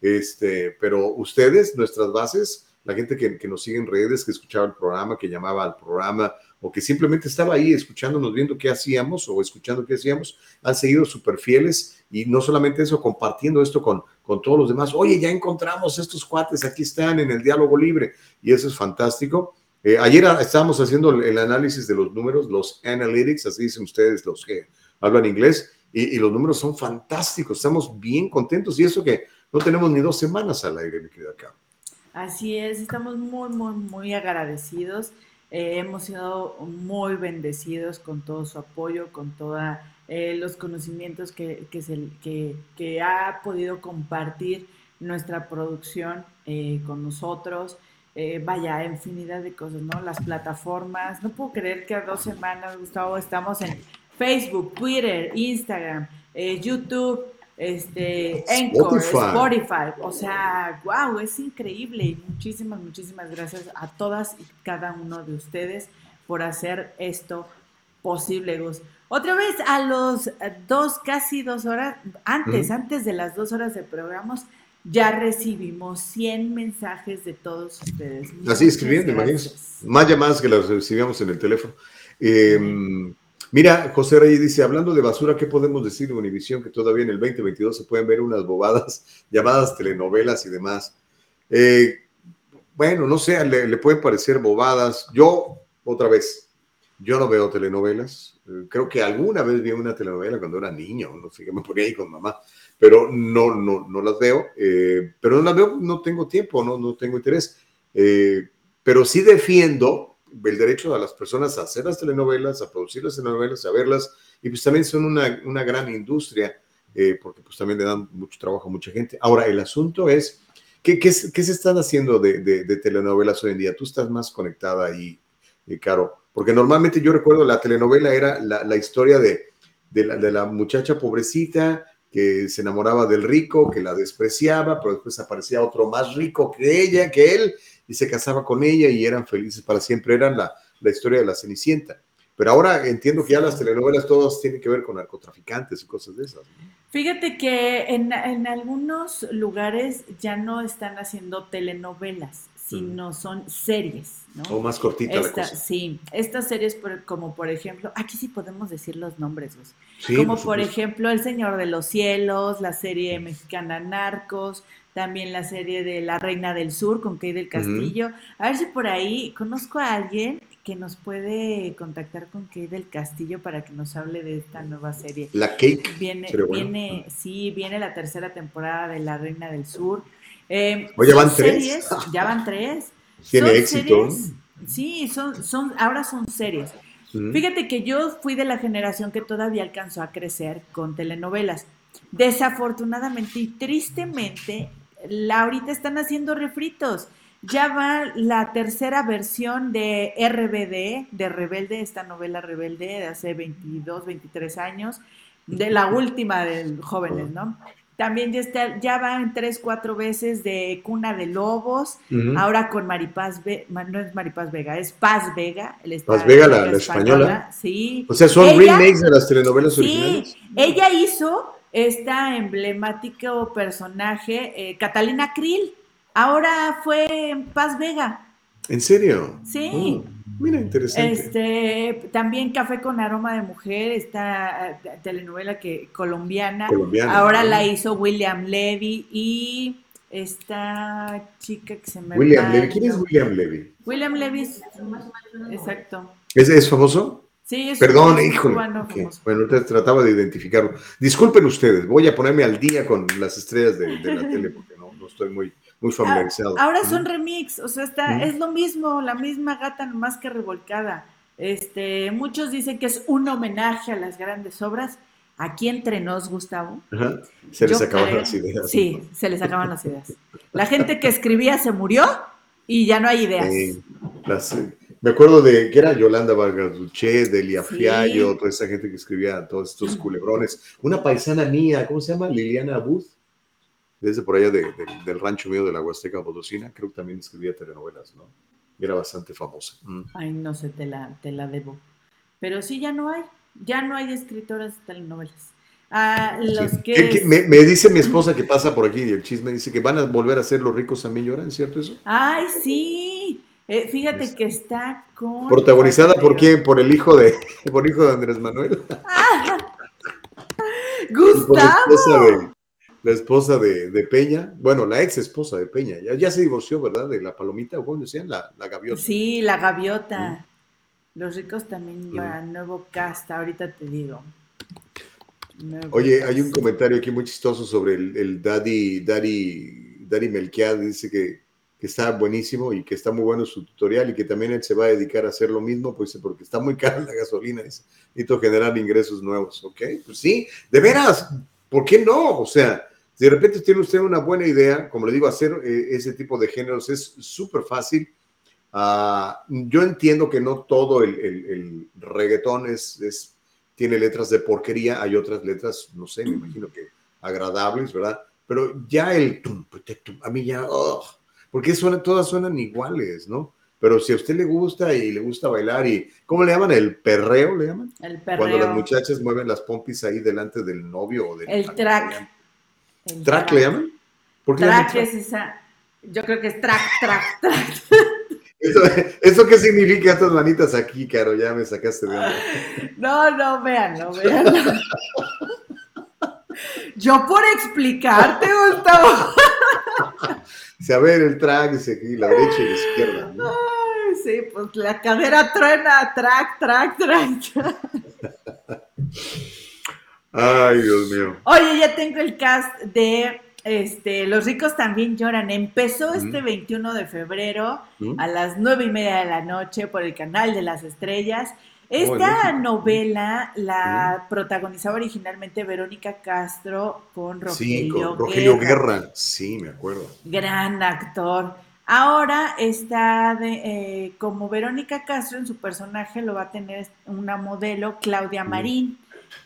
Este, pero ustedes, nuestras bases, la gente que, que, nos sigue en redes, que escuchaba el programa, que llamaba al programa, o que simplemente estaba ahí escuchándonos, viendo qué hacíamos o escuchando qué hacíamos, han seguido súper fieles y no solamente eso, compartiendo esto con, con todos los demás. Oye, ya encontramos estos cuates, aquí están en el diálogo libre y eso es fantástico. Eh, ayer estábamos haciendo el análisis de los números, los analytics, así dicen ustedes los que hablan inglés, y, y los números son fantásticos, estamos bien contentos y eso que no tenemos ni dos semanas al aire, mi querida Cam. Así es, estamos muy, muy, muy agradecidos. Eh, hemos sido muy bendecidos con todo su apoyo, con todos eh, los conocimientos que, que, se, que, que, ha podido compartir nuestra producción eh, con nosotros. Vaya, infinidad de cosas, ¿no? Las plataformas. No puedo creer que a dos semanas, Gustavo, estamos en Facebook, Twitter, Instagram, YouTube, este, Anchor, Spotify. O sea, wow, es increíble. Muchísimas, muchísimas gracias a todas y cada uno de ustedes por hacer esto posible, Gus. Otra vez a los dos, casi dos horas, antes, antes de las dos horas de programas, ya recibimos 100 mensajes de todos ustedes. Así escribiendo, imagínense. Más llamadas que las recibíamos en el teléfono. Eh, Mira, José Reyes dice, hablando de basura, ¿qué podemos decir de Univisión? Que todavía en el 2022 se pueden ver unas bobadas <laughs> llamadas telenovelas y demás. Eh, bueno, no sé, le, le, pueden parecer bobadas. Yo, otra vez, yo no veo telenovelas. Eh, creo que alguna vez vi una telenovela cuando era niño, no sé, me ponía ahí con mamá, pero no, no, no las veo. Eh, pero no las veo, no tengo tiempo, no, no tengo interés. Pero sí defiendo el derecho a las personas a hacer las telenovelas, a producir las telenovelas, a verlas, y pues también son una, una gran industria, eh, porque pues también le dan mucho trabajo a mucha gente. Ahora, el asunto es, ¿qué, qué, qué se están haciendo de, de, telenovelas hoy en día? Tú estás más conectada ahí, eh, Caro, porque normalmente yo recuerdo la telenovela era la, la historia de, de la, de la muchacha pobrecita que se enamoraba del rico, que la despreciaba, pero después aparecía otro más rico que ella, que él, y se casaba con ella y eran felices para siempre. Eran la, la historia de la Cenicienta. Pero ahora entiendo que ya las telenovelas todas tienen que ver con narcotraficantes y cosas de esas. Fíjate que en, en algunos lugares ya no están haciendo telenovelas, sino mm. son series. ¿no? O más cortita Esta, la cosa. Sí, estas series por, como por ejemplo, aquí sí podemos decir los nombres, sí, como por, por ejemplo El Señor de los Cielos, la serie mexicana Narcos, también la serie de La Reina del Sur con Kay del Castillo. Uh -huh. A ver si por ahí conozco a alguien que nos puede contactar con Kay del Castillo para que nos hable de esta nueva serie. La Cake. Viene, viene bueno. sí, viene la tercera temporada de La Reina del Sur. Eh, Oye, van series, tres. ya van tres. <laughs> Tiene son éxito. Series, sí, son, son, ahora son series. Uh -huh. Fíjate que yo fui de la generación que todavía alcanzó a crecer con telenovelas. Desafortunadamente y tristemente, la, ahorita están haciendo refritos. Ya va la tercera versión de RBD, de Rebelde, esta novela Rebelde de hace 22, 23 años, de la última de jóvenes, ¿no? También ya, está, ya van tres, cuatro veces de Cuna de Lobos, uh -huh. ahora con Maripaz, Ve no es Maripaz Vega, es Paz Vega. El Paz Vega, la, la española. española. Sí. O sea, son ella, remakes de las telenovelas sí, originales. Ella hizo esta emblemático personaje, eh, Catalina Krill. Ahora fue en Paz Vega. ¿En serio? Sí. Oh, mira, interesante. Este, también Café con aroma de mujer, esta uh, telenovela que colombiana. colombiana Ahora ¿no? la hizo William Levy y esta chica que se me William Levy. ¿Quién es William Levy? William Levy, exacto. ¿Es, es famoso? Sí, es Perdón, híjole. Okay. Bueno, trataba de identificarlo. Disculpen ustedes, voy a ponerme al día con las estrellas de, de la tele porque no, no, estoy muy, muy familiarizado. Ahora son remix, o sea, está, ¿Mm? es lo mismo, la misma gata más que revolcada. Este, muchos dicen que es un homenaje a las grandes obras. Aquí entre nos, Gustavo. Ajá. Se les acaban las ideas. Sí, se les acaban las ideas. La gente que escribía se murió y ya no hay ideas. Eh, las, me acuerdo de que era Yolanda Vargas Duché, Delia sí. Fiallo, toda esa gente que escribía todos estos culebrones. Una paisana mía, ¿cómo se llama? Liliana Booth, desde por allá de, de, del rancho mío de la Huasteca Potosina, creo que también escribía telenovelas, ¿no? Y era bastante famosa. Mm. Ay, no sé, te la, te la debo. Pero sí, ya no hay, ya no hay escritoras de telenovelas. a los que... Me, dice mi esposa que pasa por aquí y el chisme dice que van a volver a ser los ricos también lloran, ¿cierto eso? Ay, sí. Eh, fíjate que está con... Protagonizada por quién? Por el hijo de, <laughs> por hijo de Andrés Manuel. <laughs> Gustavo. La esposa de, Peña, bueno, la ex esposa de Peña, ya, ya se divorció, ¿verdad? De la palomita, o cómo decían, la, la gaviota. Sí, la gaviota. Los ricos también llevan nuevo casta, ahorita te digo. Oye, hay un comentario aquí muy chistoso sobre el, el Daddy, Daddy, Daddy Melquiad, dice que, que, está buenísimo y que está muy bueno su tutorial y que también él se va a dedicar a hacer lo mismo, pues porque está muy <laughs> cara la gasolina, dice, necesito generar ingresos nuevos, ¿ok? Pues sí, de veras, ¿por qué no? O sea, de repente tiene usted una buena idea, como le digo, hacer eh, ese tipo de géneros es súper fácil Ah, yo entiendo que no todo el, reggaetón es, tiene letras de porquería, hay otras letras, no sé, me imagino que agradables, ¿verdad? Pero ya el a mí ya, porque suena, todas suenan iguales, ¿no? Pero si a usted le gusta y le gusta bailar y, ¿cómo le llaman? ¿El perreo le llaman? El perreo. Cuando las muchachas mueven las pompis ahí delante del novio o del... El track. ¿Track le llaman? ¿Por qué track es esa, yo creo que es track, track, <laughs> track. ¿Eso, qué significa estas manitas aquí, Caro? Ya me sacaste de onda. <laughs> No, no, véanlo, véanlo. <laughs> Yo por explicarte, Gustavo. Sí, a ver, el track dice aquí, la derecha y la izquierda. Ay, sí, pues la cadera truena, track, track, track. Ay, Dios mío. Oye, ya tengo el cast de este, Los ricos también lloran. Empezó este 21 de febrero a las nueve y media de la noche por el canal de las estrellas. Esta novela la protagonizaba originalmente Verónica Castro con Rogelio, Rogelio Guerra. Sí, me acuerdo. Gran actor. Ahora está de, eh, como Verónica Castro en su personaje lo va a tener una modelo, Claudia Marín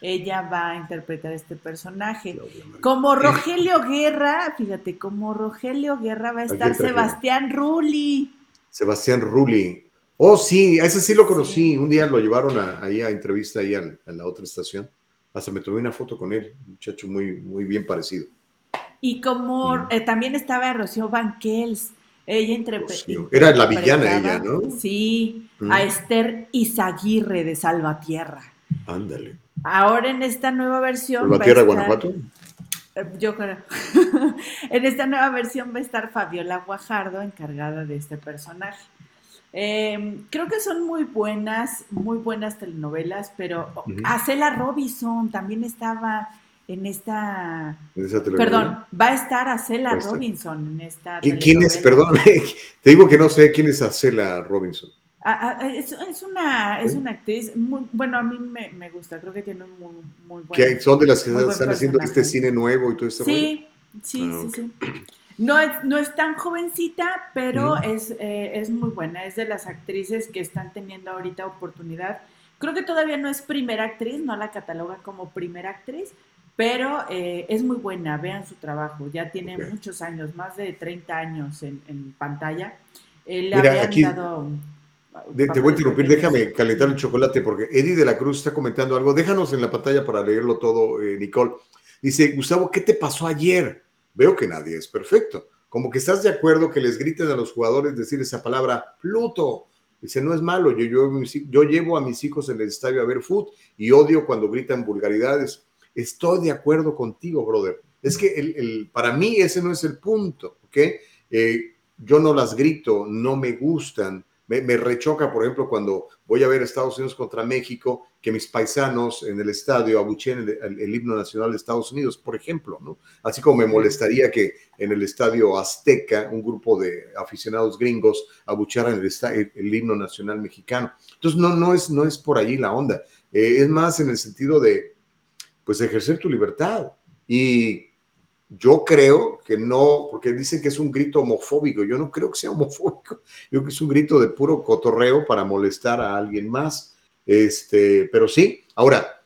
ella va a interpretar este personaje. Como Rogelio Guerra, fíjate, como Rogelio Guerra va a estar Sebastián Rulli. Sebastián Rulli. Oh, sí, ese sí lo conocí. Un día lo llevaron ahí a entrevista ahí a, la otra estación. Hasta me tomé una foto con él, un muchacho muy, muy bien parecido. Y como mm. eh, también estaba Rocío Banquels. Ella interpretó. Era la villana ella, ¿no? Sí, mm. a Esther Izaguirre de Salvatierra. Ándale. Ahora en esta nueva versión. ¿La Tierra Guanajuato? Eh, yo creo. <laughs> en esta nueva versión va a estar Fabiola Guajardo encargada de este personaje. Em, creo que son muy buenas, muy buenas telenovelas, pero Acela Robinson también estaba en esta. perdón, va a estar Acela Robinson en esta. ¿Quién es? Perdón, <laughs> te digo que no sé quién es Acela Robinson. Ah, ah, es, una, es una actriz, muy, bueno, a mí me, me, gusta, creo que tiene un muy, muy buen. son de las que están haciendo este cine nuevo y todo esto? Sí, sí, ah, sí, sí. No es, no es tan jovencita, pero es, eh, es muy buena. Es de las actrices que están teniendo ahorita oportunidad. Creo que todavía no es primera actriz, no la cataloga como primera actriz, pero eh, es muy buena. Vean su trabajo. Ya tiene muchos años, más de 30 años en, en pantalla. Eh, le habían dado te voy a interrumpir, déjame calentar el chocolate porque Eddie de la Cruz está comentando algo. Déjanos en la pantalla para leerlo todo, eh, Nicole. Dice, Gustavo, ¿qué te pasó ayer? Veo que nadie es perfecto. Como que estás de acuerdo que les griten a los jugadores decir esa palabra, Pluto. Dice, no es malo, yo, yo, yo llevo a mis hijos en el estadio a ver fútbol y odio cuando gritan vulgaridades. Estoy de acuerdo contigo, brother. Es que el, para mí ese no es el punto, ¿ok? Eh, yo no las grito, no me gustan me, rechoca, por ejemplo, cuando voy a ver Estados Unidos contra México, que mis paisanos en el estadio abucheen el, himno nacional de Estados Unidos, por ejemplo, ¿no? Así como me molestaría que en el estadio Azteca un grupo de aficionados gringos abuchearan el, el, himno nacional mexicano. Entonces, no, no, es, no es por allí la onda. Eh, es más en el sentido de, pues, ejercer tu libertad. Y yo creo que no, porque dicen que es un grito homofóbico. Yo no creo que sea homofóbico. Yo creo que es un grito de puro cotorreo para molestar a alguien más. Este, pero sí, ahora,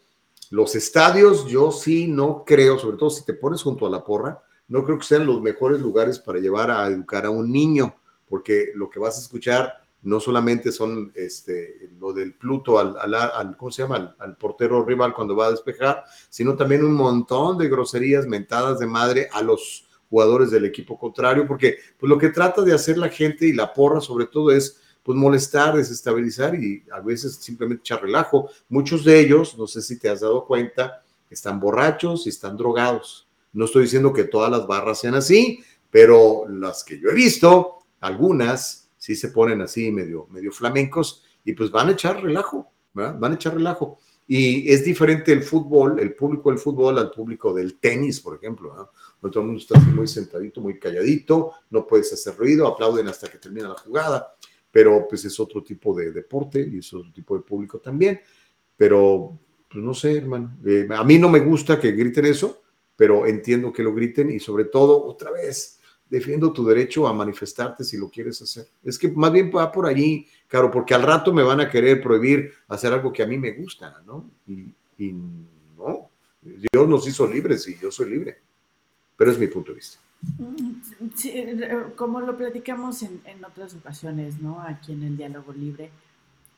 los estadios, yo sí no creo, sobre todo si te pones junto a la porra, no creo que sean los mejores lugares para llevar a educar a un niño, porque lo que vas a escuchar no solamente son este, lo del Pluto al, al, ¿cómo se llama? Al, portero rival cuando va a despejar, sino también un montón de groserías mentadas de madre a los jugadores del equipo contrario, porque pues lo que trata de hacer la gente y la porra sobre todo es pues molestar, desestabilizar y a veces simplemente echar relajo. Muchos de ellos, no sé si te has dado cuenta, están borrachos y están drogados. No estoy diciendo que todas las barras sean así, pero las que yo he visto, algunas sí se ponen así medio, medio flamencos y pues van a echar relajo, ¿verdad? van a echar relajo. Y es diferente el fútbol, el público del fútbol al público del tenis, por ejemplo. ¿no? Todo el mundo está así muy sentadito, muy calladito, no puedes hacer ruido, aplauden hasta que termina la jugada, pero pues es otro tipo de deporte y es otro tipo de público también. Pero, pues no sé, hermano, eh, a mí no me gusta que griten eso, pero entiendo que lo griten y sobre todo, otra vez, defiendo tu derecho a manifestarte si lo quieres hacer. Es que más bien va por allí, claro, porque al rato me van a querer prohibir hacer algo que a mí me gusta, ¿no? Y, no, Dios nos hizo libres y yo soy libre. Pero es mi punto de vista. Sí, como lo platicamos en, en otras ocasiones, ¿no? Aquí en el diálogo libre,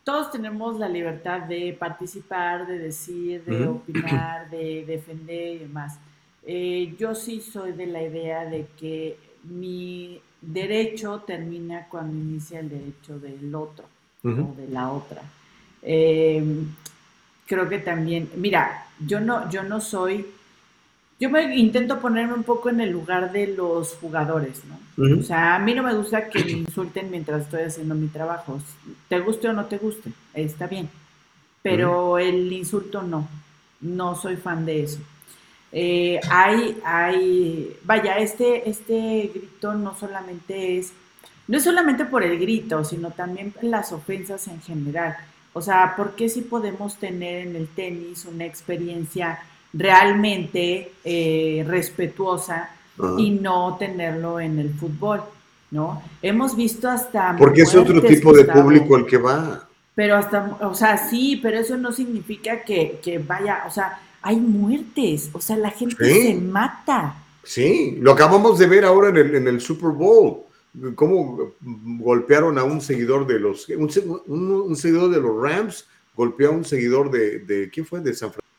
todos tenemos la libertad de participar, de decir, de opinar, de defender y demás. Eh, yo sí soy de la idea de que mi derecho termina cuando inicia el derecho del otro o de la otra. Em, creo que también, mira, yo no, yo no soy, yo me intento ponerme un poco en el lugar de los jugadores, ¿no? O sea, a mí no me gusta que me insulten mientras estoy haciendo mi trabajo. Te guste o no te guste, está bien. Pero el insulto no, no soy fan de eso. Eh, hay, hay, vaya, este, este grito no solamente es, no es solamente por el grito, sino también las ofensas en general. O sea, ¿por qué si podemos tener en el tenis una experiencia realmente eh, respetuosa y no tenerlo en el fútbol? ¿No? Hemos visto hasta... Porque es otro tipo de público el que va. Pero hasta, o sea, sí, pero eso no significa que, que vaya, o sea, hay muertes, o sea, la gente se mata. Sí, lo acabamos de ver ahora en el, en el Super Bowl, cómo golpearon a un seguidor de los, un, seguidor de los Rams golpeó a un seguidor de, de ¿quién fue? De San Francisco.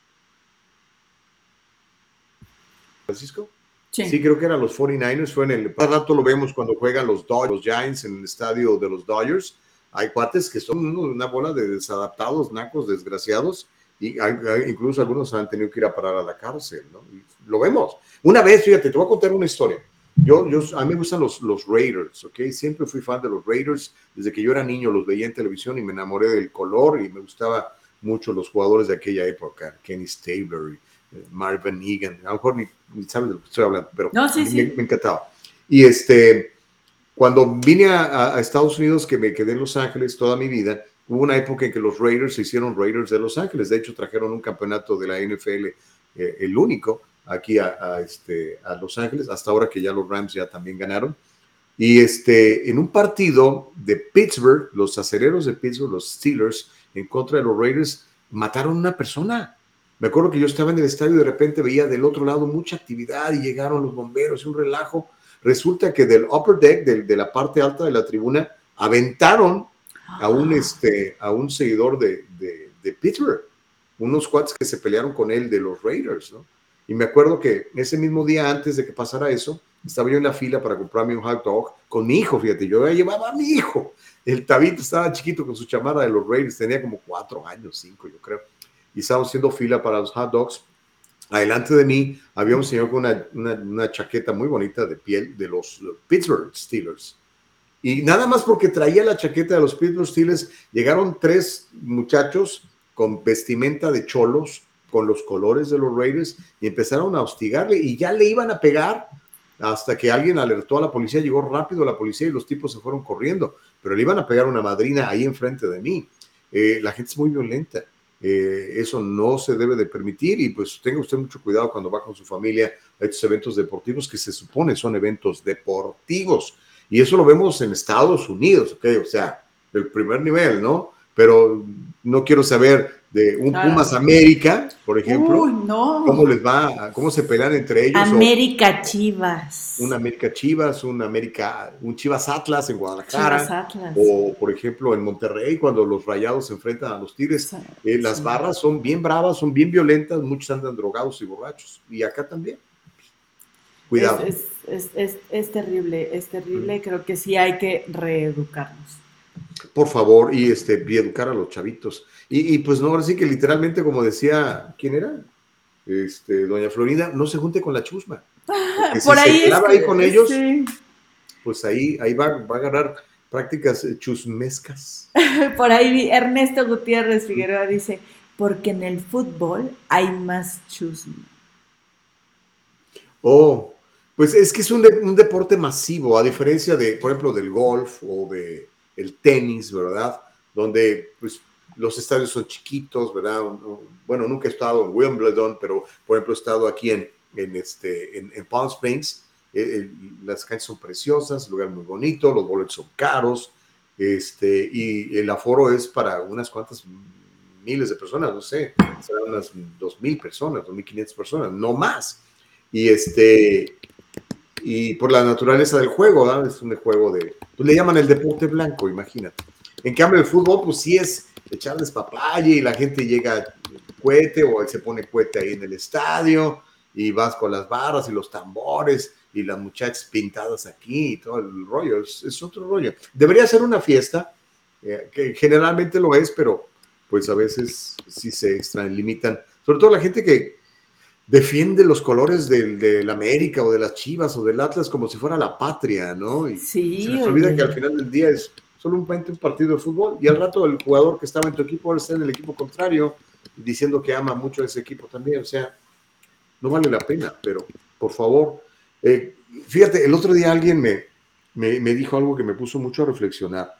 Sí. sí. creo que eran los 49ers, fue en el, cada rato lo vemos cuando juegan los Dodgers, los Giants en el estadio de los Dodgers, hay cuates que son una bola de desadaptados, nacos, desgraciados, y incluso algunos han tenido que ir a parar a la cárcel, ¿no? lo vemos. Una vez, fíjate, te voy a contar una historia. Yo, yo, a mí me gustan los, los Raiders, ¿ok? Siempre fui fan de los Raiders. Desde que yo era niño los veía en televisión y me enamoré del color y me gustaba mucho los jugadores de aquella época. Kenny Stabler, Marvin Egan. A lo mejor ni, sabes de lo que estoy hablando, pero no, sí, me, me, encantaba. Y este, cuando vine a, a Estados Unidos, que me quedé en Los Ángeles toda mi vida, Hubo una época en que los Raiders se hicieron Raiders de Los Ángeles. De hecho, trajeron un campeonato de la NFL, eh, el único, aquí a, este, a Los Ángeles, hasta ahora que ya los Rams ya también ganaron. Y este, en un partido de Pittsburgh, los acereros de Pittsburgh, los Steelers, en contra de los Raiders, mataron a una persona. Me acuerdo que yo estaba en el estadio y de repente veía del otro lado mucha actividad y llegaron los bomberos y un relajo. Resulta que del upper deck, de la parte alta de la tribuna, aventaron a un, este, a un seguidor de, de, Pittsburgh, unos cuates que se pelearon con él de los Raiders, ¿no? Y me acuerdo que ese mismo día antes de que pasara eso, estaba yo en la fila para comprarme un hot dog con mi hijo, fíjate, yo llevaba a mi hijo. El tabito estaba chiquito con su chamada de los Raiders, tenía como cuatro años, cinco, yo creo. Y estábamos haciendo fila para los hot dogs. Adelante de mí había un señor con una, una, chaqueta muy bonita de piel de los Pittsburgh Steelers. Y nada más porque traía la chaqueta de los Pittsburgh Steelers, llegaron tres muchachos con vestimenta de cholos, con los colores de los Raiders, y empezaron a hostigarle y ya le iban a pegar hasta que alguien alertó a la policía, llegó rápido la policía y los tipos se fueron corriendo, pero le iban a pegar una madrina ahí enfrente de mí. Eh, la gente es muy violenta. Eh, eso no se debe de permitir y pues tenga usted mucho cuidado cuando va con su familia a estos eventos deportivos que se supone son eventos deportivos. Y eso lo vemos en Estados Unidos, ¿ok? O sea, el primer nivel, ¿no? Pero no quiero saber de un Pumas América, por ejemplo. Uy, no. ¿Cómo les va? ¿Cómo se pelean entre ellos? América Chivas. Un América Chivas, un América, un Chivas Atlas en Guadalajara. Chivas Atlas. O, por ejemplo, en Monterrey, cuando los rayados se enfrentan a los Tigres. Eh, las barras son bien bravas, son bien violentas, muchos andan drogados y borrachos. Y acá también. Cuidado. Es, terrible, es terrible. Creo que sí hay que reeducarnos. Por favor, y este, y educar a los chavitos. Y, pues no, ahora sí que literalmente, como decía, ¿quién era? Este, doña Florida, no se junte con la chusma. Por ahí, se ahí con ellos, pues ahí, ahí va, va a agarrar prácticas chusmescas. <laughs> Por ahí Ernesto Gutiérrez Figueroa dice, porque en el fútbol hay más chusma. Oh, pues es que es un, un, deporte masivo, a diferencia de, por ejemplo, del golf o de el tenis, ¿verdad? Donde pues los estadios son chiquitos, ¿verdad? Bueno, nunca he estado en Wimbledon, pero por ejemplo he estado aquí en, en este, en, Palm Springs. Eh, eh, las canchas son preciosas, el lugar muy bonito, los boletos son caros, este, y el aforo es para unas cuantas miles de personas, no sé, serán unas dos mil personas, dos mil quinientas personas, no más. Y este, y por la naturaleza del juego, ¿verdad? Es un juego de, pues le llaman el deporte blanco, imagínate. En cambio, el fútbol, pues sí es echarles papaya y la gente llega cohete o se pone cohete ahí en el estadio y vas con las barras y los tambores y las muchachas pintadas aquí y todo el rollo, es, otro rollo. Debería ser una fiesta, eh, que generalmente lo es, pero pues a veces sí se extralimitan, sobre todo la gente que defiende los colores del, del, América o de las Chivas o del Atlas como si fuera la patria, ¿no? Y sí, se les olvida que al final del día es solo un partido de fútbol y al rato el jugador que estaba en tu equipo ahora está en el equipo contrario diciendo que ama mucho a ese equipo también, o sea, no vale la pena, pero por favor, eh, fíjate, el otro día alguien me, me, dijo algo que me puso mucho a reflexionar.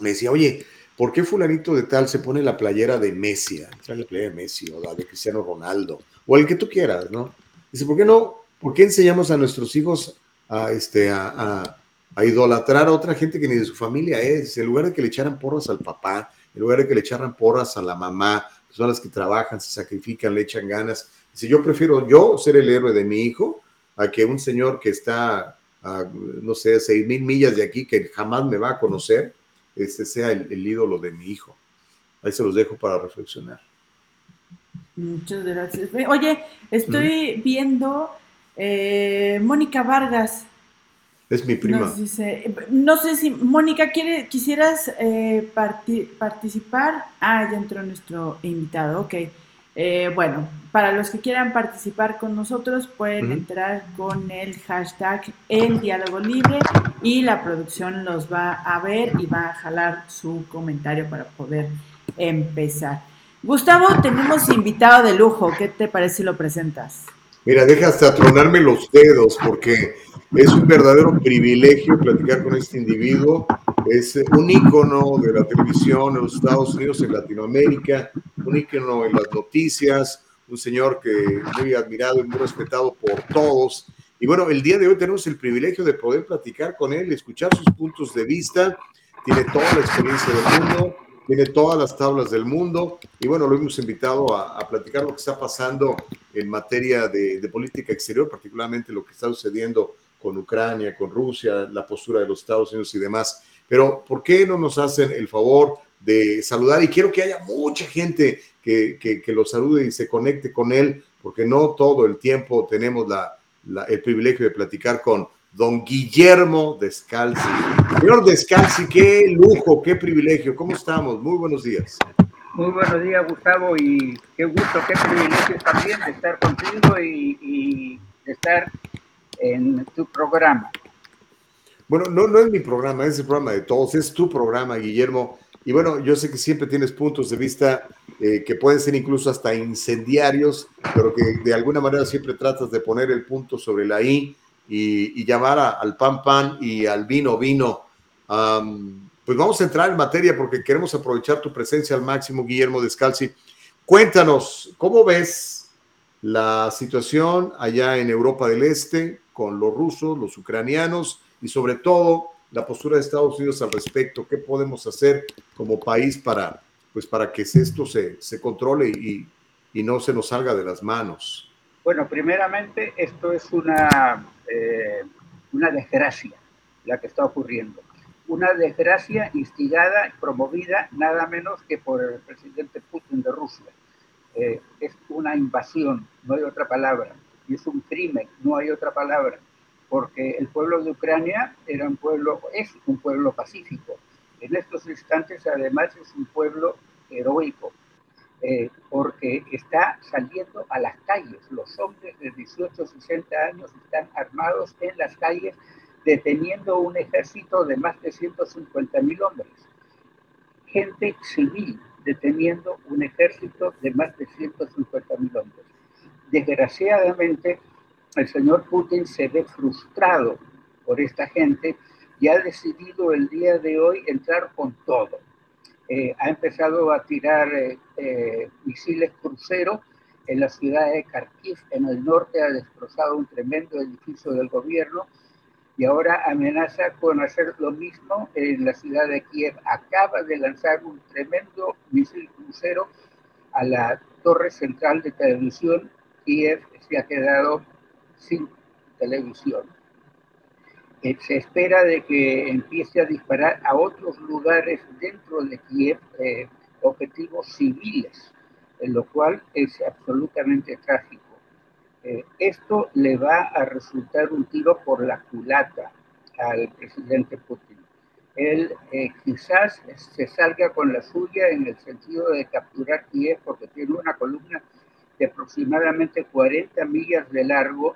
Me decía, oye, ¿por qué fulanito de tal se pone la playera de Messi? Trae la playera de Messi o la de Cristiano Ronaldo o el que tú quieras, ¿no? Dice, ¿por qué no? ¿Por qué enseñamos a nuestros hijos a, este, a a idolatrar a otra gente que ni de su familia es. En lugar de que le echaran porras al papá, en lugar de que le echaran porras a la mamá, que son las que trabajan, se sacrifican, le echan ganas. Si yo prefiero yo ser el héroe de mi hijo a que un señor que está, a, no sé, seis mil millas de aquí, que jamás me va a conocer, este sea el, ídolo de mi hijo. Ahí se los dejo para reflexionar. Muchas gracias. Oye, estoy viendo eh, Mónica Vargas es mi prima. no sé si, Mónica, ¿quiere, ¿quisieras eh, participar? Ah, ya entró nuestro invitado, ok. Eh, bueno, para los que quieran participar con nosotros, pueden entrar con el hashtag El Diálogo Libre y la producción los va a ver y va a jalar su comentario para poder empezar. Gustavo, tenemos invitado de lujo. ¿Qué te parece si lo presentas? Mira, deja hasta tronarme los dedos porque es un verdadero privilegio platicar con este individuo. Es un ícono de la televisión en los Estados Unidos, en Latinoamérica, un ícono en las noticias, un señor que muy admirado y muy respetado por todos. Y bueno, el día de hoy tenemos el privilegio de poder platicar con él, escuchar sus puntos de vista. Tiene toda la experiencia del mundo, tiene todas las tablas del mundo y bueno, lo hemos invitado a, platicar lo que está pasando en materia de, de, política exterior, particularmente lo que está sucediendo con Ucrania, con Rusia, la postura de los Estados Unidos y demás. Pero, ¿por qué no nos hacen el favor de saludar? Y quiero que haya mucha gente que, que, lo salude y se conecte con él, porque no todo el tiempo tenemos la, el privilegio de platicar con don Guillermo Descalzi. Señor Descalzi, qué lujo, qué privilegio. ¿Cómo estamos? Muy buenos días. Muy buenos días, Gustavo, y qué gusto, qué privilegio también de estar contigo y, y de estar en tu programa. Bueno, no, no es mi programa, es el programa de todos, es tu programa, Guillermo. Y bueno, yo sé que siempre tienes puntos de vista eh, que pueden ser incluso hasta incendiarios, pero que de alguna manera siempre tratas de poner el punto sobre la I y, llamar al pan pan y al vino vino. pues vamos a entrar en materia porque queremos aprovechar tu presencia al máximo, Guillermo Descalzi. Cuéntanos, ¿cómo ves la situación allá en Europa del Este? con los rusos, los ucranianos y sobre todo la postura de Estados Unidos al respecto. ¿Qué podemos hacer como país para pues para que esto se, se controle y, y no se nos salga de las manos? Bueno, primeramente esto es una, eh, una desgracia la que está ocurriendo. Una desgracia instigada y promovida nada menos que por el presidente Putin de Rusia. Eh, es una invasión, no hay otra palabra, y es un crimen, no hay otra palabra, porque el pueblo de Ucrania era un pueblo, es un pueblo pacífico. En estos instantes además es un pueblo heroico, eh, porque está saliendo a las calles. Los hombres de 18 60 años están armados en las calles, deteniendo un ejército de más de 150 mil hombres. Gente civil deteniendo un ejército de más de 150 mil hombres. Desgraciadamente, el señor Putin se ve frustrado por esta gente y ha decidido el día de hoy entrar con todo eh, ha empezado a tirar eh, eh, misiles crucero en la ciudad de Kharkiv, en el norte, ha destrozado un tremendo edificio del gobierno y ahora amenaza con hacer lo mismo en la ciudad de Kiev. Acaba de lanzar un tremendo misil crucero a la torre central de televisión. Kiev se ha quedado sin televisión se espera de que empiece a disparar a otros lugares dentro de Kiev, eh, objetivos civiles, en lo cual es absolutamente trágico. Eh, esto le va a resultar un tiro por la culata al presidente Putin. Él eh, quizás se salga con la suya en el sentido de capturar Kiev porque tiene una columna de aproximadamente 40 millas de largo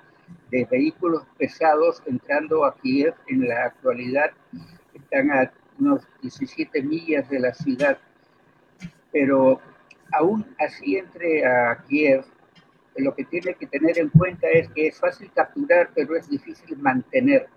de vehículos pesados entrando a Kiev en la actualidad. Están a unos 17 millas de la ciudad. Pero aún así entre a Kiev, lo que tiene que tener en cuenta es que es fácil capturar, pero es difícil mantener.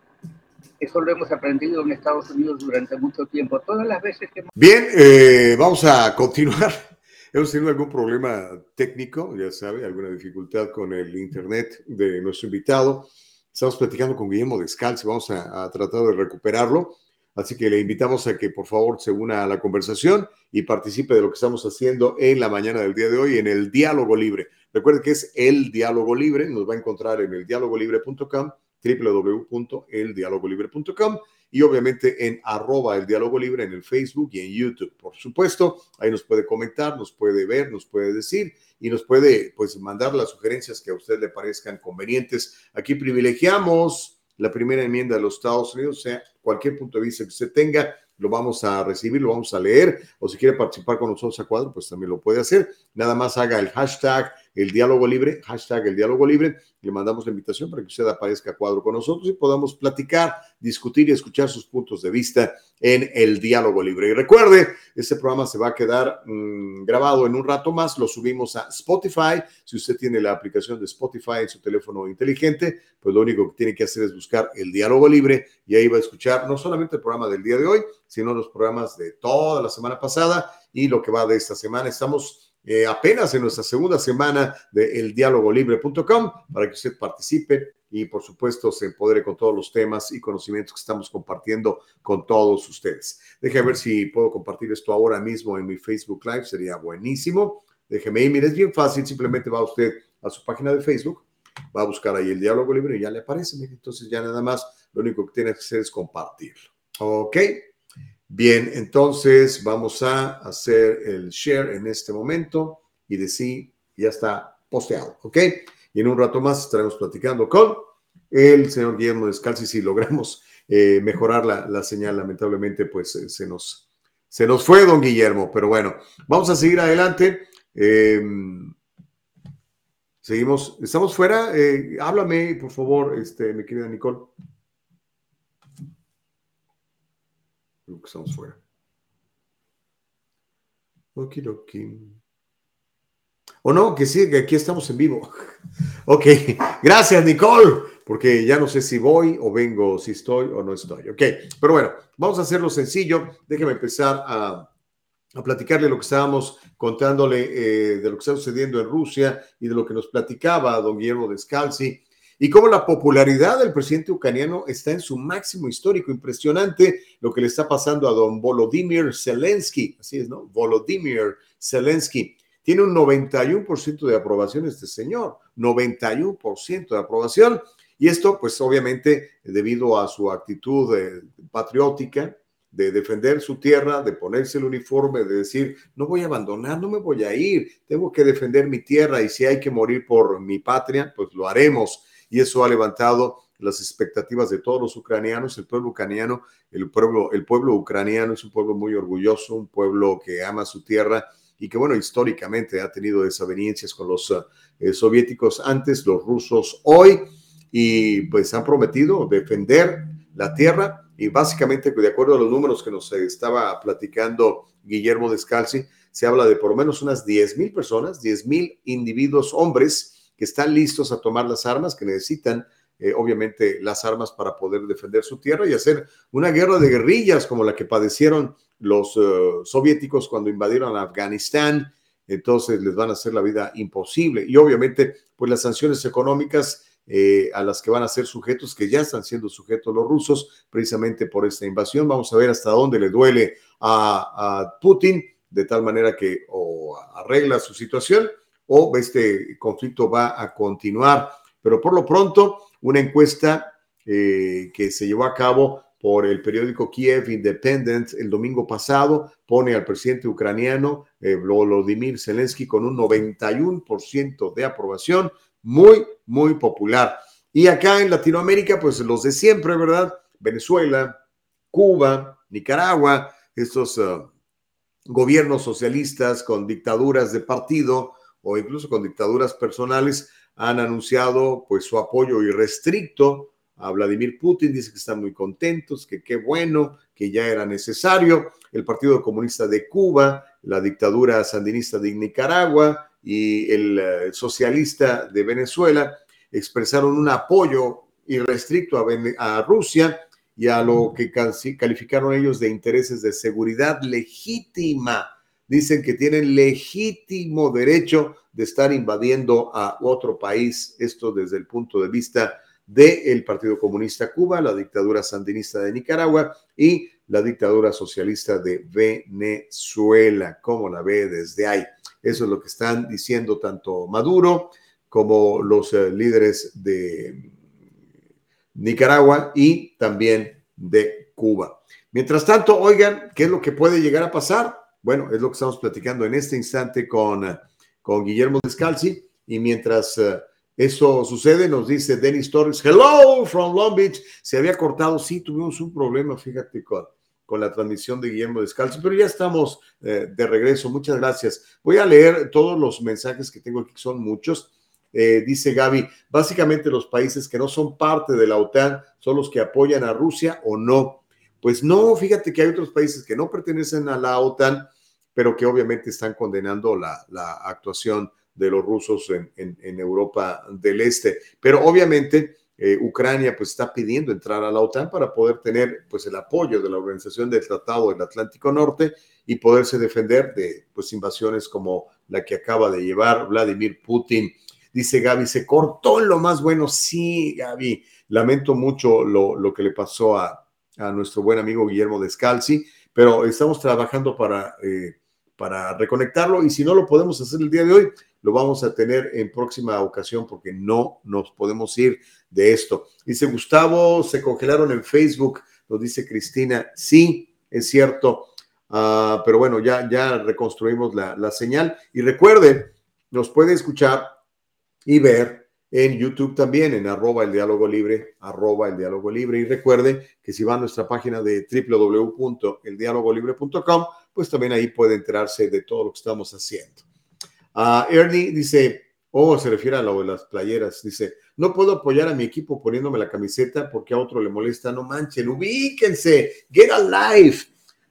Eso lo hemos aprendido en Estados Unidos durante mucho tiempo. Todas las veces que... Bien, eh, vamos a continuar. Hemos tenido algún problema técnico, ya sabe, alguna dificultad con el internet de nuestro invitado. Estamos platicando con Guillermo Descalzi, vamos a, tratar de recuperarlo. Así que le invitamos a que por favor se una a la conversación y participe de lo que estamos haciendo en la mañana del día de hoy en el diálogo libre. Recuerde que es el diálogo libre, nos va a encontrar en el dialogolibre.com, www.eldialogolibre.com y obviamente en arroba el diálogo libre en el Facebook y en YouTube. Por supuesto, ahí nos puede comentar, nos puede ver, nos puede decir y nos puede pues mandar las sugerencias que a usted le parezcan convenientes. Aquí privilegiamos la primera enmienda de los Estados Unidos, o sea, cualquier punto de vista que usted tenga, lo vamos a recibir, lo vamos a leer, o si quiere participar con nosotros a cuadro, pues también lo puede hacer. Nada más haga el hashtag el diálogo libre, hashtag el diálogo libre, le mandamos la invitación para que usted aparezca cuadro con nosotros y podamos platicar, discutir y escuchar sus puntos de vista en el diálogo libre. Y recuerde, este programa se va a quedar mm, grabado en un rato más, lo subimos a Spotify. Si usted tiene la aplicación de Spotify en su teléfono inteligente, pues lo único que tiene que hacer es buscar el diálogo libre y ahí va a escuchar no solamente el programa del día de hoy, sino los programas de toda la semana pasada y lo que va de esta semana. Estamos eh, apenas en nuestra segunda semana de eldialogolibre.com para que usted participe y por supuesto se empodere con todos los temas y conocimientos que estamos compartiendo con todos ustedes. Déjeme ver si puedo compartir esto ahora mismo en mi Facebook Live, sería buenísimo. Déjeme ir, mire, es bien fácil, simplemente va usted a su página de Facebook, va a buscar ahí el diálogo libre y ya le aparece, entonces ya nada más lo único que tiene que hacer es compartirlo. ¿Ok? Bien, entonces vamos a hacer el share en este momento y decir, ya está posteado, ¿ok? Y en un rato más estaremos platicando con el señor Guillermo Descalzi si logramos eh, mejorar la, señal. Lamentablemente, pues eh, se, nos, se nos fue don Guillermo, pero bueno, vamos a seguir adelante. Em, seguimos, estamos fuera. Eh, háblame, por favor, este, mi querida Nicole. Que estamos fuera. Okidoki. O no, que sí, que aquí estamos en vivo. <laughs> Ok, gracias Nicole, porque ya no sé si voy o vengo, si estoy o no estoy. Ok, pero bueno, vamos a hacerlo sencillo. Déjeme empezar a, a platicarle lo que estábamos contándole eh, de lo que está sucediendo en Rusia y de lo que nos platicaba don Guillermo Descalzi. Y cómo la popularidad del presidente ucraniano está en su máximo histórico. Impresionante lo que le está pasando a don Volodymyr Zelensky. Así es, ¿no? Volodymyr Zelensky. Tiene un 91% de aprobación este señor, 91% de aprobación. Y esto, pues obviamente, debido a su actitud eh, patriótica, de defender su tierra, de ponerse el uniforme, de decir, no voy a abandonar, no me voy a ir, tengo que defender mi tierra y si hay que morir por mi patria, pues lo haremos. Y eso ha levantado las expectativas de todos los ucranianos, el pueblo ucraniano, el pueblo, el pueblo ucraniano es un pueblo muy orgulloso, un pueblo que ama su tierra y que, bueno, históricamente ha tenido desavenencias con los eh, soviéticos antes, los rusos hoy, y pues han prometido defender la tierra y básicamente, de acuerdo a los números que nos estaba platicando Guillermo Descalzi, se habla de por lo menos unas 10 mil personas, 10 mil individuos, hombres, que están listos a tomar las armas, que necesitan eh, obviamente las armas para poder defender su tierra y hacer una guerra de guerrillas como la que padecieron los eh, soviéticos cuando invadieron Afganistán. Entonces les van a hacer la vida imposible. Y obviamente, pues las sanciones económicas eh, a las que van a ser sujetos, que ya están siendo sujetos los rusos precisamente por esta invasión. Vamos a ver hasta dónde le duele a, Putin, de tal manera que o arregla su situación o este conflicto va a continuar. Pero por lo pronto, una encuesta eh, que se llevó a cabo por el periódico Kiev Independent el domingo pasado, pone al presidente ucraniano eh, Volodymyr Zelensky con un 91% de aprobación, muy, muy popular. Y acá en Latinoamérica, pues los de siempre, ¿verdad? Venezuela, Cuba, Nicaragua, estos uh, gobiernos socialistas con dictaduras de partido o incluso con dictaduras personales han anunciado pues su apoyo irrestricto a Vladimir Putin, dice que están muy contentos, que qué bueno, que ya era necesario. El Partido Comunista de Cuba, la dictadura sandinista de Nicaragua, y el eh, socialista de Venezuela expresaron un apoyo irrestricto a, a Rusia y a lo que calificaron ellos de intereses de seguridad legítima. Dicen que tienen legítimo derecho de estar invadiendo a otro país, esto desde el punto de vista del Partido Comunista Cuba, la dictadura sandinista de Nicaragua y la dictadura socialista de Venezuela. ¿Cómo la ve desde ahí? Eso es lo que están diciendo tanto Maduro como los eh, líderes de Nicaragua y también de Cuba. Mientras tanto, oigan, ¿qué es lo que puede llegar a pasar? Bueno, es lo que estamos platicando en este instante con, con Guillermo Descalzi. Y mientras uh, eso sucede, nos dice Dennis Torres, hello from Long Beach. Se había cortado, sí, tuvimos un problema, fíjate, con, con la transmisión de Guillermo Descalzo, pero ya estamos eh, de regreso. Muchas gracias. Voy a leer todos los mensajes que tengo aquí, son muchos. Eh, dice Gaby, básicamente los países que no son parte de la OTAN son los que apoyan a Rusia o no. Pues no, fíjate que hay otros países que no pertenecen a la OTAN, pero que obviamente están condenando la, actuación de los rusos en, en Europa del Este. Pero obviamente eh, Ucrania pues está pidiendo entrar a la OTAN para poder tener pues el apoyo de la Organización del Tratado del Atlántico Norte y poderse defender de pues invasiones como la que acaba de llevar Vladimir Putin. Dice Gaby, se cortó lo más bueno. Sí, Gaby, lamento mucho lo, que le pasó a, nuestro buen amigo Guillermo Descalzi, pero estamos trabajando para, eh, para reconectarlo y si no lo podemos hacer el día de hoy, lo vamos a tener en próxima ocasión porque no nos podemos ir de esto. Dice Gustavo, se congelaron en Facebook, nos dice Cristina. Sí, es cierto. Ah, pero bueno, ya, ya reconstruimos la, señal. Y recuerden, nos puede escuchar y ver en YouTube también, en arroba el diálogo libre, arroba el diálogo libre. Y recuerden que si va a nuestra página de www.eldialogolibre.com, pues también ahí puede enterarse de todo lo que estamos haciendo. Uh, Ernie dice, oh, se refiere a lo de las playeras, dice, no puedo apoyar a mi equipo poniéndome la camiseta porque a otro le molesta, no manchen, ubíquense, get alive.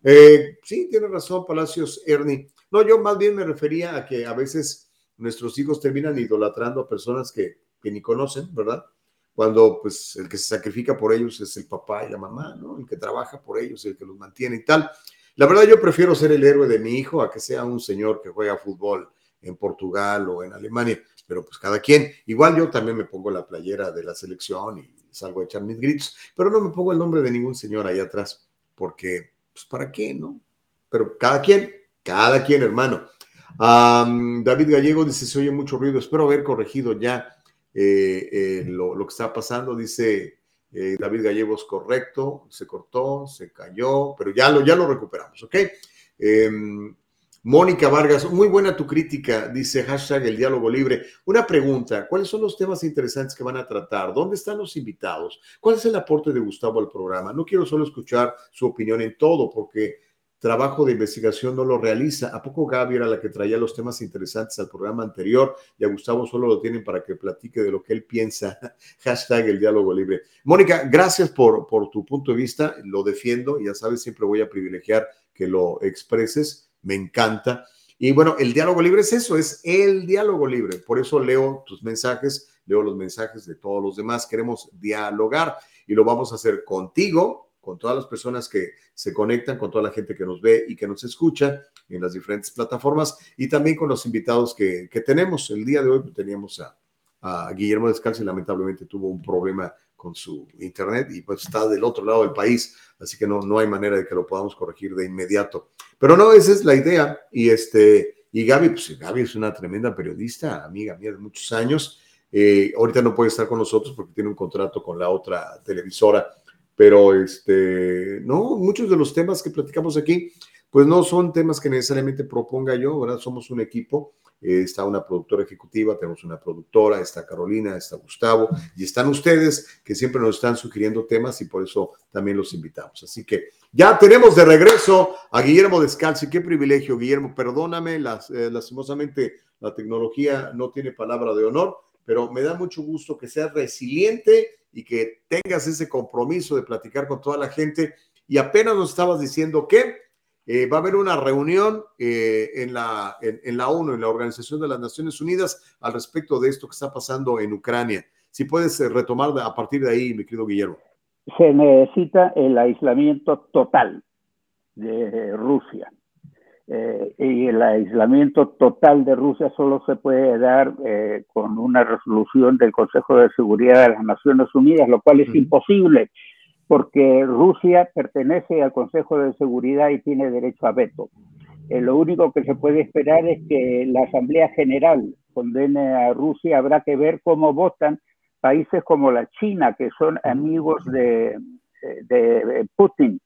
Eh, sí, tiene razón, Palacios, Ernie. No, yo más bien me refería a que a veces nuestros hijos terminan idolatrando a personas que, que ni conocen, ¿verdad? Cuando pues el que se sacrifica por ellos es el papá y la mamá, ¿no? El que trabaja por ellos, el que los mantiene y tal. La verdad yo prefiero ser el héroe de mi hijo a que sea un señor que juega fútbol en Portugal o en Alemania, pero pues cada quien. Igual yo también me pongo la playera de la selección y salgo a echar mis gritos, pero no me pongo el nombre de ningún señor ahí atrás, porque, pues, ¿para qué, no? Pero cada quien, cada quien, hermano. David Gallego dice, se oye mucho ruido, espero haber corregido ya eh, eh, lo, que está pasando, dice eh, David Gallego es correcto, se cortó, se cayó, pero ya lo, ya lo recuperamos, ¿ok? Em, Mónica Vargas, muy buena tu crítica, dice hashtag el diálogo libre. Una pregunta, ¿cuáles son los temas interesantes que van a tratar? ¿Dónde están los invitados? ¿Cuál es el aporte de Gustavo al programa? No quiero solo escuchar su opinión en todo, porque trabajo de investigación no lo realiza. ¿A poco Gaby era la que traía los temas interesantes al programa anterior y a Gustavo solo lo tienen para que platique de lo que él piensa? <laughs> Hashtag el diálogo libre. Mónica, gracias por, por tu punto de vista, lo defiendo, ya sabes, siempre voy a privilegiar que lo expreses me encanta. Y bueno, el diálogo libre es eso, es el diálogo libre. Por eso leo tus mensajes, leo los mensajes de todos los demás. Queremos dialogar y lo vamos a hacer contigo, con todas las personas que se conectan, con toda la gente que nos ve y que nos escucha en las diferentes plataformas y también con los invitados que, tenemos. El día de hoy teníamos a, Guillermo Descalzo y lamentablemente tuvo un problema con su internet y pues está del otro lado del país, así que no, no hay manera de que lo podamos corregir de inmediato. Pero no, esa es la idea. Y este, y Gaby, pues Gaby es una tremenda periodista, amiga mía de muchos años. Eh, ahorita no puede estar con nosotros porque tiene un contrato con la otra televisora, pero este, no, muchos de los temas que platicamos aquí, pues no son temas que necesariamente proponga yo, ¿verdad? Somos un equipo eh, está una productora ejecutiva, tenemos una productora, está Carolina, está Gustavo, y están ustedes que siempre nos están sugiriendo temas y por eso también los invitamos. Así que ya tenemos de regreso a Guillermo Descalzi. Qué privilegio, Guillermo. Perdóname, las, eh, lastimosamente la tecnología no tiene palabra de honor, pero me da mucho gusto que seas resiliente y que tengas ese compromiso de platicar con toda la gente. Y apenas nos estabas diciendo que eh, va a haber una reunión eh, en, la, ONU, en la Organización de las Naciones Unidas, al respecto de esto que está pasando en Ucrania. Si puedes eh, retomar a partir de ahí, mi querido Guillermo. Se necesita el aislamiento total de Rusia. Y el aislamiento total de Rusia solo se puede dar con una resolución del Consejo de Seguridad de las Naciones Unidas, lo cual es imposible porque Rusia pertenece al Consejo de Seguridad y tiene derecho a veto. Eh, lo único que se puede esperar es que la Asamblea General condene a Rusia. Habrá que ver cómo votan países como la China, que son amigos de, Putin.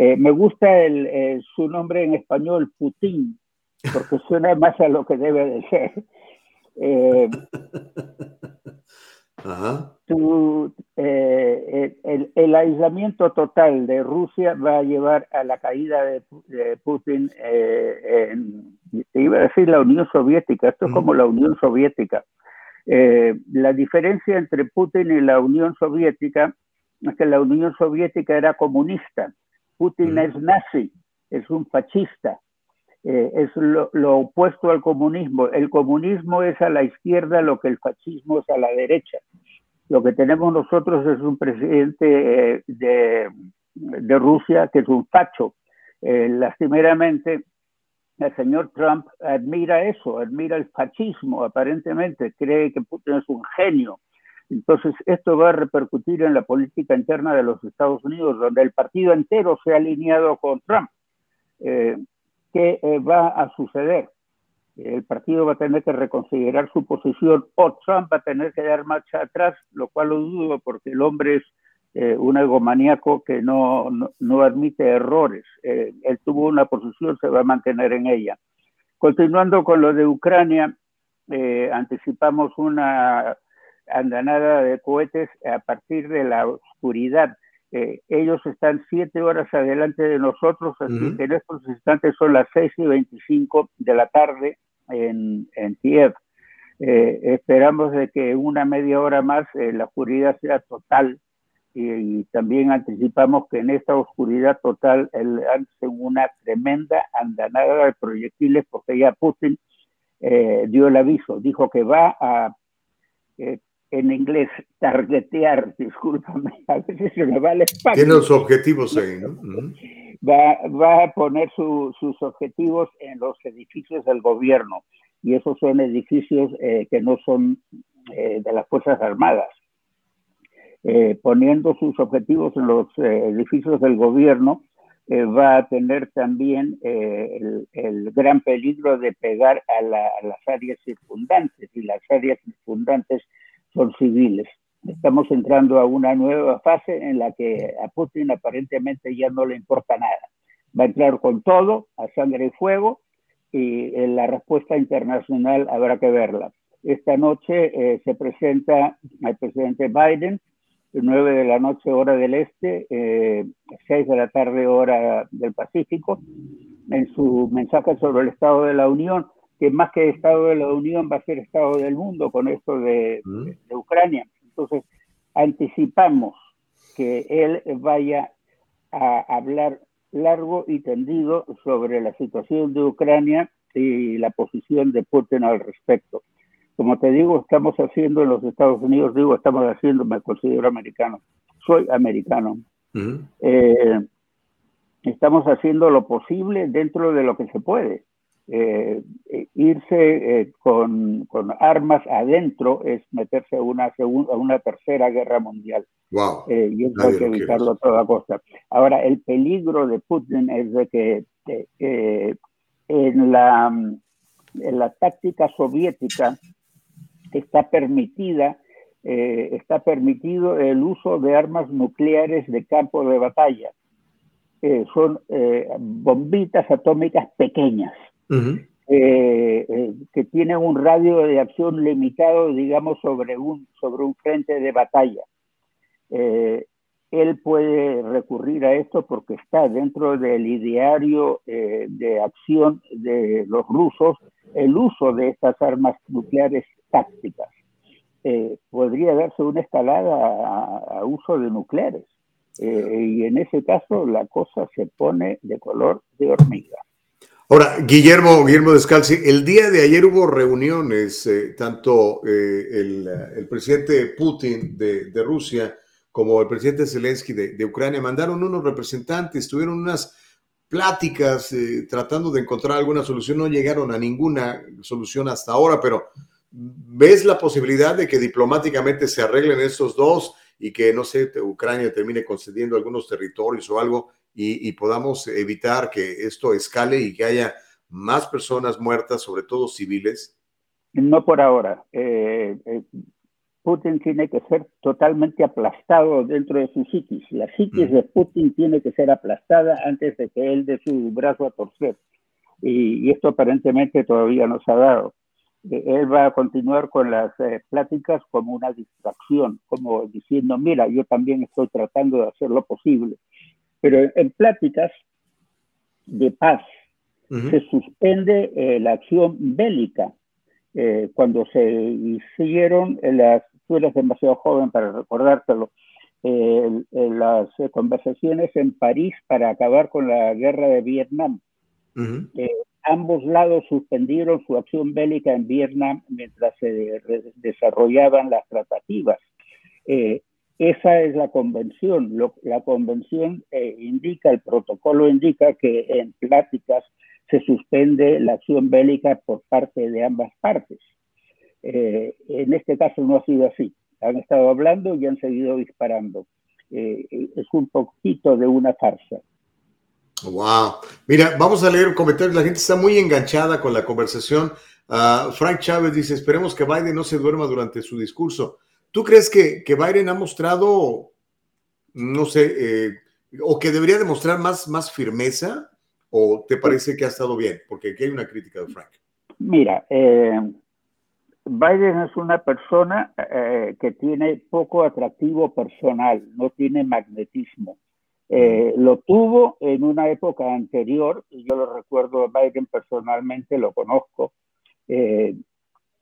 Eh, me gusta su nombre en español, Putin, porque <laughs> suena más a lo que debe de ser. Eh, <laughs> eh, el, aislamiento total de Rusia va a llevar a la caída de, Putin en, iba a decir la Unión Soviética, esto es como la Unión Soviética. La diferencia entre Putin y la Unión Soviética es que la Unión Soviética era comunista, Putin es nazi, es un fascista. es lo, lo, opuesto al comunismo. El comunismo es a la izquierda lo que el fascismo es a la derecha. Lo que tenemos nosotros es un presidente eh, de, de, Rusia que es un facho. Eh, lastimeramente, el señor Trump admira eso, admira el fascismo, aparentemente, cree que Putin es un genio. Entonces, esto va a repercutir en la política interna de los Estados Unidos, donde el partido entero se ha alineado con Trump. Eh, ¿Qué va a suceder? el partido va a tener que reconsiderar su posición o Trump va a tener que dar marcha atrás, lo cual lo dudo porque el hombre es eh, un egomaníaco que no, no, admite errores. Eh, él tuvo una posición, se va a mantener en ella. Continuando con lo de Ucrania, eh, anticipamos una andanada de cohetes a partir de la oscuridad. ellos están siete horas adelante de nosotros, así que en estos instantes son las seis y veinticinco de la tarde en, en Kiev. Eh, esperamos de que una media hora más eh, la oscuridad sea total y, también anticipamos que en esta oscuridad total él hace una tremenda andanada de proyectiles porque ya Putin eh, dio el aviso, dijo que va a, en inglés, targetear, <laughs> discúlpame, a veces se me va el Tiene los objetivos ahí, ¿no? va, va a poner sus objetivos en los edificios del gobierno. y esos son edificios eh, que no son eh, de las Fuerzas Armadas. Eh, poniendo sus objetivos en los edificios del gobierno, va a tener también el, gran peligro de pegar a, las áreas circundantes, y las áreas circundantes son civiles. Estamos entrando a una nueva fase en la que a Putin aparentemente ya no le importa nada. Va a entrar con todo, a sangre y fuego, y en la respuesta internacional habrá que verla. Esta noche eh, se presenta al presidente Biden, 9 de la noche hora del este, eh, 6 de la tarde hora del Pacífico, en su mensaje sobre el Estado de la Unión, que más que Estado de la Unión va a ser Estado del mundo con esto de, de Ucrania. Entonces, anticipamos que él vaya a hablar largo y tendido sobre la situación de Ucrania y la posición de Putin al respecto. Como te digo, estamos haciendo en los Estados Unidos, digo, estamos haciendo, me considero americano, soy americano. Eh, estamos haciendo lo posible dentro de lo que se puede. Eh, eh, irse con, con, armas adentro es meterse a una, segunda, a una tercera guerra mundial. Wow. Eh, y eso hay que evitarlo a toda costa. Ahora, el peligro de Putin es de que eh, en, la, en la táctica soviética está permitida eh, está permitido el uso de armas nucleares de campo de batalla. son bombitas atómicas pequeñas que tienen un radio de acción limitado, digamos, sobre un, sobre un frente de batalla. Eh, él puede recurrir a esto porque está dentro del ideario eh, de acción de los rusos el uso de estas armas nucleares tácticas. Eh, podría darse una escalada a, uso de nucleares. y en ese caso la cosa se pone de color de hormiga. Ahora, Guillermo, Guillermo Descalzi, el día de ayer hubo reuniones, tanto el, presidente Putin de, de Rusia, como el presidente Zelensky de, Ucrania, mandaron unos representantes, tuvieron unas pláticas eh, tratando de encontrar alguna solución, no llegaron a ninguna solución hasta ahora, pero ¿ves la posibilidad de que diplomáticamente se arreglen estos dos y que, no sé, Ucrania termine concediendo algunos territorios o algo y, podamos evitar que esto escale y que haya más personas muertas, sobre todo civiles? No por ahora. Eh, eh, Putin tiene que ser totalmente aplastado dentro de su psiquis. La psiquis mm. de Putin tiene que ser aplastada antes de que él dé su brazo a torcer. Y, esto aparentemente todavía no se ha dado. Eh, él va a continuar con las eh, pláticas como una distracción, como diciendo, mira, yo también estoy tratando de hacer lo posible. Pero en, pláticas de paz se suspende eh, la acción bélica. cuando se hicieron las tú eres demasiado joven para recordártelo, las eh, conversaciones en París para acabar con la guerra de Vietnam. Eh, ambos lados suspendieron su acción bélica en Vietnam mientras se desarrollaban las tratativas. Eh, esa es la convención. la convención indica, el protocolo indica que en pláticas se suspende la acción bélica por parte de ambas partes. Eh, en este caso no ha sido así. Han estado hablando y han seguido disparando. Eh, es un poquito de una farsa. Wow. Mira, vamos a leer un comentario. La gente está muy enganchada con la conversación. Ah, Frank Chávez dice: Esperemos que Biden no se duerma durante su discurso. ¿Tú crees que, que Biden ha mostrado, no sé, eh, o que debería demostrar más, más firmeza? ¿O te parece que ha estado bien? Porque aquí hay una crítica de Frank. Mira, eh, Biden es una persona eh, que tiene poco atractivo personal, no tiene magnetismo. Eh, lo tuvo en una época anterior, y yo lo recuerdo a Biden personalmente, lo conozco, eh,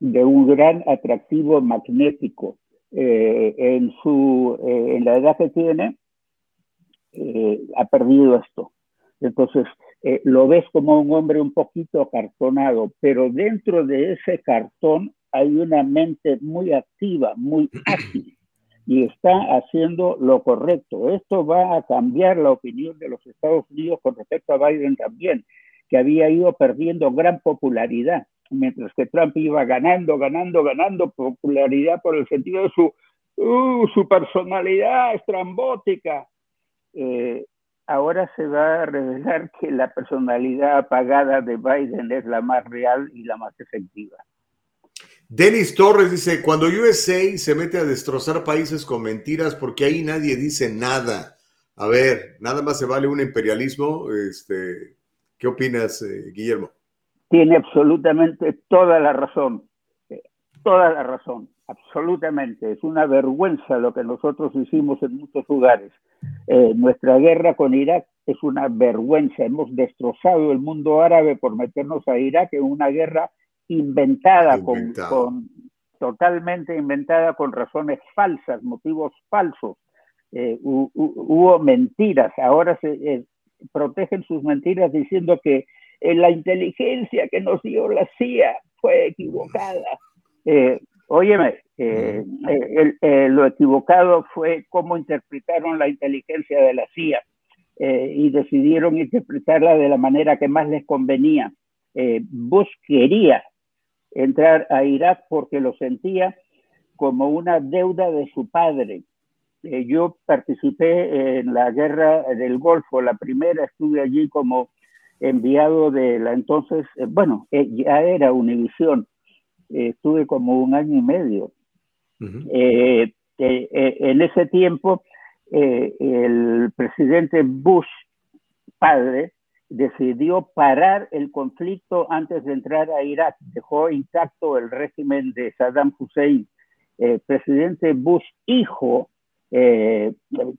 de un gran atractivo magnético. En, su, en la edad que tiene, ha perdido esto. Entonces, lo ves como un hombre un poquito cartonado, pero dentro de ese cartón hay una mente muy activa, muy <clears throat> ágil y está haciendo lo correcto. Esto va a cambiar la opinión de los Estados Unidos con respecto a Biden también, que había ido perdiendo gran popularidad. Mientras que Trump iba ganando, ganando, ganando popularidad por el sentido de su, uh, su personalidad estrambótica. Eh, ahora se va a revelar que la personalidad apagada de Biden es la más real y la más efectiva. Denis Torres dice, cuando USA se mete a destrozar países con mentiras porque ahí nadie dice nada. A ver, nada más se vale un imperialismo. Este, ¿Qué opinas, eh, Guillermo? Tiene absolutamente toda la razón. Eh, toda la razón. Absolutamente. Es una vergüenza lo que nosotros hicimos en muchos lugares. Eh, nuestra guerra con Irak es una vergüenza. Hemos destrozado el mundo árabe por meternos a Irak en una guerra inventada, con, totalmente inventada con razones falsas, motivos falsos. Eh, hubo mentiras, ahora se protegen sus mentiras diciendo que eh, la inteligencia que nos dio la CIA fue equivocada. óyeme, lo equivocado fue cómo interpretaron la inteligencia de la CIA y decidieron interpretarla de la manera que más les convenía. Bush quería entrar a Irak porque lo sentía como una deuda de su padre. Eh, yo participé en la guerra del Golfo, la primera estuve allí como enviado de la entonces, eh, bueno, eh, ya era Univisión, estuve como un año y medio. en ese tiempo, el presidente Bush, padre, decidió parar el conflicto antes de entrar a Irak, dejó intacto el régimen de Saddam Hussein. El presidente Bush, hijo, eh,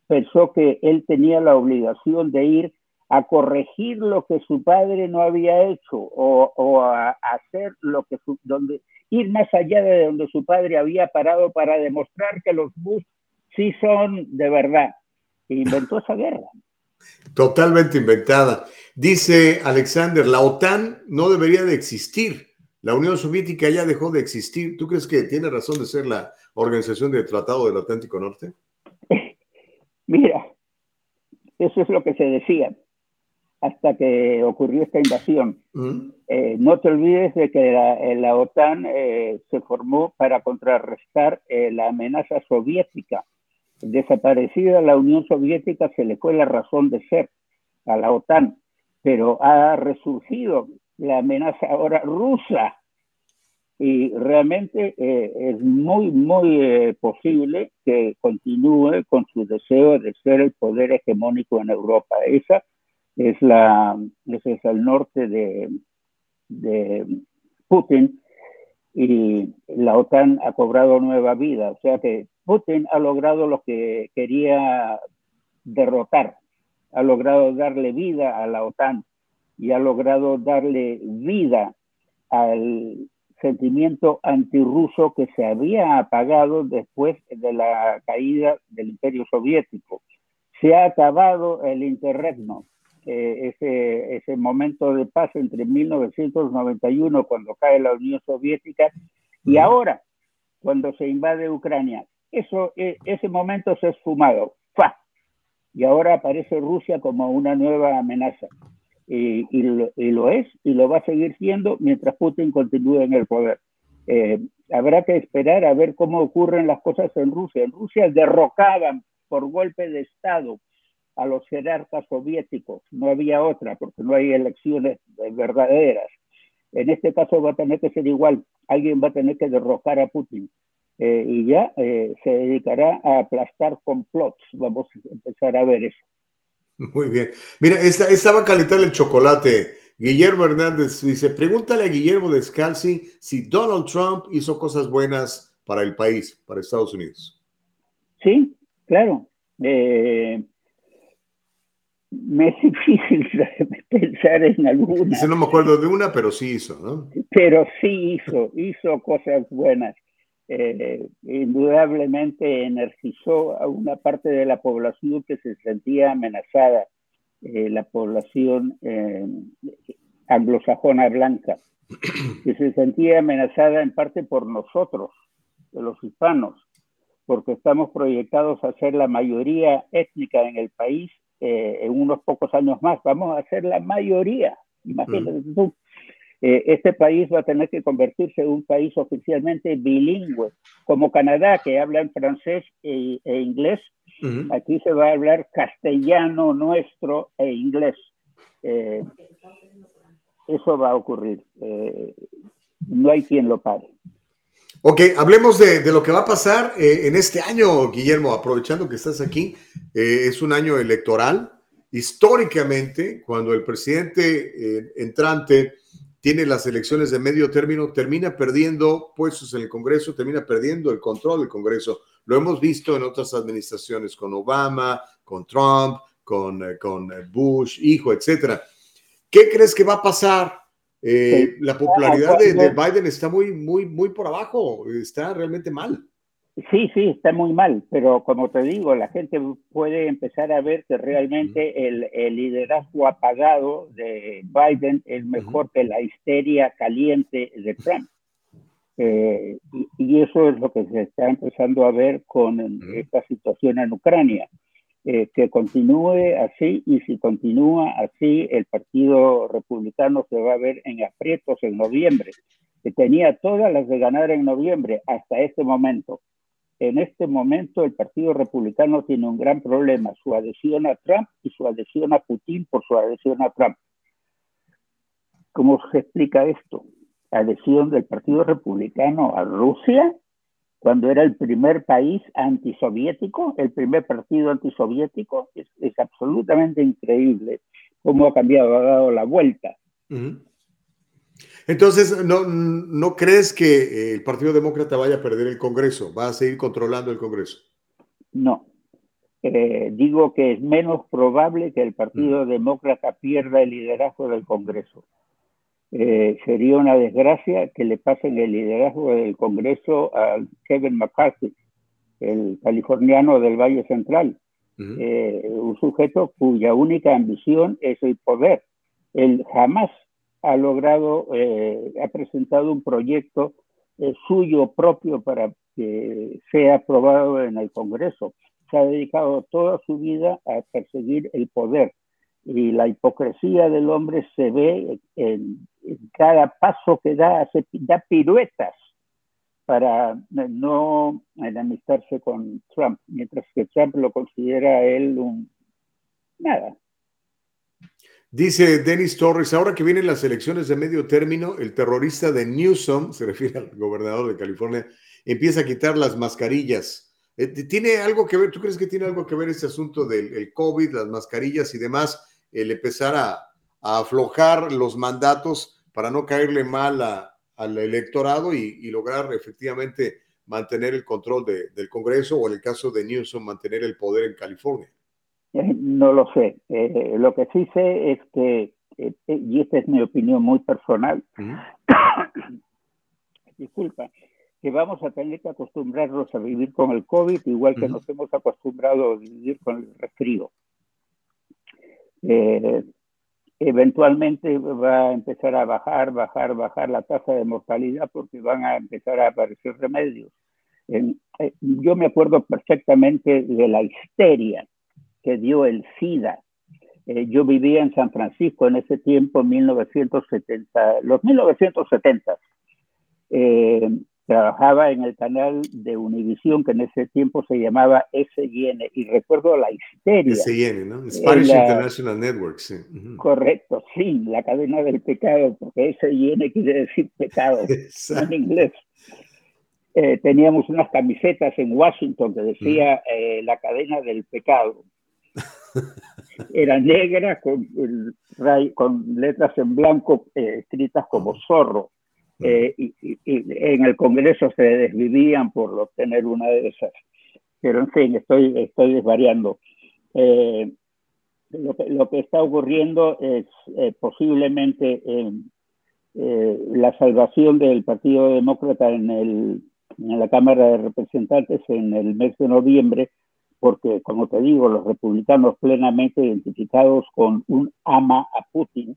pensó que él tenía la obligación de ir a corregir lo que su padre no había hecho o, a, hacer lo que su, donde ir más allá de donde su padre había parado para demostrar que los Bush sí son de verdad. E inventó esa guerra. Totalmente inventada. Dice Alexander, la OTAN no debería de existir. La Unión Soviética ya dejó de existir. ¿Tú crees que tiene razón de ser la organización del Tratado del Atlántico Norte? <laughs> Mira, eso es lo que se decía hasta que ocurrió esta invasión. Mm. Eh, no te olvides de que la, eh, OTAN eh, se formó para contrarrestar la amenaza soviética desaparecida la Unión Soviética se le fue la razón de ser a la OTAN, pero ha resurgido la amenaza ahora rusa y realmente eh, es muy, muy eh, posible que continúe con su deseo de ser el poder hegemónico en Europa. Esa es la, ese es norte de, de Putin y la OTAN ha cobrado nueva vida. O sea que Putin ha logrado lo que quería derrotar, ha logrado darle vida a la OTAN y ha logrado darle vida al sentimiento antirruso que se había apagado después de la caída del Imperio Soviético. Se ha acabado el interregno, eh, ese, ese momento de paz entre 1991, cuando cae la Unión Soviética, y ahora, cuando se invade Ucrania eso, e, ese momento se ha esfumado. ¡Fa! Y ahora aparece Rusia como una nueva amenaza. Y, lo, es y lo va a seguir siendo mientras Putin continúe en el poder. Eh, habrá que esperar a ver cómo ocurren las cosas en Rusia. En Rusia derrocaban por golpe de Estado a los jerarcas soviéticos. No había otra, porque no hay elecciones verdaderas. En este caso va a tener que ser igual. Alguien va a tener que derrocar a Putin. Eh, y ya eh, se dedicará a aplastar complots. Vamos a empezar a ver eso. Muy bien. Mira, esta, estaba calentar el chocolate. Guillermo Hernández dice, pregúntale a Guillermo Descalzi si Donald Trump hizo cosas buenas para el país, para Estados Unidos. Sí, claro. Eh, me es difícil <laughs> pensar en alguna. Dice, no me acuerdo de una, pero sí hizo, ¿no? Pero sí hizo, hizo cosas buenas. Eh, indudablemente energizó a una parte de la población que se sentía amenazada, eh, la población eh, anglosajona blanca, que se sentía amenazada en parte por nosotros, los hispanos, porque estamos proyectados a ser la mayoría étnica en el país en unos pocos años más. Vamos a ser la mayoría, imagínate tú. Eh, este país va a tener que convertirse en un país oficialmente bilingüe, como Canadá, que habla en francés e, e inglés. Aquí se va a hablar castellano nuestro e inglés. Eh, eso va a ocurrir. Eh, no hay quien lo pare. Ok, hablemos de, lo que va a pasar en este año, Guillermo, aprovechando que estás aquí. es un año electoral. Históricamente, cuando el presidente entrante tiene las elecciones de medio término, termina perdiendo puestos en el Congreso, termina perdiendo el control del Congreso. Lo hemos visto en otras administraciones con Obama, con Trump, con, eh, con eh, Bush, hijo, etcétera. ¿Qué crees que va a pasar? Eh, la popularidad de, de, Biden está muy, muy, muy por abajo, está realmente mal. Sí, sí, está muy mal, pero como te digo, la gente puede empezar a ver que realmente el, liderazgo apagado de Biden es mejor que la histeria caliente de Trump. Eh, y, eso es lo que se está empezando a ver con esta situación en Ucrania. Eh, que continúe así y si continúa así, el Partido Republicano se va a ver en aprietos en noviembre, que tenía todas las de ganar en noviembre hasta este momento en este momento el Partido Republicano tiene un gran problema, su adhesión a Trump y su adhesión a Putin por su adhesión a Trump. ¿Cómo se explica esto? Adhesión del Partido Republicano a Rusia, cuando era el primer país antisoviético, el primer partido antisoviético, es, es absolutamente increíble cómo ha cambiado, ha dado la vuelta. Entonces, ¿no, ¿no crees que eh, el Partido Demócrata vaya a perder el Congreso? ¿Va a seguir controlando el Congreso? No. Eh, digo que es menos probable que el Partido. Demócrata pierda el liderazgo del Congreso. Eh, sería una desgracia que le pasen el liderazgo del Congreso a Kevin McCarthy, el californiano del Valle Central, un sujeto cuya única ambición es el poder. Él jamás ha logrado, eh, ha presentado un proyecto eh, suyo propio para que sea aprobado en el Congreso. Se ha dedicado toda su vida a perseguir el poder y la hipocresía del hombre se ve en, cada paso que da, hace, da piruetas para no enemistarse con Trump, mientras que Trump lo considera él un nada, Dice Denis Torres, ahora que vienen las elecciones de medio término, el terrorista de Newsom, <laughs> se refiere al gobernador de California, empieza a quitar las mascarillas. Eh, ¿Tiene algo que ver, tú crees que tiene algo que ver este asunto del COVID, las mascarillas y demás, el empezar a, aflojar los mandatos para no caerle mal al electorado y, lograr efectivamente mantener el control del Congreso o en el caso de Newsom mantener el poder en California? No lo sé. Eh, lo que sí sé es que, eh, eh, y esta es mi opinión muy personal, <coughs> disculpa, que vamos a tener que acostumbrarnos a vivir con el COVID igual que nos hemos acostumbrado a vivir con el resfrío. Eventualmente va a empezar a bajar, bajar, bajar la tasa de mortalidad porque van a empezar a aparecer remedios. yo me acuerdo perfectamente de la histeria que dio el SIDA. Eh, yo vivía en San Francisco en ese tiempo, 1970, los 1970. Eh, trabajaba en el canal de Univisión, que en ese tiempo se llamaba SIN, y recuerdo la histeria. SIN, ¿no? Spanish International Network, sí. Correcto, sí, la cadena del pecado, porque SIN quiere decir pecado en inglés. Eh, teníamos unas camisetas en Washington que decía la cadena del pecado. Era negra con, con letras en blanco eh, escritas como zorro. Eh, y, en el Congreso se desvivían por obtener una de esas. Pero en fin, estoy, estoy desvariando. Eh, lo, que, lo, que, está ocurriendo es posiblemente la salvación del Partido Demócrata en, el, en la Cámara de Representantes en el mes de noviembre porque, como te digo, los republicanos plenamente identificados con un ama a Putin,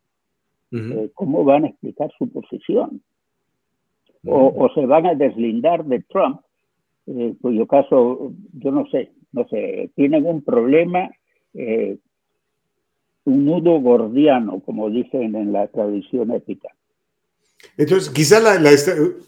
eh, ¿cómo van a explicar su posición? O, se van a deslindar de Trump, eh, cuyo caso, yo no sé, no sé, tienen un problema, eh, un nudo gordiano, como dicen en la tradición épica. Entonces, quizá la,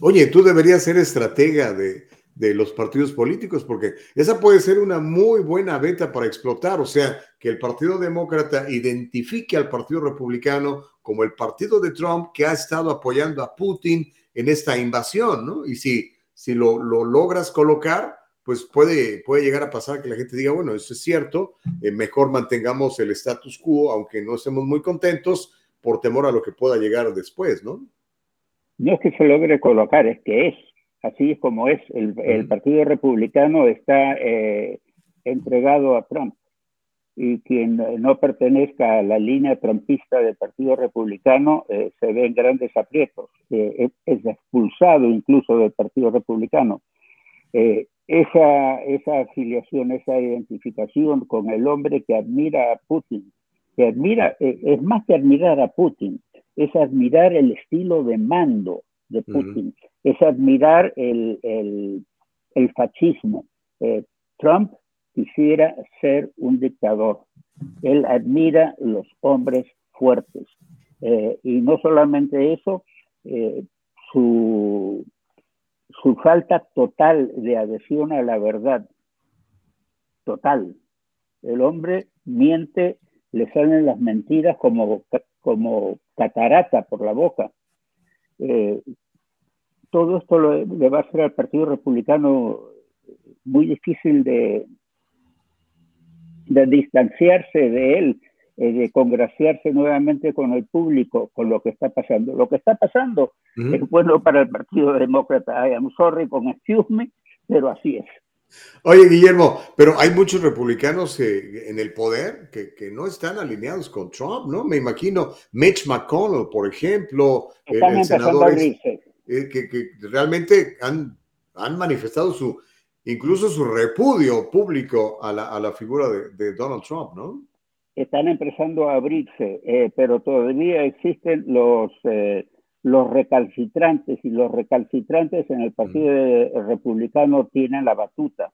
oye, tú deberías ser estratega de, de los partidos políticos, porque esa puede ser una muy buena beta para explotar, o sea, que el Partido Demócrata identifique al Partido Republicano como el partido de Trump que ha estado apoyando a Putin en esta invasión, ¿no? Y si, si lo, lo logras colocar, pues puede, puede llegar a pasar que la gente diga, bueno, eso es cierto, eh, mejor mantengamos el status quo, aunque no estemos muy contentos, por temor a lo que pueda llegar después, ¿no? No es que se logre colocar, es que es, así es como es. El, Partido Republicano está eh, entregado a Trump y quien no pertenezca a la línea trumpista del Partido Republicano eh, se ve en grandes aprietos, es, expulsado incluso del Partido Republicano. Eh, esa, esa afiliación, esa identificación con el hombre que admira a Putin, que admira, eh, es más que admirar a Putin, es admirar el estilo de mando de Putin, es admirar el, el, el fascismo. Trump quisiera ser un dictador. Él admira los hombres fuertes. Eh, y no solamente eso, eh, su, su falta total de adhesión a la verdad, total. El hombre miente, le salen las mentiras como, como catarata por la boca. Eh, todo esto le va a hacer al Partido Republicano muy difícil de, de distanciarse de él, eh, de congraciarse nuevamente con el público, con lo que está pasando. Lo que está pasando es bueno para el Partido Demócrata. I am sorry con excuse me, pero así es. Oye, Guillermo, pero hay muchos republicanos eh, en el poder que, que, no están alineados con Trump, ¿no? Me imagino Mitch McConnell, por ejemplo, el, senador eh, que, que, realmente han, han manifestado su, incluso su repudio público a la, a la figura de, Donald Trump, ¿no? Están empezando a abrirse, eh, pero todavía existen los, eh, los recalcitrantes y los recalcitrantes en el Partido Republicano tienen la batuta.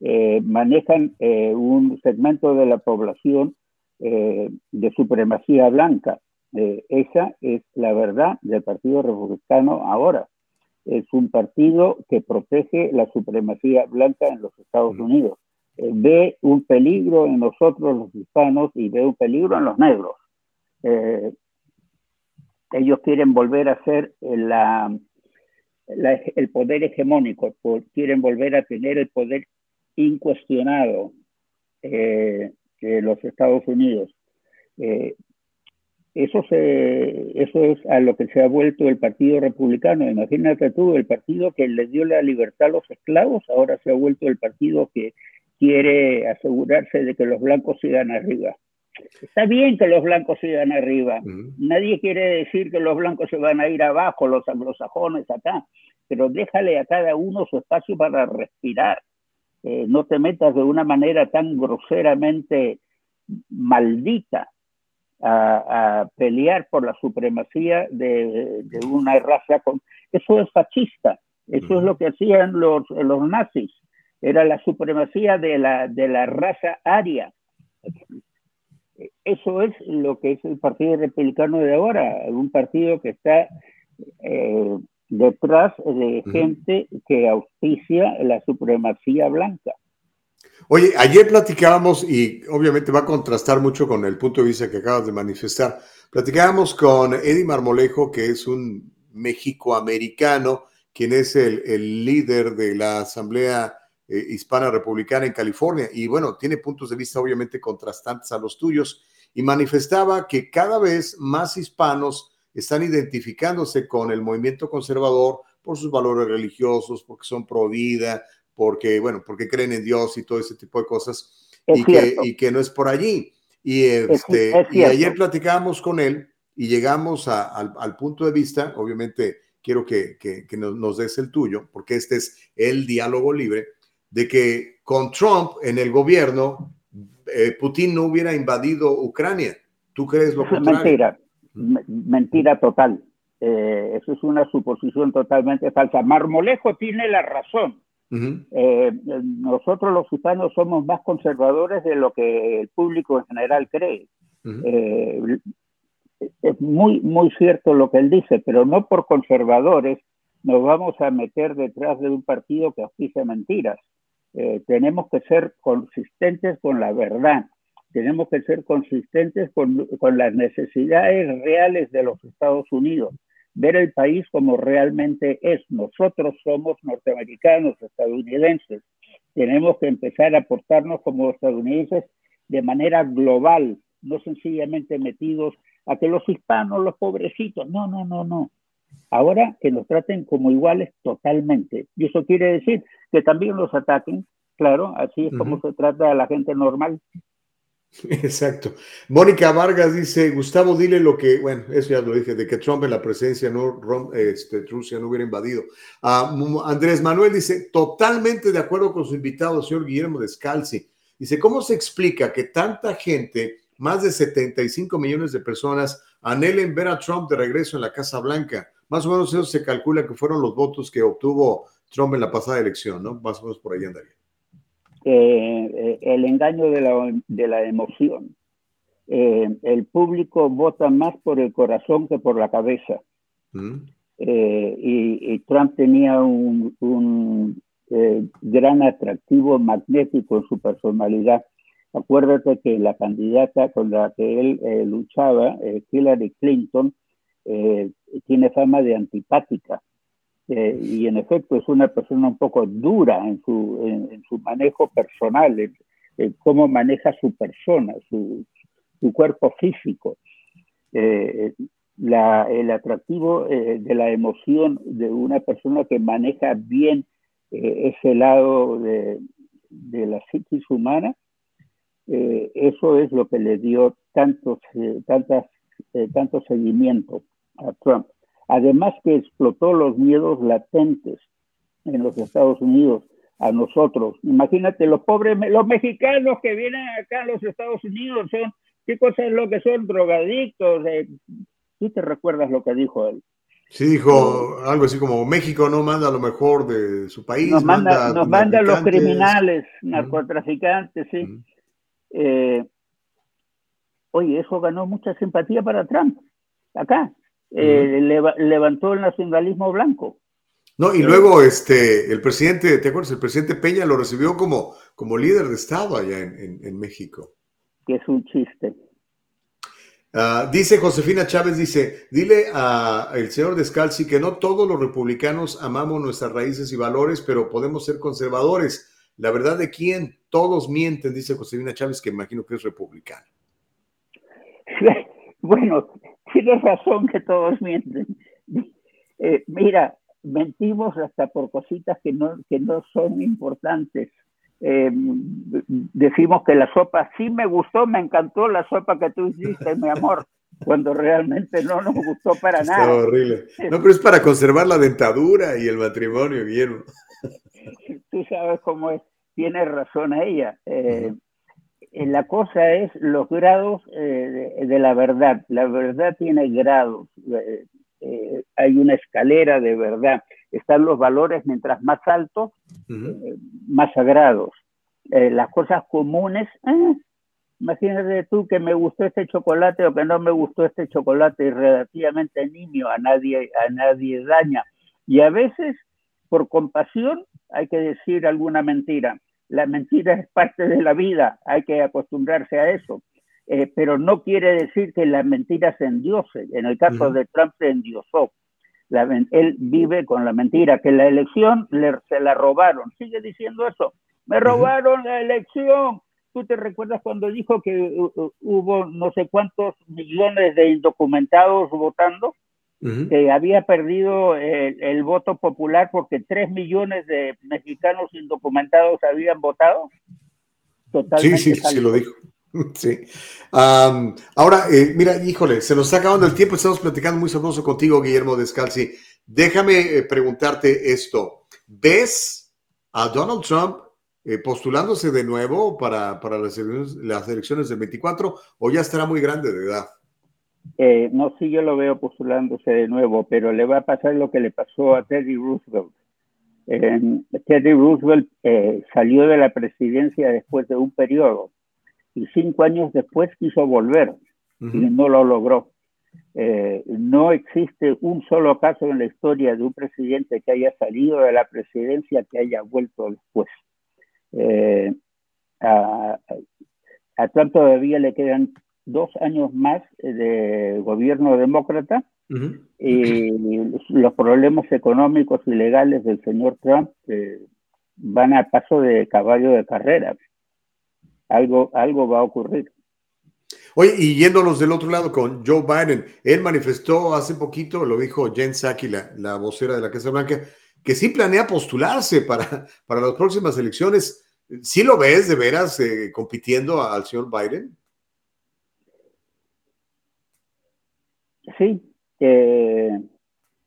Eh, manejan un segmento de la población de supremacía blanca. esa es la verdad del Partido Republicano ahora es un partido que protege la supremacía blanca en los Estados Unidos. Eh, ve un peligro en nosotros los hispanos y ve un peligro en los negros. Eh, ellos quieren volver a ser la, el poder hegemónico, quieren volver a tener el poder incuestionado eh, de los Estados Unidos. Eso, se, eso es a lo que se ha vuelto el Partido Republicano. Imagínate tú, el partido que le dio la libertad a los esclavos, ahora se ha vuelto el partido que quiere asegurarse de que los blancos sigan arriba. Está bien que los blancos sigan arriba. Nadie quiere decir que los blancos se van a ir abajo, los anglosajones acá, pero déjale a cada uno su espacio para respirar. Eh, no te metas de una manera tan groseramente maldita a, pelear por la supremacía de, una raza. Con... Eso es fascista, eso es lo que hacían los, los nazis, era la supremacía de la, de la raza aria. Eso es lo que es el Partido Republicano de ahora, un partido que está eh, detrás de gente que auspicia la supremacía blanca. Oye, ayer platicábamos, y obviamente va a contrastar mucho con el punto de vista que acabas de manifestar, platicábamos con Eddie Marmolejo, que es un mexicoamericano, quien es el, líder de la Asamblea eh, Hispana Republicana en California, y bueno, tiene puntos de vista obviamente contrastantes a los tuyos, y manifestaba que cada vez más hispanos están identificándose con el movimiento conservador por sus valores religiosos, porque son pro vida, porque, bueno, porque creen en Dios y todo ese tipo de cosas, y que, y que, no es por allí. Y, este, y ayer platicábamos con él y llegamos al, punto de vista, obviamente quiero que, que, nos, des el tuyo, porque este es el diálogo libre, de que con Trump en el gobierno, eh, Putin no hubiera invadido Ucrania. ¿Tú crees lo contrario? Mentira, mentira total. Eh, eso es una suposición totalmente falsa. Marmolejo tiene la razón. Eh, nosotros los hispanos somos más conservadores de lo que el público en general cree. Eh, es muy, muy cierto lo que él dice, pero no por conservadores nos vamos a meter detrás de un partido que oficia mentiras. Eh, tenemos que ser consistentes con la verdad, tenemos que ser consistentes con, con, las necesidades reales de los Estados Unidos, ver el país como realmente es. Nosotros somos norteamericanos, estadounidenses, tenemos que empezar a portarnos como estadounidenses de manera global, no sencillamente metidos a que los hispanos, los pobrecitos, no, no, no, no. Ahora que nos traten como iguales totalmente. Y eso quiere decir que también los ataquen, claro, así es como se trata a la gente normal. <laughs> Exacto. Mónica Vargas dice, Gustavo, dile lo que, bueno, eso ya lo dije, de que Trump en la presencia, no, este, Rusia no hubiera invadido. Ah, Andrés Manuel dice, totalmente de acuerdo con su invitado, señor Guillermo Descalzi. Dice, ¿cómo se explica que tanta gente, más de 75 millones de personas, anhelen ver a Trump de regreso en la Casa Blanca? Más o menos eso se calcula que fueron los votos que obtuvo Trump en la pasada elección, ¿no? Más o menos por ahí andaría. Eh, eh, el engaño de la, de la emoción. Eh, el público vota más por el corazón que por la cabeza. Mm. y, Trump tenía un, un gran atractivo magnético en su personalidad. Acuérdate que la candidata con la que él luchaba, Hillary Clinton, tiene fama de antipática eh, y en efecto es una persona un poco dura en su, en, su manejo personal, en, cómo maneja su persona, su, su cuerpo físico. Eh, la, el atractivo eh, de la emoción de una persona que maneja bien ese lado de, de, la psiquis humana, eso es lo que le dio tantos, tantas, tanto seguimiento a Trump. Además que explotó los miedos latentes en los Estados Unidos a nosotros. Imagínate, los pobres, los mexicanos que vienen acá a los Estados Unidos son, ¿qué cosa es lo que son? Drogadictos. Eh, ¿Tú te recuerdas lo que dijo él? Sí, dijo algo así como México no manda lo mejor de su país. Nos manda, nos manda los criminales, narcotraficantes, sí. Eh, oye, eso ganó mucha simpatía para Trump, acá eh, levantó el nacionalismo blanco. No, y luego este, el presidente, ¿te acuerdas? El presidente Peña lo recibió como, como líder de Estado allá en, México. Que es un chiste. Ah, dice Josefina Chávez, dice, dile al señor Descalzi que no todos los republicanos amamos nuestras raíces y valores, pero podemos ser conservadores. La verdad de quién, todos mienten, dice Josefina Chávez, que imagino que es republicano. <laughs> Bueno, tienes razón que todos mienten. <laughs> Eh, mira, mentimos hasta por cositas que no, que no son importantes. Eh, decimos que la sopa sí me gustó, me encantó la sopa que tú hiciste, mi amor, <laughs> cuando realmente no nos gustó para Está nada. horrible. No, pero es para conservar la dentadura y el matrimonio, Guillermo. Tú sabes cómo es. Tienes razón ella. Eh, eh, la cosa es los grados eh, de, la verdad. La verdad tiene grados. Eh, hay una escalera de verdad. Están los valores mientras más altos, más sagrados. las cosas comunes, imagínate tú que me gustó este chocolate o que no me gustó este chocolate, relativamente niño, a nadie, a nadie daña. Y a veces, por compasión, hay que decir alguna mentira la mentira es parte de la vida, hay que acostumbrarse a eso. Eh, pero no quiere decir que la mentira se endiose. En el caso de Trump se endiosó. él vive con la mentira, que la elección se la robaron. Sigue diciendo eso. Me robaron la elección. ¿Tú te recuerdas cuando dijo que hubo no sé cuántos millones de indocumentados votando? Que había perdido el, voto popular porque tres millones de mexicanos indocumentados habían votado. Totalmente sí, sí, sí lo dijo. <laughs> Sí. ahora, eh, mira, híjole, se nos está acabando el tiempo, estamos platicando muy sabroso contigo, Guillermo Descalzi. Déjame eh, preguntarte esto. ¿Ves a Donald Trump eh, postulándose de nuevo para, para las, las elecciones del 24 o ya estará muy grande de edad? Eh, no, sí, yo lo veo postulándose de nuevo, pero le va a pasar lo que le pasó a Teddy Roosevelt. Teddy Roosevelt eh, salió de la presidencia después de un periodo y cinco años después quiso volver y no lo logró. Eh, no existe un solo caso en la historia de un presidente que haya salido de la presidencia que haya vuelto después. Eh, a, Trump todavía le quedan dos años más de gobierno demócrata y los problemas económicos y legales del señor Trump eh, van a paso de caballo de carrera. Algo, algo va a ocurrir. Oye, y yéndonos del otro lado con Joe Biden, él manifestó hace poquito, lo dijo Jen Psaki, la, vocera de la Casa Blanca, que sí planea postularse para, para las próximas elecciones. ¿Sí lo ves de veras eh, compitiendo al señor Biden? Sí.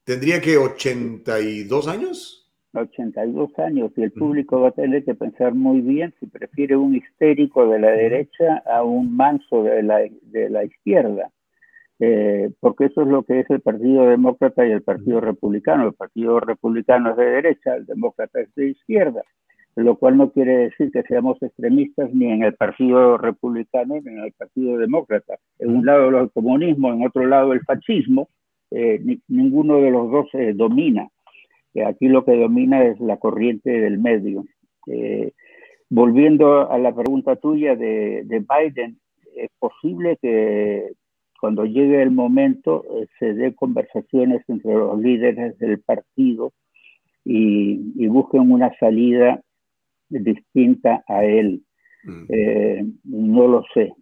¿Tendría que 82 años? 82 años y el público va a tener que pensar muy bien si prefiere un histérico de la derecha a un manso de la, de la izquierda. Eh, porque eso es lo que es el Partido Demócrata y el Partido Republicano. El Partido Republicano es de derecha, el Demócrata es de izquierda, lo cual no quiere decir que seamos extremistas ni en el Partido Republicano ni en el Partido Demócrata. En un lado el comunismo, en otro lado el fascismo, eh, ninguno de los dos se domina aquí lo que domina es la corriente del medio. Eh, volviendo a la pregunta tuya de, Biden, es posible que cuando llegue el momento eh, se dé conversaciones entre los líderes del partido y, busquen una salida distinta a él. Mm. Eh, no lo sé.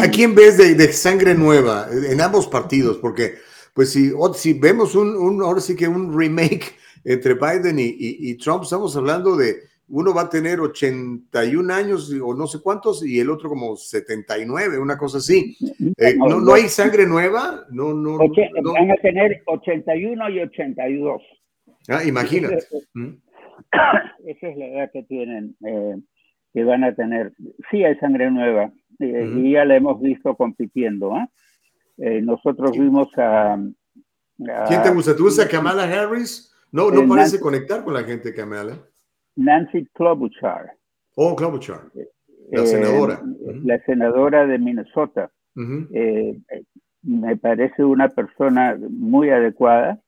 ¿A quién ves de, de, sangre nueva en ambos partidos? Porque pues si, si vemos un, ahora sí que un remake entre Biden y, Trump, estamos hablando de uno va a tener 81 años o no sé cuántos y el otro como 79, una cosa así. Eh, no, no, hay sangre nueva? No, no, Van a tener 81 y 82. Ah, imagínate. <coughs> Esa es la edad que tienen, eh, que van a tener. Sí hay sangre nueva eh, y ya la hemos visto compitiendo. ¿ah? Eh, nosotros vimos a, ¿Quién te gusta? ¿Tú gusta Kamala Harris? No, no parece conectar con la gente Kamala. Nancy Klobuchar. Oh, Klobuchar. La senadora. La senadora de Minnesota. me parece una persona muy adecuada.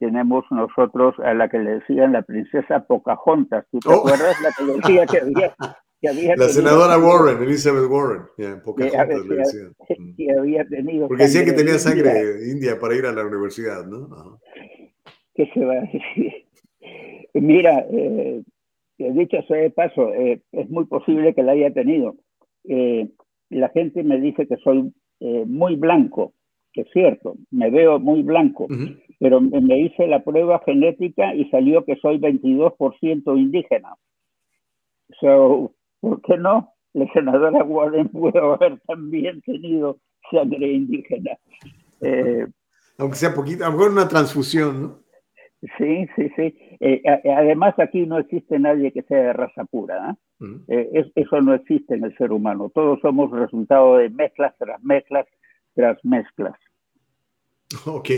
Tenemos nosotros a la que le decían la princesa Pocahontas. ¿Tú te oh. acuerdas la que decía que había la senadora Warren, Elizabeth Warren, en pocas que, había tenido Porque decía que tenía sangre india para ir a la universidad, ¿no? ¿Qué se va a decir? <laughs> Mira, eh, dicho sea de paso, eh, es muy posible que la haya tenido. Eh, la gente me dice que soy eh, muy blanco, que es cierto, me veo muy blanco, pero me hice la prueba genética y salió que soy 22% indígena. So, ¿por qué no? La senadora Warren pudo haber también tenido sangre indígena. Eh, Aunque sea poquito, a lo mejor una transfusión, ¿no? Sí, sí, sí. Eh, además aquí no existe nadie que sea de raza pura. ¿eh? Mm. eso no existe en el ser humano. Todos somos resultado de mezclas tras mezclas tras mezclas. Ok.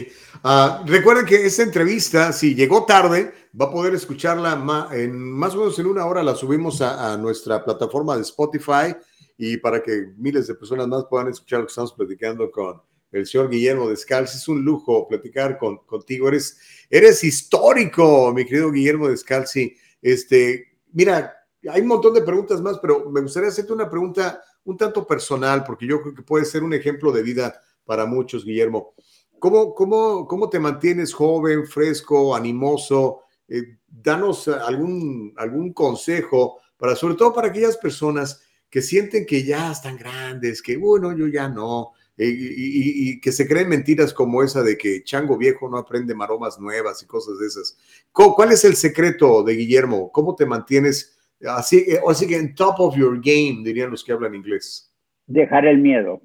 Uh, recuerden que esta entrevista, si llegó tarde, va a poder escucharla en más o menos en una hora. La subimos a, nuestra plataforma de Spotify y para que miles de personas más puedan escuchar lo que estamos platicando con el señor Guillermo Descalzi. Es un lujo platicar con, contigo. Eres, eres histórico, mi querido Guillermo Descalzi. Este, mira, hay un montón de preguntas más, pero me gustaría hacerte una pregunta un tanto personal, porque yo creo que puede ser un ejemplo de vida para muchos, Guillermo. ¿Cómo, cómo, cómo te mantienes joven, fresco, animoso? Eh, danos algún, algún consejo para, sobre todo para aquellas personas que sienten que ya están grandes, que bueno, yo ya no, eh, y, que se creen mentiras como esa de que chango viejo no aprende maromas nuevas y cosas de esas. ¿Cuál es el secreto de Guillermo? ¿Cómo te mantienes así, así que en top of your game, dirían los que hablan inglés? Dejar el miedo,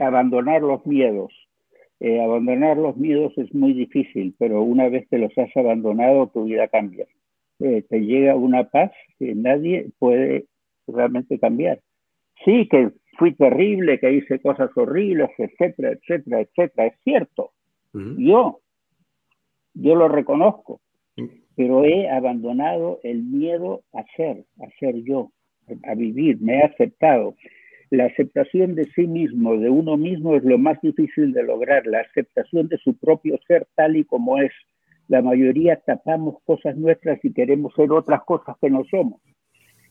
abandonar los miedos eh, abandonar los miedos es muy difícil, pero una vez que los has abandonado, tu vida cambia. Eh, te llega una paz que nadie puede realmente cambiar. Sí, que fui terrible, que hice cosas horribles, etcétera, etcétera, etcétera. Es cierto. Yo, yo lo reconozco, pero he abandonado el miedo a ser, a ser yo, a vivir, me he aceptado. La aceptación de sí mismo, de uno mismo, es lo más difícil de lograr, la aceptación de su propio ser tal y como es. La mayoría tapamos cosas nuestras y queremos ser otras cosas que no somos.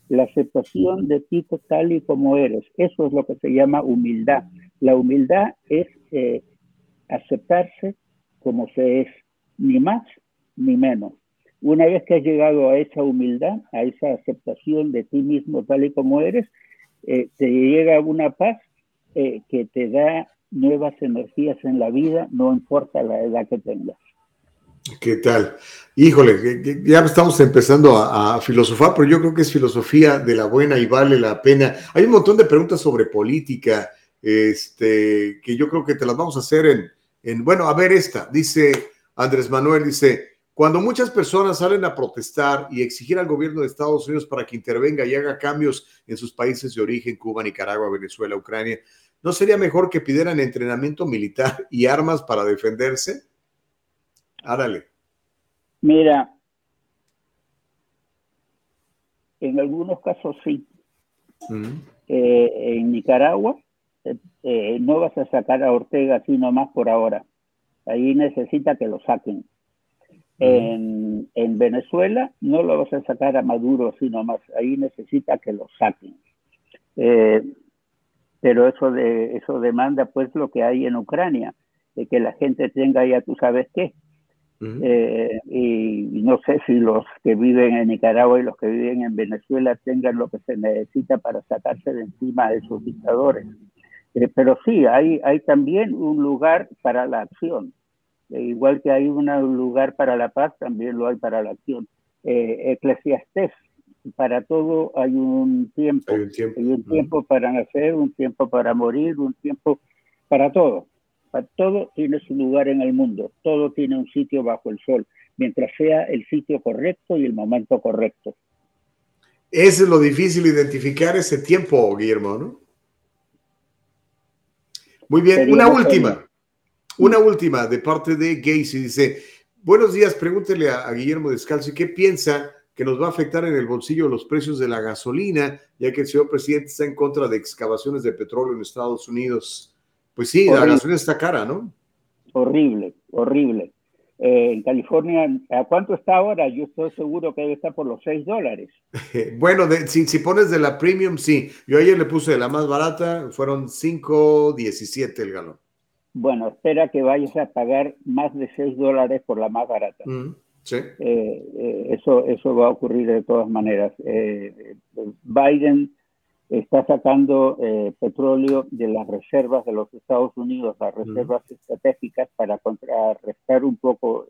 La aceptación de ti tal y como eres, eso es lo que se llama humildad. La humildad es eh, aceptarse como se es, ni más ni menos. Una vez que has llegado a esa humildad, a esa aceptación de ti mismo tal y como eres, eh, te llega una paz eh, que te da nuevas energías en la vida, no importa la edad que tengas. ¿Qué tal? Híjole, ya estamos empezando a, filosofar, pero yo creo que es filosofía de la buena y vale la pena. Hay un montón de preguntas sobre política, este, que yo creo que te las vamos a hacer en, en bueno, a ver esta, dice Andrés Manuel, dice, cuando muchas personas salen a protestar y exigir al gobierno de Estados Unidos para que intervenga y haga cambios en sus países de origen, Cuba, Nicaragua, Venezuela, Ucrania, ¿no sería mejor que pidieran entrenamiento militar y armas para defenderse? Árale. Mira, en algunos casos sí. Eh, en Nicaragua eh, eh, no vas a sacar a Ortega así nomás por ahora. Ahí necesita que lo saquen. En, Venezuela no lo vas a sacar a Maduro, sino más ahí necesita que lo saquen. Eh, pero eso de eso demanda pues lo que hay en Ucrania, de que la gente tenga ya tú sabes qué. Eh, y, no sé si los que viven en Nicaragua y los que viven en Venezuela tengan lo que se necesita para sacarse de encima de esos dictadores. Eh, pero sí, hay, hay también un lugar para la acción. Eh, igual que hay un lugar para la paz, también lo hay para la acción. Eh, Eclesiastés, para todo hay un tiempo. Hay un tiempo, hay un tiempo para nacer, un tiempo para morir, un tiempo para todo. Para todo tiene su lugar en el mundo, todo tiene un sitio bajo el sol, mientras sea el sitio correcto y el momento correcto. Eso es lo difícil, identificar ese tiempo, Guillermo, ¿no? Muy bien, una última. Una última de parte de Gacy. Dice, buenos días, pregúntele a, Guillermo Descalzi qué piensa que nos va a afectar en el bolsillo los precios de la gasolina, ya que el señor presidente está en contra de excavaciones de petróleo en Estados Unidos. Pues sí, la gasolina está cara, ¿no? Horrible, horrible. Eh, en California, ¿a cuánto está ahora? Yo estoy seguro que debe estar por los 6 dólares. <laughs> bueno, si, si, pones de la premium, sí. Yo ayer le puse de la más barata, fueron 5.17 el galón. Bueno, espera que vayas a pagar más de 6 dólares por la más barata. Mm, sí. Eh, eh, eso, eso va a ocurrir de todas maneras. Eh, Biden está sacando petróleo de las reservas de los Estados Unidos, las reservas estratégicas, para contrarrestar un poco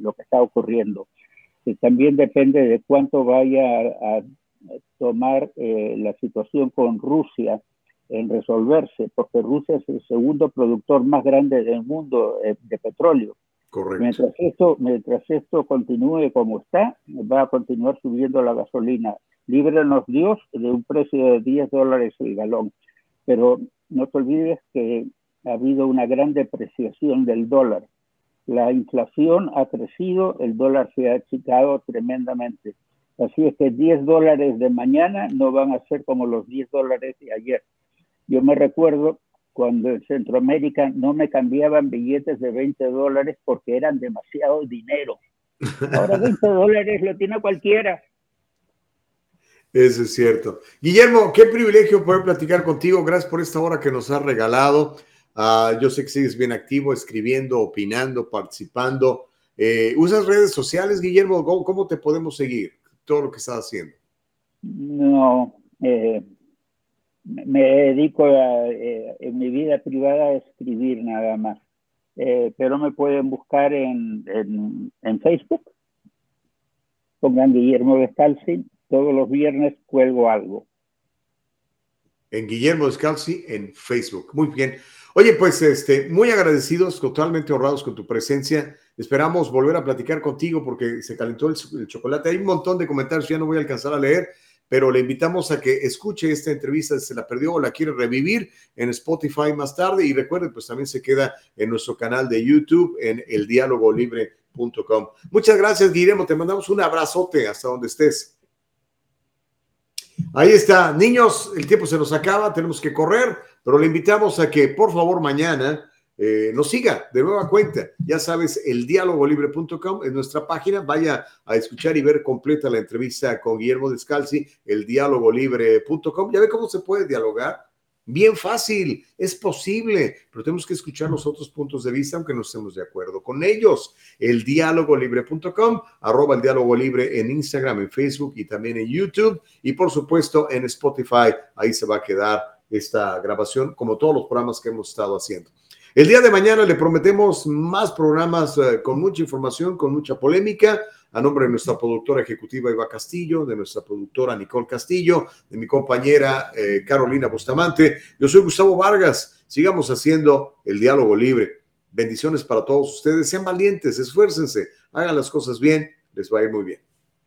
lo que está ocurriendo. también depende de cuánto vaya a tomar la situación con Rusia en resolverse, porque Rusia es el segundo productor más grande del mundo eh, de petróleo. Correcto. Mientras esto, mientras esto continúe como está, va a continuar subiendo la gasolina. Líbranos Dios de un precio de 10 dólares el galón. Pero no te olvides que ha habido una gran depreciación del dólar. La inflación ha crecido, el dólar se ha achicado tremendamente. Así es que 10 dólares de mañana no van a ser como los 10 dólares de ayer. Yo me recuerdo cuando en Centroamérica no me cambiaban billetes de 20 dólares porque eran demasiado dinero. Ahora <laughs> 20 dólares lo tiene cualquiera. Eso es cierto. Guillermo, qué privilegio poder platicar contigo. Gracias por esta hora que nos has regalado. Ah, yo sé que sigues bien activo, escribiendo, opinando, participando. Eh, ¿Usas redes sociales, Guillermo? ¿Cómo, te podemos seguir? Todo lo que estás haciendo. No, eh, me dedico eh, en mi vida privada a escribir nada más. Eh, pero me pueden buscar en, en, Facebook. Pongan Guillermo Descalzi. Todos los viernes cuelgo algo. En Guillermo Descalzi en Facebook. Muy bien. Oye, pues este, muy agradecidos, totalmente honrados con tu presencia. Esperamos volver a platicar contigo porque se calentó el, el chocolate. Hay un montón de comentarios, ya no voy a alcanzar a leer pero le invitamos a que escuche esta entrevista si se la perdió o la quiere revivir en Spotify más tarde y recuerde, pues también se queda en nuestro canal de YouTube en eldialogolibre.com. Muchas gracias, Guillermo, te mandamos un abrazote hasta donde estés. Ahí está, niños, el tiempo se nos acaba, tenemos que correr, pero le invitamos a que por favor mañana eh, nos siga de nueva cuenta. Ya sabes, el dialogolibre.com es nuestra página. Vaya a escuchar y ver completa la entrevista con Guillermo Descalzi, el dialogolibre.com. Ya ve cómo se puede dialogar. Bien fácil, es posible, pero tenemos que escuchar los otros puntos de vista, aunque no estemos de acuerdo con ellos. El dialogolibre.com, arroba el diálogo libre en Instagram, en Facebook y también en YouTube. Y por supuesto en Spotify, ahí se va a quedar esta grabación, como todos los programas que hemos estado haciendo. El día de mañana le prometemos más programas eh, con mucha información, con mucha polémica. A nombre de nuestra productora ejecutiva Eva Castillo, de nuestra productora Nicole Castillo, de mi compañera eh, Carolina Bustamante, yo soy Gustavo Vargas. Sigamos haciendo el diálogo libre. Bendiciones para todos ustedes. Sean valientes, esfuércense, hagan las cosas bien, les va a ir muy bien.